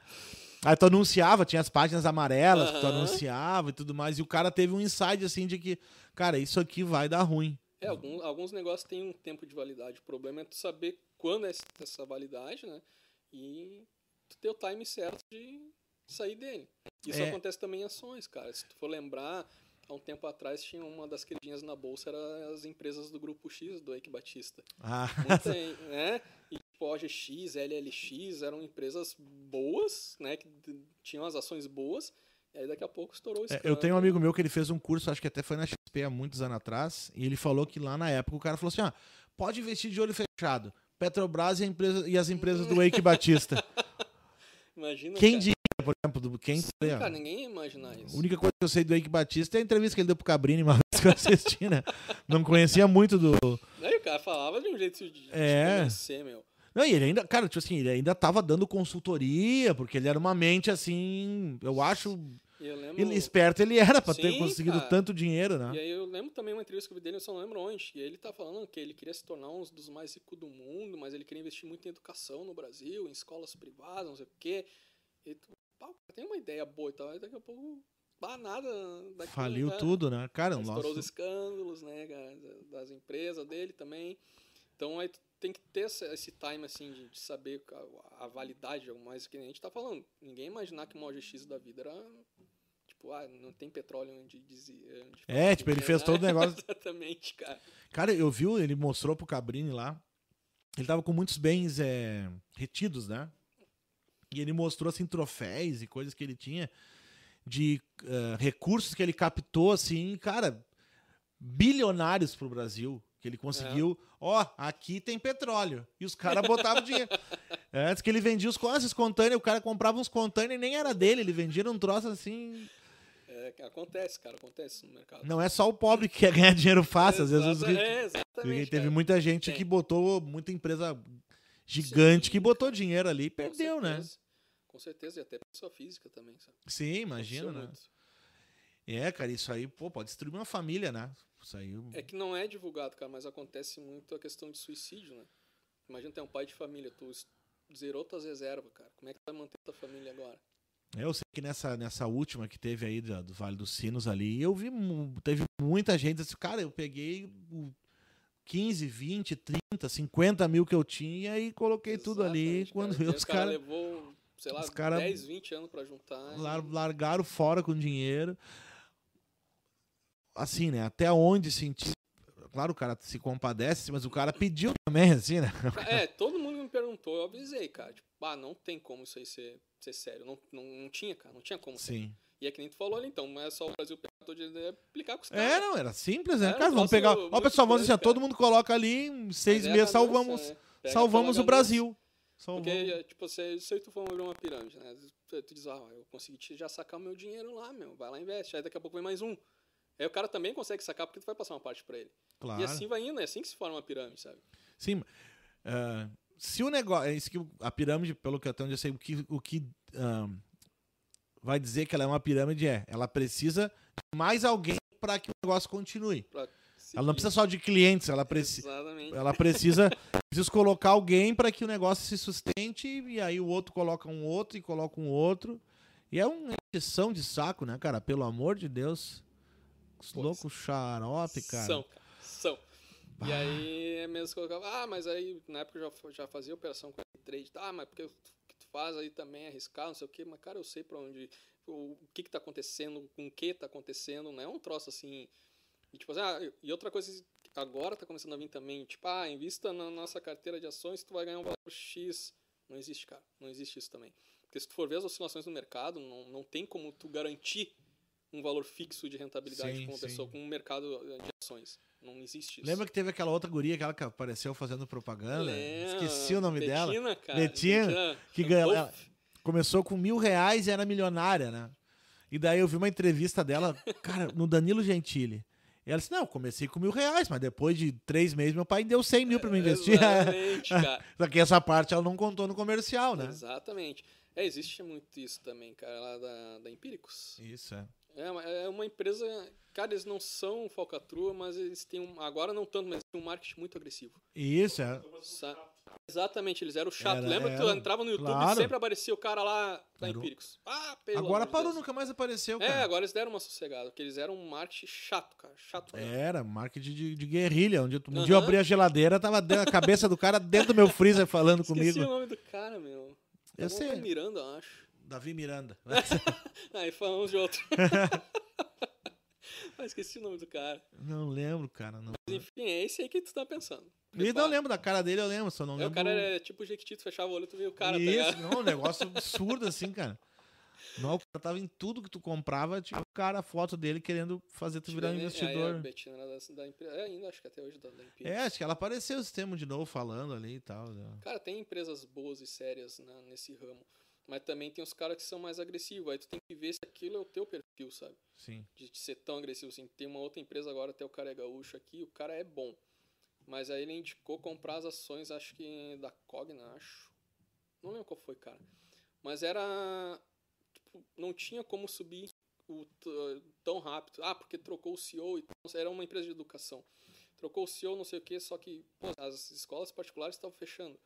Aí tu anunciava, tinha as páginas amarelas que tu anunciava e tudo mais. E o cara teve um insight assim de que, cara, isso aqui vai dar ruim. É, alguns, alguns negócios têm um tempo de validade. O problema é tu saber quando é essa- essa validade, né? E tu ter o time certo de sair dele. Isso É. acontece também em ações, cara. Se tu for lembrar, há um tempo atrás tinha uma das queridinhas na bolsa, era as empresas do grupo X, do Eike Batista. Ah, Muita, né? E tipo, OGX, LLX eram empresas boas, né? Que tinham as ações boas. E aí daqui a pouco estourou o É, eu tenho um amigo meu que ele fez um curso, acho que até foi na XP há muitos anos atrás, e ele falou que lá na época o cara falou assim: ah, pode investir de olho fechado. Petrobras e, a empresa- e as empresas do Eike Batista. Imagina, Quem cara. diria, por exemplo, do, quem Sim, diria? cara, ninguém ia imaginar isso. A única coisa que eu sei do Eike Batista é a entrevista que ele deu pro Cabrini uma vez que eu assisti, né? Não conhecia muito do. Aí o cara falava de um jeito de, É. convencer, meu. Não, e ele ainda, cara, tipo assim, ele ainda tava dando consultoria, porque ele era uma mente assim, eu acho. E lembro. Ele, esperto ele era pra ter conseguido cara. tanto dinheiro, E né? aí eu lembro também uma entrevista que eu vi dele, eu só não lembro onde. E ele tá falando que ele queria se tornar um dos mais ricos do mundo, mas ele queria investir muito em educação no Brasil, em escolas privadas, não sei o quê. E tu, pá, o tem uma ideia boa e tal, aí daqui a pouco, pá, nada Faliu já- tudo, né? Cara, Estourou os escândalos, né, cara, da- das empresas dele também. Então aí tu tem que ter esse, time, assim, de, de saber a, a validade, mais que nem a gente tá falando. Ninguém imaginar que uma OGX da vida era, tipo, ah, não tem petróleo onde dizia... onde É, tipo, ele fez né? todo o negócio. Exatamente, cara. Cara, eu vi, ele mostrou pro Cabrini lá. Ele tava com muitos bens é, retidos, né? E ele mostrou, assim, troféus e coisas que ele tinha de eh, recursos que ele captou, assim, cara, bilionários pro Brasil. Que ele conseguiu, ó, aqui tem petróleo. E os caras botavam dinheiro. É, diz que ele vendia os, quase os containers, o cara comprava uns containers e nem era dele, ele vendia um troço assim. É, acontece, cara, acontece no mercado. Não é só o pobre que quer ganhar dinheiro fácil, às vezes. É, exatamente. Teve cara. muita gente Tem. que botou, muita empresa gigante Sim, que botou dinheiro ali e perdeu, né? Com certeza, e até pessoa física também, sabe? Sim, imagina, né? muito. É, cara, isso aí, pô, pode destruir uma família, né? Isso aí. É que não é divulgado, cara, mas acontece muito a questão de suicídio, né? Imagina ter um pai de família, tu zerou tuas reservas, cara. Como é que tu vai manter tua família agora? Eu sei que nessa, nessa última que teve aí do, Vale dos Sinos ali, eu vi, teve muita gente assim, cara, eu peguei o 15, 20, 30, 50 mil que eu tinha e coloquei tudo ali. Exatamente, Quando cara. E aí os o cara caras levou, sei lá, os cara 10, 20 anos pra juntar. e- lar- largaram fora com dinheiro. Assim, né? Até onde sentir. Claro, o cara se compadece, mas o cara pediu também, assim, né? É, todo mundo me perguntou, eu avisei, cara. Tipo, ah, não tem como isso aí ser, ser sério. Não, não, não tinha, cara. Não tinha como ser. Sim. E é que nem tu falou ali, então. Não é só o Brasil pegar todo e aplicar com os É, caras. não, era simples, né? Era Cara, vamos pegar. Ó, pessoal, vamos assim, todo mundo coloca ali, em seis Mas é meses salvamos, né? Salvamos o Brasil. Porque, Salvamos. é, tipo, se, se tu for abrir uma pirâmide, né? Tu, diz, ah, eu consegui já sacar o meu dinheiro lá, meu. Vai lá e investe. Aí daqui a pouco vem mais um. Aí o cara também consegue sacar porque tu vai passar uma parte pra ele. Claro. E assim vai indo, é assim que se forma uma pirâmide, sabe? Sim. ah, se o negócio. É isso que a pirâmide, pelo que até onde eu sei, o que, o que ah, vai dizer que ela é uma pirâmide é ela precisa de mais alguém para que o negócio continue. Ela não precisa só de clientes, ela precisa. Exatamente. Ela precisa, precisa colocar alguém para que o negócio se sustente e aí o outro coloca um outro e coloca um outro. E é uma encheção de saco, né, cara? Pelo amor de Deus. Os loucos xarope, cara. São, cara. São. E aí é mesmo que eu colocava, ah, mas aí na época eu já, já fazia operação com trade, ah, mas porque o que tu faz aí também é arriscar, não sei o quê, mas cara, eu sei pra onde, o, que que tá acontecendo, com o que tá acontecendo, não é um troço assim, e tipo assim, ah, e outra coisa agora tá começando a vir também, tipo, ah, invista na nossa carteira de ações, tu vai ganhar um valor X, não existe, cara, não existe isso também, porque se tu for ver as oscilações no mercado, não, não tem como tu garantir um valor fixo de rentabilidade Sim, com uma sim. pessoa, com um mercado eh, de ações. Não existe isso. Lembra que teve aquela outra guria, aquela que apareceu fazendo propaganda? Lembra? Esqueci o nome dela. Betina, cara. Betina, que Uff, ganhou- Começou com mil reais e era milionária, né? E daí eu vi uma entrevista dela, cara, no Danilo Gentili. E ela disse: Não, eu comecei com mil reais, mas depois de três meses meu pai deu 100 mil pra me investir. Exatamente, cara. Só que essa parte ela não contou no comercial, né? Exatamente. É, existe muito isso também, cara, lá da, da Empíricos. Isso, é. É uma, é uma empresa. Cara, eles não são falcatrua, mas eles têm um. Agora não tanto, mas têm um marketing muito agressivo. Isso, é. Sa- Exatamente, eles eram chato. Era- Lembra que tu era, entrava no YouTube claro. e sempre aparecia o cara lá da Era Empíricos? Ah, pelo Agora parou, Deus. nunca mais apareceu, É, cara. agora eles deram uma sossegada, porque eles eram um marketing chato, cara. Chato. mesmo. Era, marketing de, de guerrilha. Onde, um Aham. dia eu abri a geladeira, tava a cabeça do cara dentro do meu freezer falando Esqueci comigo. o nome do cara, meu. Eu É sei. Miranda, eu acho. Davi Miranda. Aí falamos de outro. ah, esqueci o nome do cara. não lembro, cara. Não. Mas enfim, é esse aí que tu tá pensando. E não lembro da cara dele, eu lembro, só não É, lembro. o cara era tipo Jequiti, tu fechava o olho e tu via o cara, tá Isso, ligado? não, um negócio absurdo assim, cara. Não, o cara tava em tudo que tu comprava, tinha o cara, a foto dele querendo fazer tu virar um Aí a investidor. Betina era da, da empresa. É, ainda acho que até hoje da, da empresa. É, acho que ela apareceu esse termo de novo falando ali e tal. né? Cara, tem empresas boas e sérias né, nesse ramo. Mas também tem os caras que são mais agressivos. Aí tu tem que ver se aquilo é o teu perfil, sabe? Sim. de ser tão agressivo assim. Tem uma outra empresa agora, até o cara é gaúcho aqui, o cara é bom. Mas aí ele indicou comprar as ações, acho que da Cogna, acho. Não lembro qual foi, cara. Mas era. Tipo, não tinha como subir o, tão rápido. Ah, porque trocou o CEO e tal. Era uma empresa de educação. Trocou o CEO, não sei o que, só que pô, as escolas particulares estavam fechando.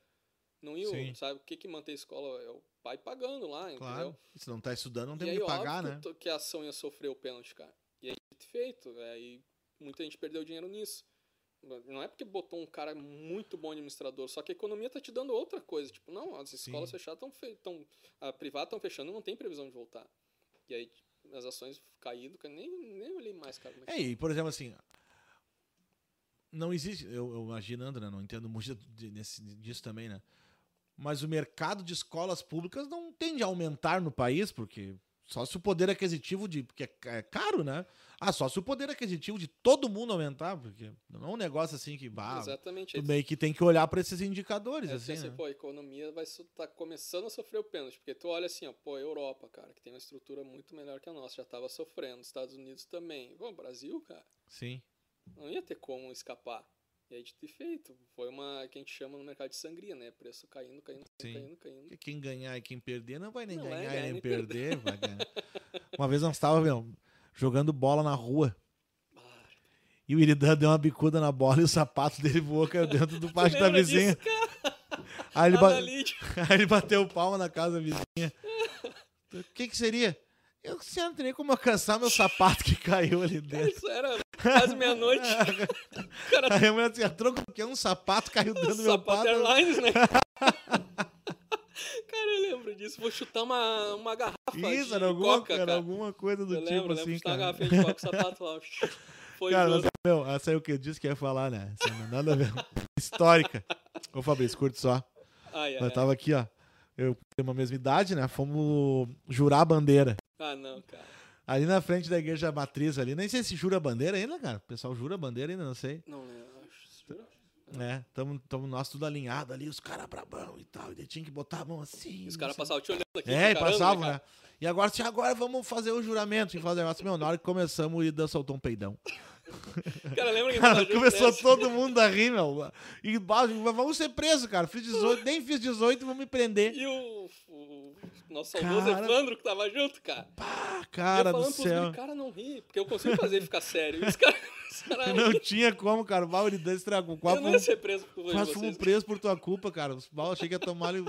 Não iam, Sim. sabe? O que, que mantém a escola é o pai pagando lá, entendeu? Claro. Se não tá estudando, não tem o aí, que pagar, né? que que a ação ia sofrer o pênalti, cara. E aí, feito. Aí muita gente perdeu dinheiro nisso. Não é porque botou um cara muito bom administrador, só que a economia tá te dando outra coisa. Tipo, não, as escolas Sim. fechadas estão. Fe tão, a privada estão fechando não tem previsão de voltar. E aí as ações cara, nem, nem olhei mais, cara. é que É, e por exemplo, assim. Não existe, eu, eu imaginando, né? Não entendo muito nesse- disso também, né? Mas o mercado de escolas públicas não tende a aumentar no país, porque só se o poder aquisitivo de. Porque é é caro, né? Ah, só se o poder aquisitivo de todo mundo aumentar, porque não é um negócio assim que. Ah, Exatamente. tudo bem que tem que olhar para esses indicadores, É, assim, assim, né? pô, a economia vai tá começando a sofrer o pênalti, porque tu olha assim, ó, pô, Europa, cara, que tem uma estrutura muito melhor que a nossa, já tava sofrendo, Estados Unidos também. Pô, Brasil, cara, Sim. não ia ter como escapar. E aí, dito e feito, foi uma que a gente chama no mercado de sangria, né? Preço caindo, caindo, Sim. caindo, caindo. Quem ganhar e quem perder não vai nem Não é ganhar e nem nem perder. ganhar. Uma vez nós estávamos jogando bola na rua Ah, e o Iridan deu uma bicuda na bola e o sapato dele voou caiu dentro do pátio da vizinha. disso? Aí ele, ba-. Aí ele bateu palma na casa da vizinha. O que que seria? Eu não sei, não tem nem como alcançar meu sapato que caiu ali Cara, dentro. isso era quase meia-noite. Cara Aí a mulher assim, a troco que um sapato caiu dentro do meu Sapato pato. Airlines, né? cara, eu lembro disso. Vou chutar uma, uma garrafa Isso, de era alguma, coca, era cara. alguma coisa do eu tipo lembro, assim, lembro. Chutar uma cara. garrafinha de coca, sapato lá. Foi Cara, mas, meu, essa aí o que eu disse que ia falar, né? Isso não nada a ver. Histórica. Ô, Fabrício, curte só. Ai, ai, Nós tava aqui, ó. Eu tenho uma mesma idade, né? Fomos jurar a bandeira. Ah, não, cara. Ali na frente da igreja matriz ali. Nem sei se jura a bandeira ainda, cara. O pessoal jura a bandeira ainda, não sei. Não jura? É, tamo, tamo nós tudo alinhado ali, os caras brabão e tal. E tinha que botar a mão assim. Os caras passavam te olhando aqui. É, caramba, passavam, né? E agora, assim, agora vamos fazer o juramento. E fazer o negócio. Meu, na hora que começamos, o Ida soltou um peidão. Cara, lembra que Cara, começou nessa? todo mundo a rir, meu. E vamos ser presos, cara. Fiz 18, nem fiz 18, vão me prender. E o, o nosso saudoso Cara. Evandro que tava junto, cara. E cara eu do céu. guri, cara, não ri, porque eu consigo fazer ele ficar sério. Os caras Não tinha como, cara. O Iridan estragou. Quase Eu não ia ser preso por de quase fomos vocês. presos por tua culpa, cara. Os mal, achei que ia tomar ali.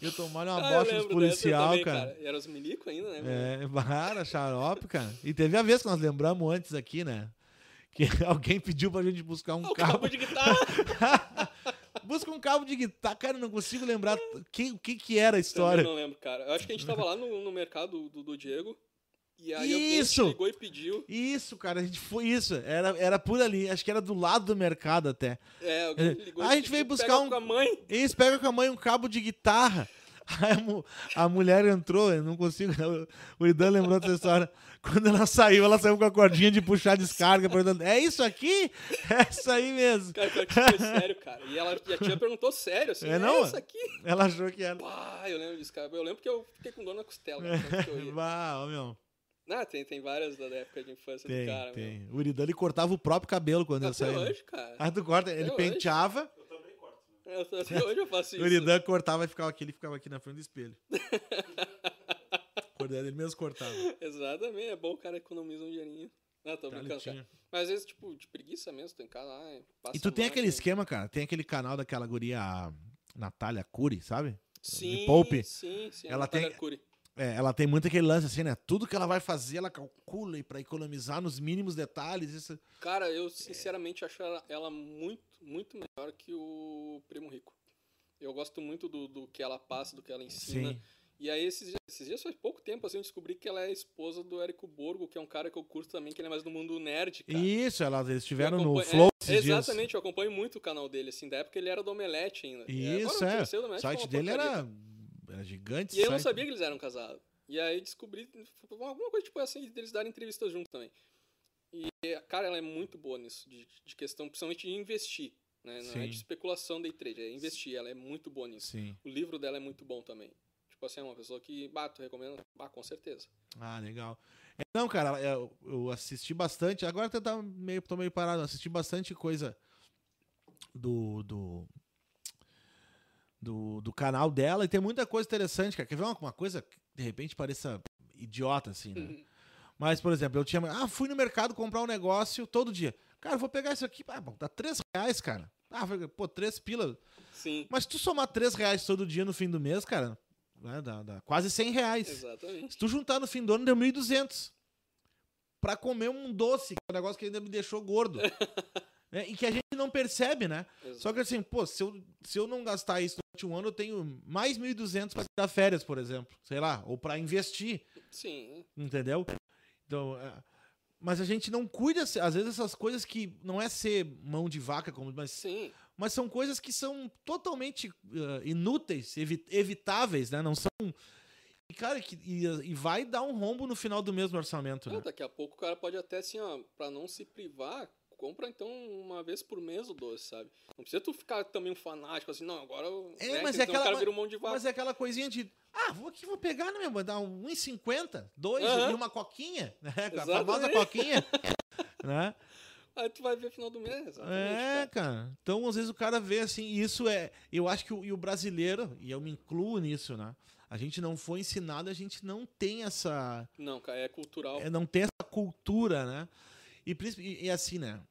Ia tomar uma Ah, bocha dos policial, também, cara. E era os milico ainda, né? É, cara, xarope, cara. E teve a vez que nós lembramos antes aqui, né? Que alguém pediu pra gente buscar um Ah, o cabo. cabo de guitarra. Busca um cabo de guitarra. Cara, eu não consigo lembrar que- o que, que era a Também história. não lembro, cara. Eu acho que a gente tava lá no, no mercado do, do Diego. E aí alguém Isso! te ligou e pediu. Isso, cara, a gente foi isso. Era, era por ali. Acho que era do lado do mercado até. É, alguém ligou e a gente veio buscar "Pega um- com a mãe. Eles pegam com a mãe um cabo de guitarra. A, a mulher entrou, eu não consigo. O Idan lembrou dessa história. Quando ela saiu, ela saiu com a cordinha de puxar descarga, perguntando: É isso aqui? É isso aí mesmo. Cara, pior que foi sério, cara. E, ela, e a tia perguntou sério, assim, É, é, não? isso aqui? Ela achou que era. Pá, eu lembro disso, cara. Eu lembro que eu fiquei com dor na costela. Bah, meu. Ah, tem, tem várias da época de infância Tem, do cara, meu. tem. O Iridan ele cortava o próprio cabelo quando ele Até saía. hoje, cara. Ah, tu corta, ele Até penteava, Eu até hoje eu faço o isso. Iridan cortava e ficava aqui, ele ficava aqui na frente do espelho. Cordel, ele mesmo cortava. Exatamente, é bom o cara economiza um dinheirinho. Não, tô Tá, brincando, cara. Mas às vezes, tipo, de preguiça mesmo, tu em casa lá, E tu tem aquele né? esquema, cara, tem aquele canal daquela guria Natália Cury, sabe? Sim, Poupe. sim, sim. Ela tem- Natália Arcuri. É, ela tem muito aquele lance assim, né? Tudo que ela vai fazer, ela calcula e pra economizar nos mínimos detalhes. Isso... Cara, eu sinceramente acho ela, ela muito, muito melhor que o Primo Rico. Eu gosto muito do, do que ela passa, do que ela ensina. Sim. E aí, esses, dias- esses dias faz pouco tempo, assim, eu descobri que ela é esposa do Érico Borgo, que é um cara que eu curto também, que ele é mais do mundo nerd, cara. Isso, ela, eles estiveram no Flow é, esses dias. Exatamente, eu acompanho muito o canal dele, assim, da época ele era do Omelete ainda. E Isso, é. O site dele porcaria. era, era gigante. E eu não sabia que eles eram casados. E aí descobri alguma coisa tipo assim, deles darem entrevistas juntos também. E, cara, ela é muito boa nisso, de, de questão, principalmente de investir. Né? Não é Sim. de especulação day trade, é investir. Ela é muito boa nisso. Sim. O livro dela é muito bom também. Tipo assim, é uma pessoa que, bah, tu recomenda? Bah, com certeza. Ah, legal. É, Não, cara, eu, eu assisti bastante. Agora eu tá meio, tô meio parado. Assisti bastante coisa do, do, do, do canal dela e tem muita coisa interessante, cara. Quer ver uma, uma coisa que de repente pareça idiota, assim, né? Mas, por exemplo, eu tinha. Ah, fui no mercado comprar um negócio todo dia. Cara, vou pegar isso aqui. Ah, bom, dá 3 reais, cara. Ah, pô, 3 pila. Sim, Mas se tu somar 3 reais todo dia no fim do mês, cara, né, dá, dá quase 100 reais. exatamente. Se tu juntar no fim do ano, deu 1.200. Pra comer um doce, que é um negócio que ainda me deixou gordo. Né, E que a gente não percebe, né? Só que assim, pô, se eu, se eu não gastar isso durante um ano, eu tenho mais 1.200 pra tirar férias, por exemplo. Sei lá, ou pra investir, Sim, entendeu? Então, é, mas a gente não cuida, às vezes, essas coisas que não é ser mão de vaca, como, mas, sim. mas são coisas que são totalmente eh, inúteis, evi- evitáveis, né? Não são E, cara, que- e, e vai dar um rombo no final do mês no orçamento, É, né? daqui a pouco o cara pode até assim, ó, pra não se privar, compra então uma vez por mês o doce, sabe? Não precisa tu ficar também um fanático assim, não, agora. É, né, mas é senão o aquela- cara vira um monte de vaca. Mas é aquela coisinha de. Ah, vou aqui, vou pegar, né, meu? Dar um 1,50, dois Aham. e uma coquinha, né? A famosa coquinha. né? Aí tu vai ver final do mês. É, cara. cara. Então, às vezes o cara vê assim, e isso é. Eu acho que o, e o brasileiro, e eu me incluo nisso, né? A gente não foi ensinado, a gente não tem essa. Não, cara, é cultural. é, Não tem essa cultura, né? E, e, e assim, né?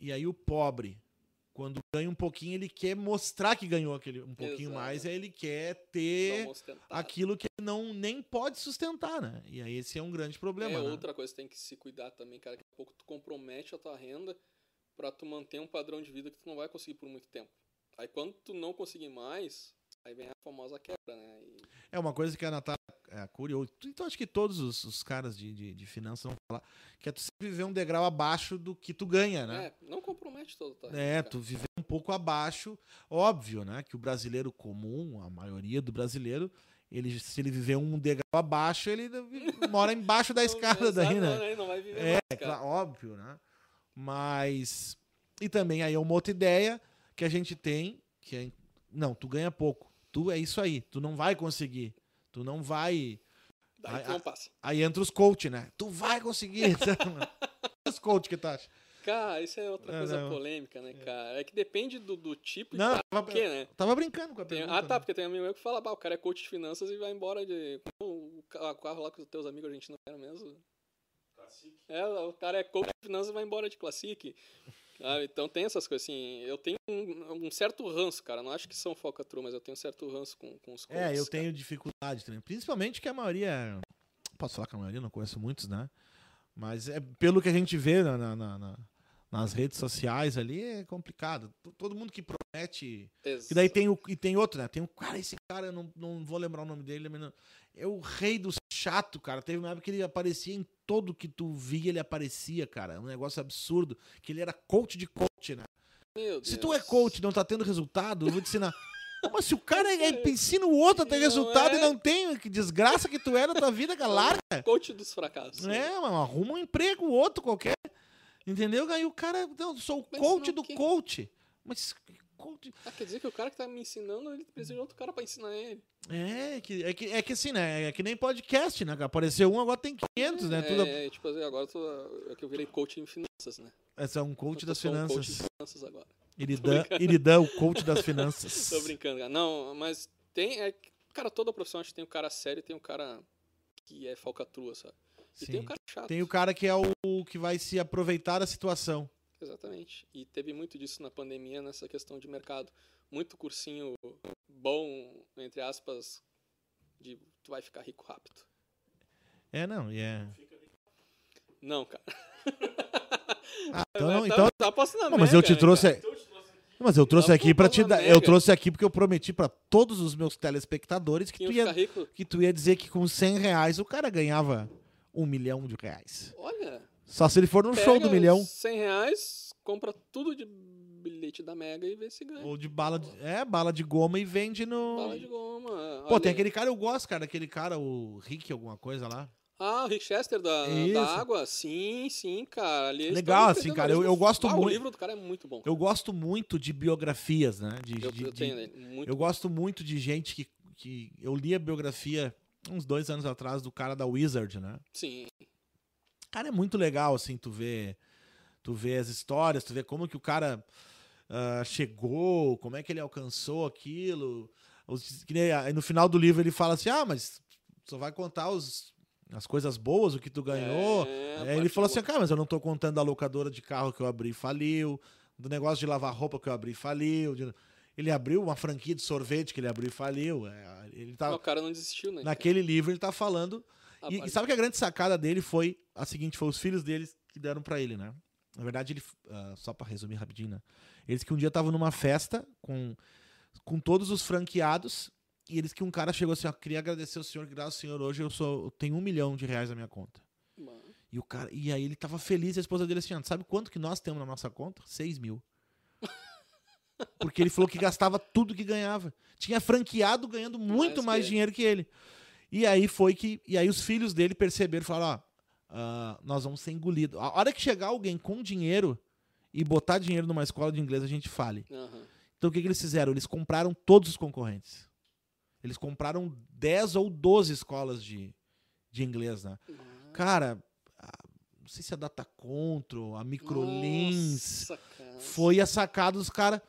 E aí o pobre, quando ganha um pouquinho, ele quer mostrar que ganhou aquele um pouquinho Exato. mais, aí ele quer ter aquilo que ele não nem pode sustentar, né? E aí esse é um grande problema, É né? outra coisa que tem que se cuidar também, cara. A pouco tu compromete a tua renda pra tu manter um padrão de vida que tu não vai conseguir por muito tempo. Aí quando tu não conseguir mais, aí vem a famosa quebra, né? E- É uma coisa que a Natália é, curioso. Então acho que todos os, os caras de, de, de finanças vão falar que é tu sempre viver um degrau abaixo do que tu ganha, né? É, não compromete todo, tá? É, tu viver um pouco abaixo, óbvio, né? Que o brasileiro comum, a maioria do brasileiro, ele, se ele viver um degrau abaixo, ele mora embaixo da escada daí, né? Não vai viver É, mais, cara. óbvio, né? Mas. E também aí é uma outra ideia que a gente tem, que é. Não, tu ganha pouco. Tu é isso aí. Tu não vai conseguir. Tu não vai. Daí tu não passa. Aí entra os coach, né? Tu vai conseguir. os coach que tu acha? Cara, isso é outra É, coisa não. polêmica, né, cara? É que depende do, do tipo Não, de tava, quê, né? tava brincando com a Tem- pergunta. ah, tá, né? porque tem amigo meu que fala, bah, o cara é coach de finanças e vai embora de. O ca- o carro lá com os teus amigos argentinos era mesmo. Cacique. É, o cara é coach de finanças e vai embora de Classic. Sabe? Então tem essas coisas assim. Eu tenho um, um certo ranço, cara. Não acho que são falcatrua, mas eu tenho um certo ranço com, com os coaches. É, eu cara. tenho dificuldade também. Principalmente que a maioria. Posso falar que a maioria, não conheço muitos, né? Mas é pelo que a gente vê na- na- na- na- nas redes sociais ali, é complicado. Todo mundo que promete. Ex- E daí tem, o, e tem outro, né? Tem um cara, esse cara, eu não, não vou lembrar o nome dele, mas não- é o rei do chato, cara. Teve uma época que ele aparecia em todo que tu via, ele aparecia, cara. Um negócio absurdo. Que ele era coach de coach, né? Meu Se tu é coach e não tá tendo resultado, eu vou te ensinar. Mas se o cara é, é- ensina o outro a ter Não resultado é? e não tem, que desgraça que tu é na tua vida, larga. Coach dos fracassos. É, mano, arruma um emprego, outro qualquer. Entendeu? Aí o cara, não, sou o Mas coach do coach. Mas coach. Ah, quer dizer que o cara que tá me ensinando, ele precisa de outro cara pra ensinar ele. É que, é, que, é que assim, né? É que nem podcast, né? Apareceu um, agora tem 500, né? É, Tudo, é, tipo assim, agora eu tô, é que eu virei coach em finanças, né? Esse é um coach das sou um finanças. coach de finanças agora. Iridã, o coach das finanças. Tô brincando, cara. Não, mas tem. É, cara, toda profissão acho que tem um cara sério e tem um cara que é falcatrua, sabe? E tem Sim. um cara chato. Tem o cara que é o que vai se aproveitar da situação. Exatamente. E teve muito disso na pandemia, nessa questão de mercado. Muito cursinho bom, entre aspas, de tu vai ficar rico rápido. É, não, e é. Não, cara. Ah, então, não, Tá- então, tá apostando na Não, mas eu te né, trouxe. cara? Então te trouxe aqui. Mas eu trouxe Tá aqui pra te dar. Eu trouxe aqui porque eu prometi pra todos os meus telespectadores que tu, ia, que tu ia dizer que com 100 reais o cara ganhava um milhão de reais. Olha. Só se ele for num show do pega milhão. 100 reais, compra tudo de bilhete da Mega e vê se ganha. Ou de bala de. É, bala de goma e vende no. Bala de goma. Pô, Olha tem aí. aquele cara, eu gosto, cara, aquele cara, o Rick, alguma coisa lá. Ah, o Rick Chester da, Isso. da água? Sim, sim, cara. Ali eles Legal, assim, cara, eu- eu gosto ah, muito- O livro do cara é muito bom. Eu gosto muito de biografias, né? De, Eu, de- eu tenho ele. Muito Eu gosto muito de gente que, que. Eu li a biografia uns dois anos atrás do cara da Wizard, né? Sim. Cara, é muito legal, assim, tu vê, tu vê as histórias, tu vê como que o cara ah, chegou, como é que ele alcançou aquilo. Os- aí no final do livro ele fala assim, ah, mas só vai contar os, as coisas boas, o que tu ganhou. É, ele parte falou assim, cara, mas eu não tô contando da locadora de carro que eu abri e faliu, do negócio de lavar roupa que eu abri e faliu. de- Ele abriu uma franquia de sorvete que ele abriu e faliu. é, ele tá, o cara não desistiu, né? naquele livro ele tá falando e, e sabe que a grande sacada dele foi a seguinte: foi os filhos deles que deram pra ele, né? Na verdade, ele. ah, só pra resumir rapidinho, né? Eles que um dia estavam numa festa com, com todos os franqueados. E eles que um cara chegou assim, ó, queria agradecer ao senhor, graças ao senhor, hoje eu sou, eu tenho um milhão de reais na minha conta. Mano, E o cara, e aí ele tava feliz, e a esposa dele assim, ó, sabe quanto que nós temos na nossa conta? 6 mil. Porque ele falou que gastava tudo que ganhava. Tinha franqueado ganhando muito Mais mais que dinheiro que ele. E aí foi que. E aí os filhos dele perceberam e falaram: ó, ah, nós vamos ser engolidos. A hora que chegar alguém com dinheiro e botar dinheiro numa escola de inglês, a gente fale. Aham. Então o que, que eles fizeram? Eles compraram todos os concorrentes. Eles compraram 10 ou 12 escolas de, de inglês, né? Cara, a- não sei se a Data Control, a Microlins, cara. foi a sacada dos caras.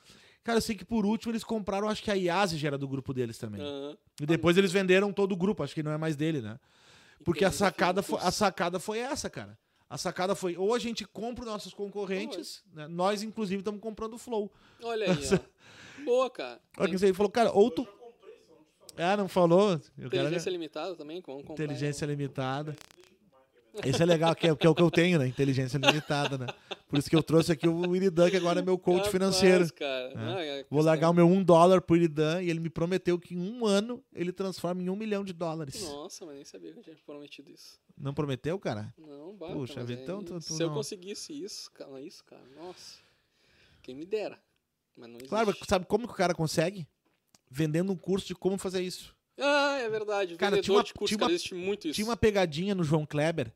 Cara, eu sei que por último eles compraram, acho que a IASE já era do grupo deles também. Aham. E depois eles venderam todo o grupo, acho que não é mais dele, né? Porque a sacada, foi, a sacada foi essa, cara. A sacada foi, ou a gente compra os nossos concorrentes, né? nós inclusive estamos comprando o Flow. Olha aí, ó. Boa, cara. Olha que ele falou, cara, ou tu... Ah, não falou? Eu quero- Inteligência limitada também, vamos comprar. Inteligência limitada. Esse é legal, que é, que é o que eu tenho, né? Inteligência limitada, né? Por isso que eu trouxe aqui o Iridan, que agora é meu coach Capaz, financeiro. Cara. Ah, é Vou largar o meu um dólar pro Iridan e ele me prometeu que em um ano ele transforma em um milhão de dólares. Nossa, mas nem sabia que eu tinha prometido isso. Não prometeu, cara? Não, bata, Puxa mas aí, então tu- tu Se eu não- conseguisse isso, cara, isso, cara, nossa. Quem me dera. Mas não existe. Claro, mas sabe como que o cara consegue? Vendendo um curso de como fazer isso. Ah, é verdade. Cara, tinha uma- curso, tinha uma- existe muito isso. Tinha uma pegadinha no João Kleber.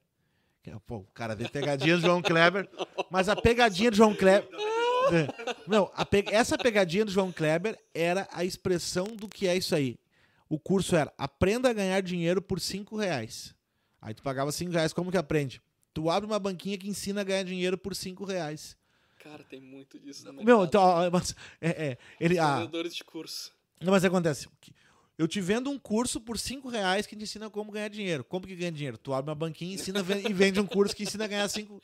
É- Pô, o cara vê pegadinha do João Kleber. Mas a pegadinha do João Kleber. É. Não, a pe- essa pegadinha do João Kleber era a expressão do que é isso aí. O curso era aprenda a ganhar dinheiro por 5 reais. Aí tu pagava 5 reais, como que aprende? Tu abre uma banquinha que ensina a ganhar dinheiro por 5 reais. Cara, tem muito disso no Meu, então, ó, mas, é, é, ele, ah, Vendedores de curso. Não, mas acontece. Eu te vendo um curso por 5 reais que te ensina como ganhar dinheiro. Como que ganha dinheiro? Tu abre uma banquinha ensina, e vende um curso que ensina a ganhar 5.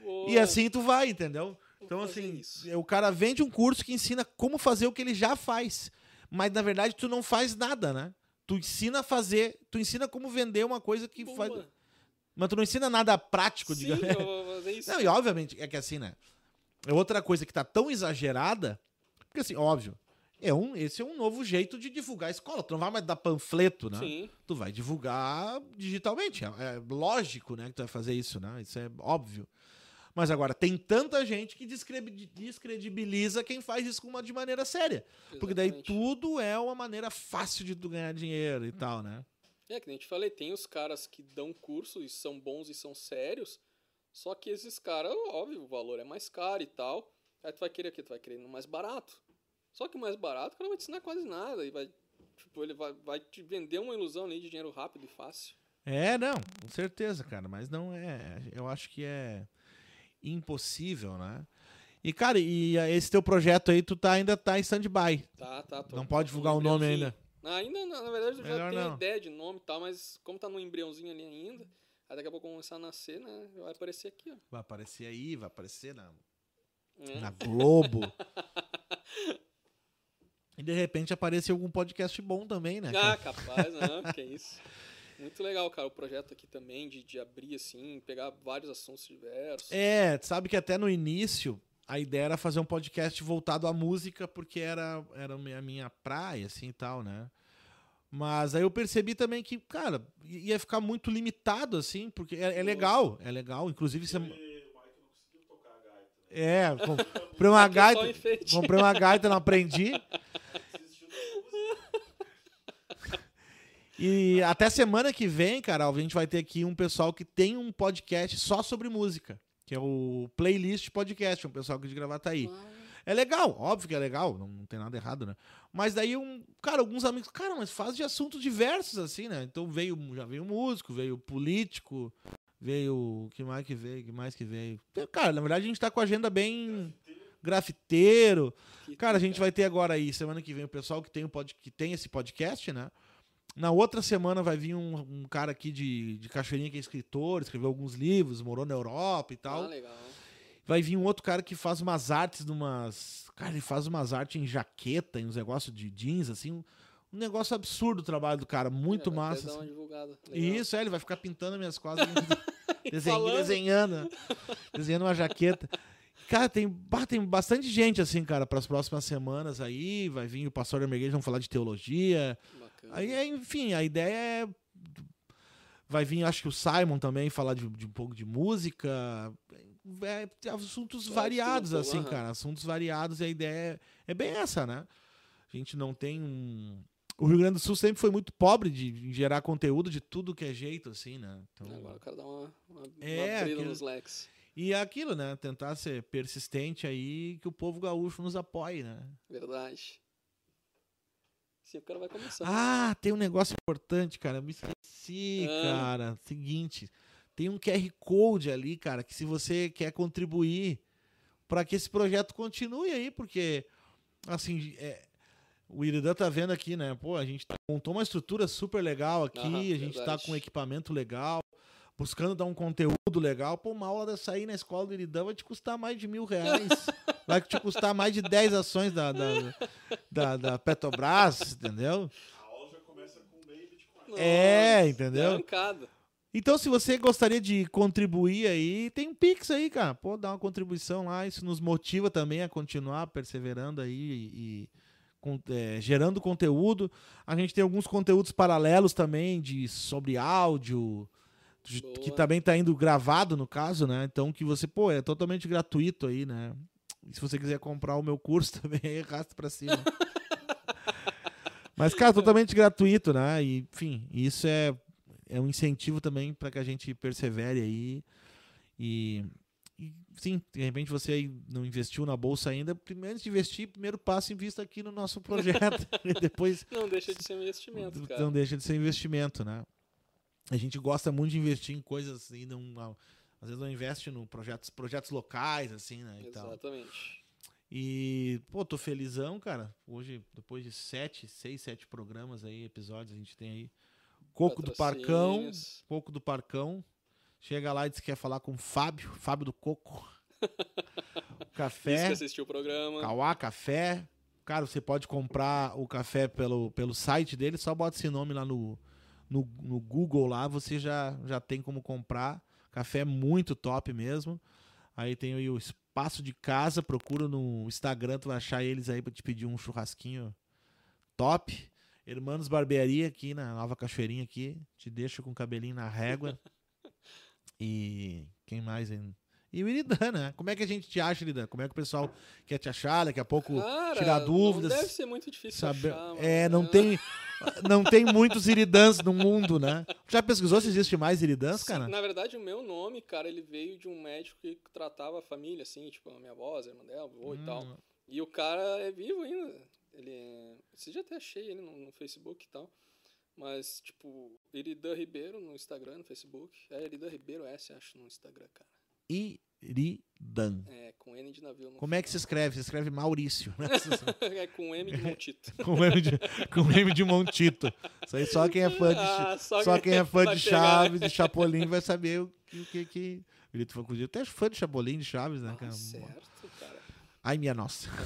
Boa. E assim tu vai, entendeu? Então, assim, isso. o cara vende um curso que ensina como fazer o que ele já faz. Mas, na verdade, tu não faz nada, né? Tu ensina a fazer, tu ensina como vender uma coisa que Boa. faz. Mas tu não ensina nada prático, Sim, digamos. eu vou fazer isso. Não, e obviamente, é que assim, né? É outra coisa que tá tão exagerada, porque assim, óbvio, é um, esse é um novo jeito de divulgar a escola. Tu não vai mais dar panfleto, né? Sim. Tu vai divulgar digitalmente. É, é lógico, né, que tu vai fazer isso, né? Isso é óbvio. Mas agora, tem tanta gente que descredi- descredibiliza quem faz isso de maneira séria. Porque daí exatamente. tudo é uma maneira fácil de tu ganhar dinheiro e tal, né? É, que nem eu te falei, tem os caras que dão curso e são bons e são sérios, só que esses caras, óbvio, o valor é mais caro e tal. Aí tu vai querer o quê? Tu vai querer no mais barato. Só que o mais barato, o cara não vai te ensinar quase nada. E vai, tipo, ele vai, vai te vender uma ilusão ali de dinheiro rápido e fácil. É, não, com certeza, cara, mas não é. Eu acho que é impossível, né? E, cara, e esse teu projeto aí, tu tá, ainda tá em stand-by. Tá, tá. tô- Não pode tô divulgar no o nome ainda. Ah, Ainda, na verdade, eu já Melhor tenho não. ideia de nome e tal, mas como tá no embriãozinho ali ainda, aí daqui a pouco começar a nascer, né? Vai aparecer aqui, ó. Vai aparecer aí, vai aparecer na, É. na Globo. e de repente aparece algum podcast bom também, né? Ah, capaz, não, que isso. Muito legal, cara, o projeto aqui também, de, de abrir assim, pegar vários assuntos diversos. É, sabe que até no início a ideia era fazer um podcast voltado à música, porque era, era a minha- a minha praia, assim e tal, né? Mas aí eu percebi também que, cara, ia ficar muito limitado, assim, porque é, é legal, é legal. Inclusive, você. E o Mike não conseguiu tocar a gaita. Né? É, comprei uma é gaita. Comprei uma gaita, não aprendi. E até semana que vem, cara, a gente vai ter aqui um pessoal que tem um podcast só sobre música, que é o Playlist Podcast, um pessoal que de Gravataí. Ah, É legal, óbvio que é legal, não, não tem nada errado, né? Mas daí um, cara, alguns amigos, cara, mas faz de assuntos diversos assim, né? Então veio, já veio músico, veio político, veio, que mais que veio, que mais que veio. Cara, na verdade a gente tá com a agenda bem grafiteiro. que Cara, a gente vai ter agora aí, semana que vem, o pessoal que tem, o pod, que tem esse podcast, né? Na outra semana vai vir um, um cara aqui de, de Cachoeirinha que é escritor, escreveu alguns livros, morou na Europa e tal. Ah, legal. Vai vir um outro cara que faz umas artes numas. Cara, ele faz umas artes em jaqueta, em uns negócios de jeans, assim. Um, negócio absurdo o trabalho do cara, muito É, massa. assim. Isso, é, ele vai ficar pintando as minhas costas, desenhando, desenhando, desenhando uma jaqueta. Cara, tem, tem bastante gente, assim, cara, para as próximas semanas aí. Vai vir o pastor Emerguez, vamos falar de teologia. Bacana. Aí, enfim, a ideia é. Vai vir, acho que o Simon também falar de, de um pouco de música. É, assuntos É, de variados, assim, cara. Assuntos variados e a ideia é, é bem essa, né? A gente não tem um. O Rio Grande do Sul sempre foi muito pobre de, gerar conteúdo de tudo que é jeito, assim, né? Então, Agora o cara dá uma, uma, É, uma nos leques. E é aquilo, né? Tentar ser persistente aí, que o povo gaúcho nos apoie, né? Verdade. Sim, o cara vai começar. Ah, tem um negócio importante, cara. Eu me esqueci, Ah. cara. Seguinte, tem um QR Code ali, cara, que se você quer contribuir para que esse projeto continue aí, porque, assim, é, o Iridan tá vendo aqui, né? Pô, a gente tá- montou uma estrutura super legal aqui, Aham, a gente tá verdade. com equipamento legal, buscando dar um conteúdo legal. Pô, uma aula dessa aí na escola do Iridan vai te custar mais de mil reais. vai te custar mais de 10 ações da, da, da, da Petrobras, entendeu? A aula já começa com meio Bitcoin. É, Nossa, entendeu? Arrancado. Então, se você gostaria de contribuir aí, tem um Pix aí, cara. Pô, dá uma contribuição lá. Isso nos motiva também a continuar perseverando aí e, e com- é, gerando conteúdo. A gente tem alguns conteúdos paralelos também de sobre áudio, de- que também tá indo gravado no caso, né? Então, que você, pô, é totalmente gratuito aí, né? E se você quiser comprar o meu curso também, arrasta pra cima. Mas, cara, totalmente gratuito, né? E, enfim, isso é, é um incentivo também para que a gente persevere aí. E, sim, de repente você aí não investiu na bolsa ainda. Primeiro, antes de investir, primeiro passo, invista aqui no nosso projeto. e depois Não deixa de ser um investimento, cara. não deixa de ser investimento, né? A gente gosta muito de investir em coisas e não. Às vezes não investe no projetos, projetos locais, assim, né? Exatamente. E, pô, tô felizão, cara. Hoje, depois de sete, seis, sete programas aí, episódios, a gente tem aí. Coco do Parcão. Coco do Parcão. Chega lá e diz que quer falar com o Fábio, Fábio do Coco. Diz que Café, assistiu o programa. Cauá Café. Cara, você pode comprar o café pelo, pelo site dele, só bota esse nome lá no, no, no Google lá, você já, já tem como comprar. Café muito top mesmo. Aí tem aí o Espaço de Casa, procura no Instagram, tu vai achar eles aí pra te pedir um churrasquinho top. Hermanos Barbearia aqui na Nova Cachoeirinha aqui, te deixa com o cabelinho na régua. E quem mais? hein? E o Iridan, né? Como é que a gente te acha, Iridan? Como é que o pessoal quer te achar? Daqui a pouco Cara, tirar dúvidas. Não deve ser muito difícil saber... achar, mano. É, não tem, não tem muitos iridãs no mundo, né? Já pesquisou se existe mais iridãs, Sim, cara? Na verdade, o meu nome, cara, ele veio de um médico que tratava a família, assim, tipo, a minha avó, a irmã dela, avô e tal. Hum, E o cara é vivo ainda. Ele é... Você já até achei ele no, no Facebook e tal. Mas, tipo, Iridan Ribeiro no Instagram, no Facebook. É Iridan Ribeiro S, acho, no Instagram, cara. Iridan. É, com N de navio. No Como é que se escreve? Se escreve Maurício, né? é com M de Montito. com, M de, com M de Montito. Isso aí só quem é fã de, Ah, só quem é fã vai de Chaves, de Chapolin, vai saber o que... que, que... Ele foi inclusive até fã de Chapolin, de Chaves, né, Ah, cara? certo. Ai, minha nossa.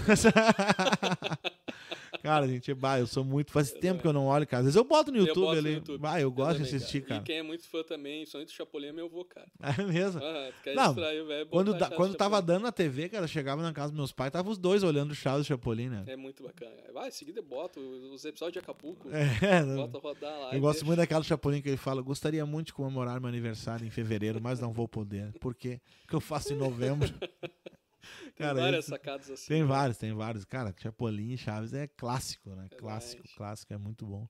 cara, gente, bah, eu sou muito. Faz tempo que eu não olho, cara. Às vezes eu boto no Eu YouTube boto no ali. YouTube. Bah, eu gosto de também, assistir, cara. E quem é muito fã também, somente do Chapolin, é meu avô, cara. É mesmo. Ah, Não, distrair o velho. Quando, da- quando tava Chapolin. dando na TV, cara, chegava na casa dos meus pais, tava os dois olhando o Chaves e o Chapolin, né? É muito bacana. Vai, em seguida eu boto os episódios de Acapulco. É, Bota rodar lá. eu gosto deixa. muito daquela Chapolin que ele fala: gostaria muito de comemorar meu aniversário em fevereiro, mas não vou poder. Por quê? Porque eu faço em novembro. Tem cara, várias sacadas assim. Tem vários, tem vários. Cara, Chapolin e Chaves é clássico, né? Verdade. Clássico, clássico, é muito bom.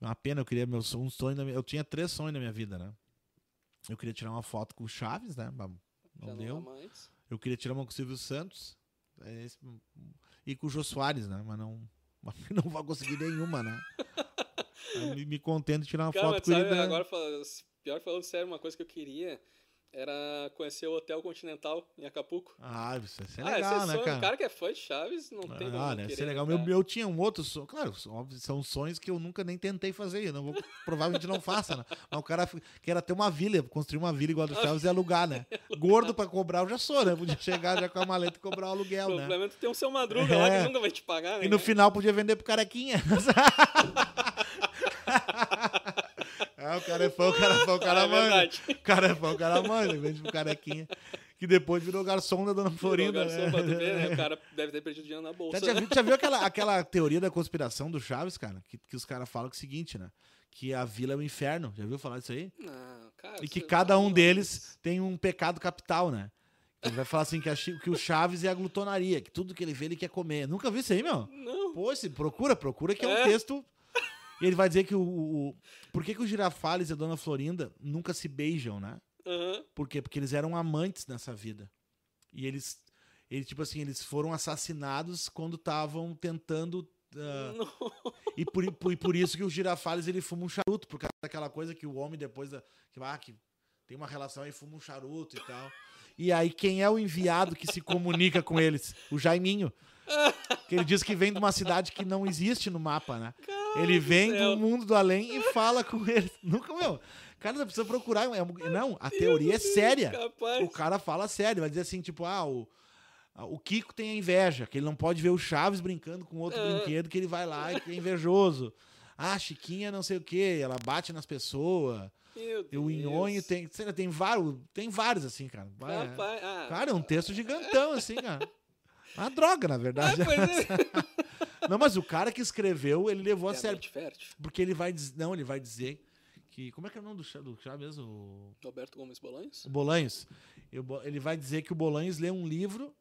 Uma pena, eu queria meu um sonho minha- eu tinha três sonhos na minha vida, né? Eu queria tirar uma foto com o Chaves, né? Já Não não deu. Eu queria tirar uma com o Silvio Santos é esse- e com o Jô Soares, né? Mas não, mas não vou conseguir nenhuma, né? Me, me contento de tirar uma Cara, foto com ele. sabe, né? agora, pior falando sério, uma coisa que eu queria era conhecer o Hotel Continental em Acapulco. Ah, isso ser ah, legal, esse né, sonho, cara? O cara que é fã de Chaves não tem como Ah, deve ser querer, legal. né, Meu, eu tinha um outro sonho. Claro, são sonhos que eu nunca nem tentei fazer. Eu não vou, provavelmente não faça, né? Mas o cara que era ter uma vila, construir uma vila igual a do Chaves e alugar, né? Gordo pra cobrar eu já sou, né? Podia chegar já com a maleta e cobrar o O aluguel, né? problema é tu ter um seu madruga lá É. que nunca vai te pagar, né? E no final podia vender pro carequinha. ah, o cara é fã, o cara é fã, o cara é verdade. O cara é fã, o cara manda. Vende pro carequinha. Que depois virou garçom da Dona Florinda. Garçom, né? ver, né? O cara deve ter perdido dinheiro na bolsa. Já, já viu, já viu aquela, aquela teoria da conspiração do Chaves, cara? Que, que os caras falam que é o seguinte, né? Que a vila é o inferno. Já viu falar disso aí? Não, cara, E que você cada tá um deles tem um pecado capital, né? Ele vai falar assim que, a que o Chaves é a glutonaria, que tudo que ele vê ele quer comer. Nunca vi isso aí, meu? Não. Pô, se procura, procura que é, um É. texto. E ele vai dizer que o. o- por que, que o Girafales e a Dona Florinda nunca se beijam, né? Aham. Por quê? Porque eles eram amantes nessa vida. E eles. Ele, tipo assim, eles foram assassinados quando estavam tentando. Não. e, por, e por- isso que o Girafales ele fuma um charuto, por causa daquela coisa que o homem depois da. Que, ah, que tem uma relação aí, fuma um charuto e tal. E aí, quem é o enviado que se comunica com eles? O Jaiminho. Que ele diz que vem de uma cidade que não existe no mapa, né? Ele do vem céu. do mundo do além e fala com eles. Nunca, meu. Cara, precisa procurar. é um- não, a teoria é séria. Capaz. O cara fala sério, vai dizer assim, tipo, ah, o, ah, o Kiko tem a inveja, que ele não pode ver o Chaves brincando com outro Ah. brinquedo, que ele vai lá e que é invejoso. Ah, Chiquinha não sei o quê, ela bate nas pessoas. Meu E o Inhonho tem, sei lá, tem vários, tem vários assim, cara. É, Rapaz, ah, cara, é um texto gigantão assim, cara. Uma droga, na verdade. pois é. Não, mas o cara que escreveu, ele levou a É sério, porque ele vai dizer, não, ele vai dizer que como é que é o nome do chá, do chá mesmo? Roberto Gomes Bolanhos? O Bolanhos. Ele vai dizer que o Bolanhos lê um livro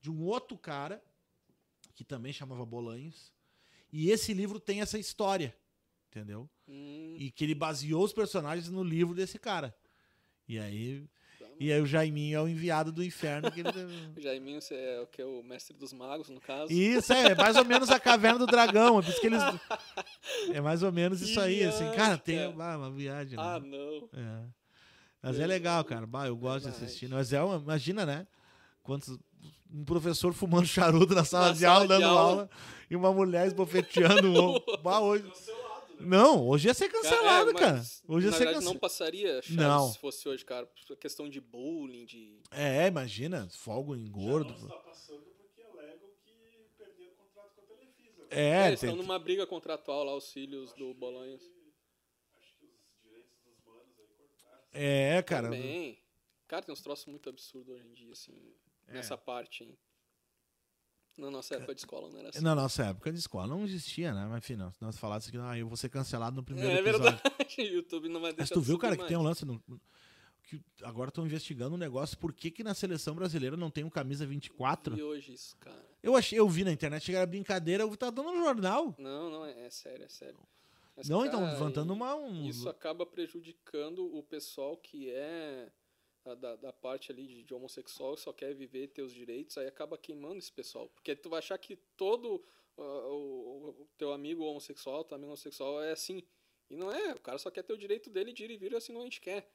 de um outro cara, que também chamava Bolanhos, e esse livro tem essa história, entendeu? Hum, E que ele baseou os personagens no livro desse cara. E aí, e aí o Jaiminho é o enviado do inferno. Que ele... O Jaiminho você é o que é o mestre dos magos, no caso. Isso, é, é mais ou menos a caverna do dragão. É, por isso que eles... é mais ou menos isso aí, assim. Cara, tem ah, uma viagem. né? Ah, não. É. Mas é legal, cara. Bah, eu gosto de assistir. Mas é uma, imagina, né? Quantos, um professor fumando charuto na sala Na de sala aula, de dando aula. aula, e uma mulher esbofeteando o bah, hoje. Não, hoje ia ser cancelado, é, cara. Hoje ia na ser verdade, não cancelado. passaria Chaves Não. se fosse hoje, cara. por questão de bullying, de... É, imagina, folga em Já gordo. não está passando porque alegam que perderam o contrato com a Televisa. né? É, eles tem- estão numa briga contratual lá, os filhos do Bolanhos. Acho que os direitos dos manos aí cortaram. é, cara. Também. Cara, tem uns troços muito absurdos hoje em dia, assim, É. nessa parte, hein. Na nossa época de escola, não era assim. Na nossa época de escola não existia, né? Mas enfim, não. Se nós falássemos que ah, eu vou ser cancelado no primeiro É episódio. verdade, o YouTube não vai Mas deixar tu de viu, cara, que tem um lance no. Que agora estão investigando um negócio. Por que, que na seleção brasileira não tem um camisa 24? E hoje isso, cara. Eu achei, eu vi na internet que era brincadeira, eu tava dando no jornal. Não, não, é, é sério, é sério. Mas, não, então, cara, levantando uma. Um... Isso acaba prejudicando o pessoal que é da, da parte ali de, de homossexual, só quer viver ter os direitos, aí acaba queimando esse pessoal. Porque tu vai achar que todo ah, o, o teu amigo homossexual, teu amigo homossexual é assim. E não é, o cara só quer ter o direito dele de ir e vir assim como a gente quer.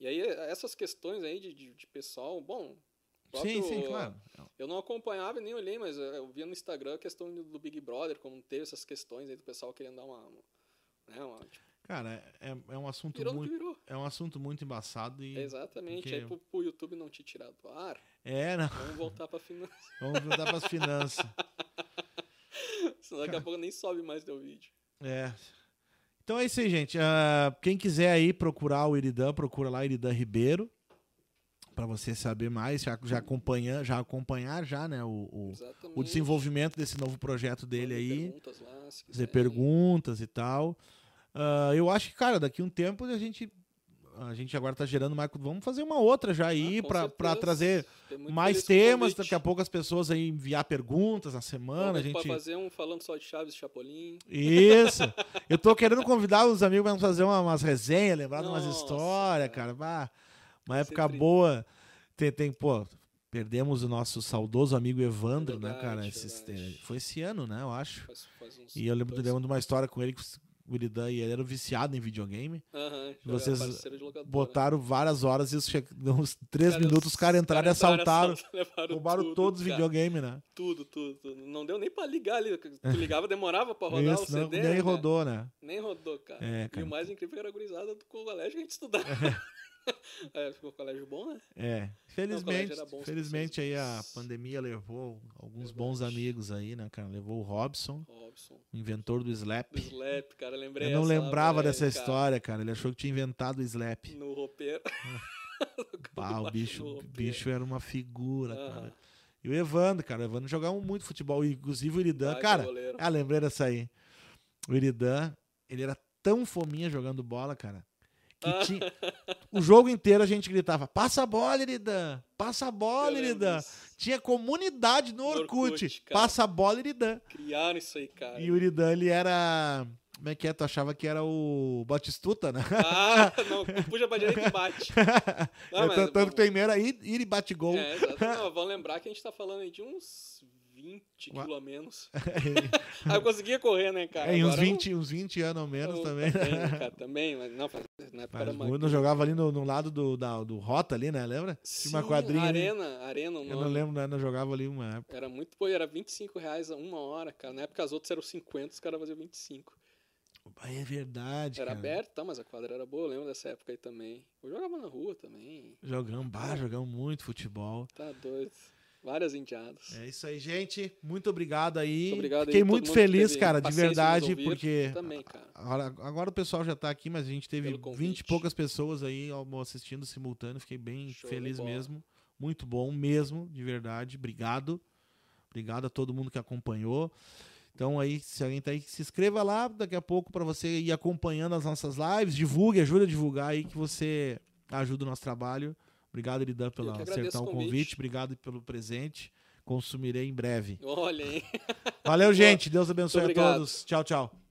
E aí essas questões aí de, de, de pessoal, bom... Sim, próprio- sim, claro. eu não acompanhava e nem olhei, mas eu via no Instagram a questão do Big Brother, como teve essas questões aí do pessoal querendo dar uma. uma, né, uma tipo, Cara, é, é um assunto virou muito. virou. É um assunto muito embaçado e. Exatamente. porque- Aí pro, pro YouTube não te tirar do ar, É, não. vamos voltar pra finança. Vamos voltar pras finanças. Senão daqui a pouco nem sobe mais teu vídeo. É. Então é isso aí, gente. Ah, quem quiser aí procurar o Iridan, procura lá Iridan Ribeiro. Pra você saber mais, já, já, acompanhar, já acompanhar já, né, o, o, o desenvolvimento desse novo projeto dele Mandem aí. Perguntas lá, fazer perguntas e tal. Ah, eu acho que, cara, daqui um tempo a gente. A gente agora tá gerando mais. Vamos fazer uma outra já aí Ah, com pra, trazer mais temas. Daqui a pouco as pessoas aí enviar perguntas na semana. A gente. fazer um falando só de Chaves e Chapolin. Isso! Eu tô querendo convidar os amigos pra fazer uma- umas resenhas, lembrar de umas histórias, cara. cara. Bah, uma Vai época boa. Tem, tem, pô, perdemos o nosso saudoso amigo Evandro, né, Verdade, cara? Esses- verdade. foi esse ano, né, eu acho. Faz, faz E eu lembro, dois- lembro de uma história com ele que o Iridan e ele eram viciados em videogame. Jogar Vocês. Botaram várias horas e isso che- uns três Cara, minutos, os caras entraram e assaltaram. levaram Roubaram tudo, todos os videogames, né? Tudo, tudo, tudo. Não deu nem pra ligar ali. Tu ligava, demorava pra rodar Isso, o não, CD. nem né? rodou, né? Nem rodou, cara. É, E cara. o mais incrível era a gurizada do colégio que a gente estudava. é, ficou um colégio bom, né? É, felizmente, felizmente aí a pandemia levou alguns Verdade. bons amigos aí, né, cara? Levou o Robson, Robson. o inventor do Slap. Do Slap, cara, lembrei Eu não lembrava dessa história, cara. Ele achou que tinha inventado o Slap. No roupeiro. Pá, o bicho, bicho era uma figura, cara. E o Evandro, cara, o Evandro jogava muito futebol, inclusive o Iridan, cara. Ah, lembrei dessa aí. O Iridan, ele era tão fominha jogando bola, cara, que tinha... o jogo inteiro a gente gritava: passa a bola, Iridan! Passa a bola, Iridan! Tinha comunidade no No Orkut. Passa a bola, Iridan! Criaram isso aí, cara. E o Iridan, ele era. Como é que é? Tu achava que era o Batistuta, né? Ah, não, puxa pra direita e bate. Não, mas- tanto, tanto que tem era ir, ir e bate gol. É, exato. Não, vamos lembrar que a gente tá falando aí de uns 20 Ua- quilos a menos. Aí eu conseguia correr, né, cara? É, em uns Agora eu- 20, uns 20 anos ou menos eu- também. Também, cara, também, mas não, faz- na época era muito, não jogava ali no, no lado do, da- do Rota ali, né? Lembra? Tinha uma quadrinha. ali. Arena, Arena, o Eu não lembro, né? Não jogava ali uma época. Era muito, pô, era 25 reais a uma hora, cara. Na época as outras eram 50, os caras faziam 25. Ah, É verdade, Era cara. aberto, tá, mas a quadra era boa, eu lembro dessa época aí também. Eu jogava na rua também, Jogamos, bah, jogamos muito futebol. tá doido. Várias indiadas. É isso aí, gente. Muito obrigado aí. Muito obrigado aí Fiquei a todo muito feliz, cara, de verdade, porque Também, cara. agora, agora o pessoal já tá aqui, mas a gente teve Pelo convite. 20 e poucas pessoas aí assistindo simultâneo. Fiquei bem Show feliz mesmo. Muito bom mesmo, de verdade. Obrigado. Obrigado a todo mundo que acompanhou. Então aí, se alguém tá aí, se inscreva lá daqui a pouco para você ir acompanhando as nossas lives, divulgue, ajuda a divulgar aí que você ajuda o nosso trabalho. Obrigado, que agradeço acertar o convite. convite. Obrigado pelo presente. Consumirei em breve. Olha, hein? Valeu, gente. Deus abençoe a todos. Tchau, tchau.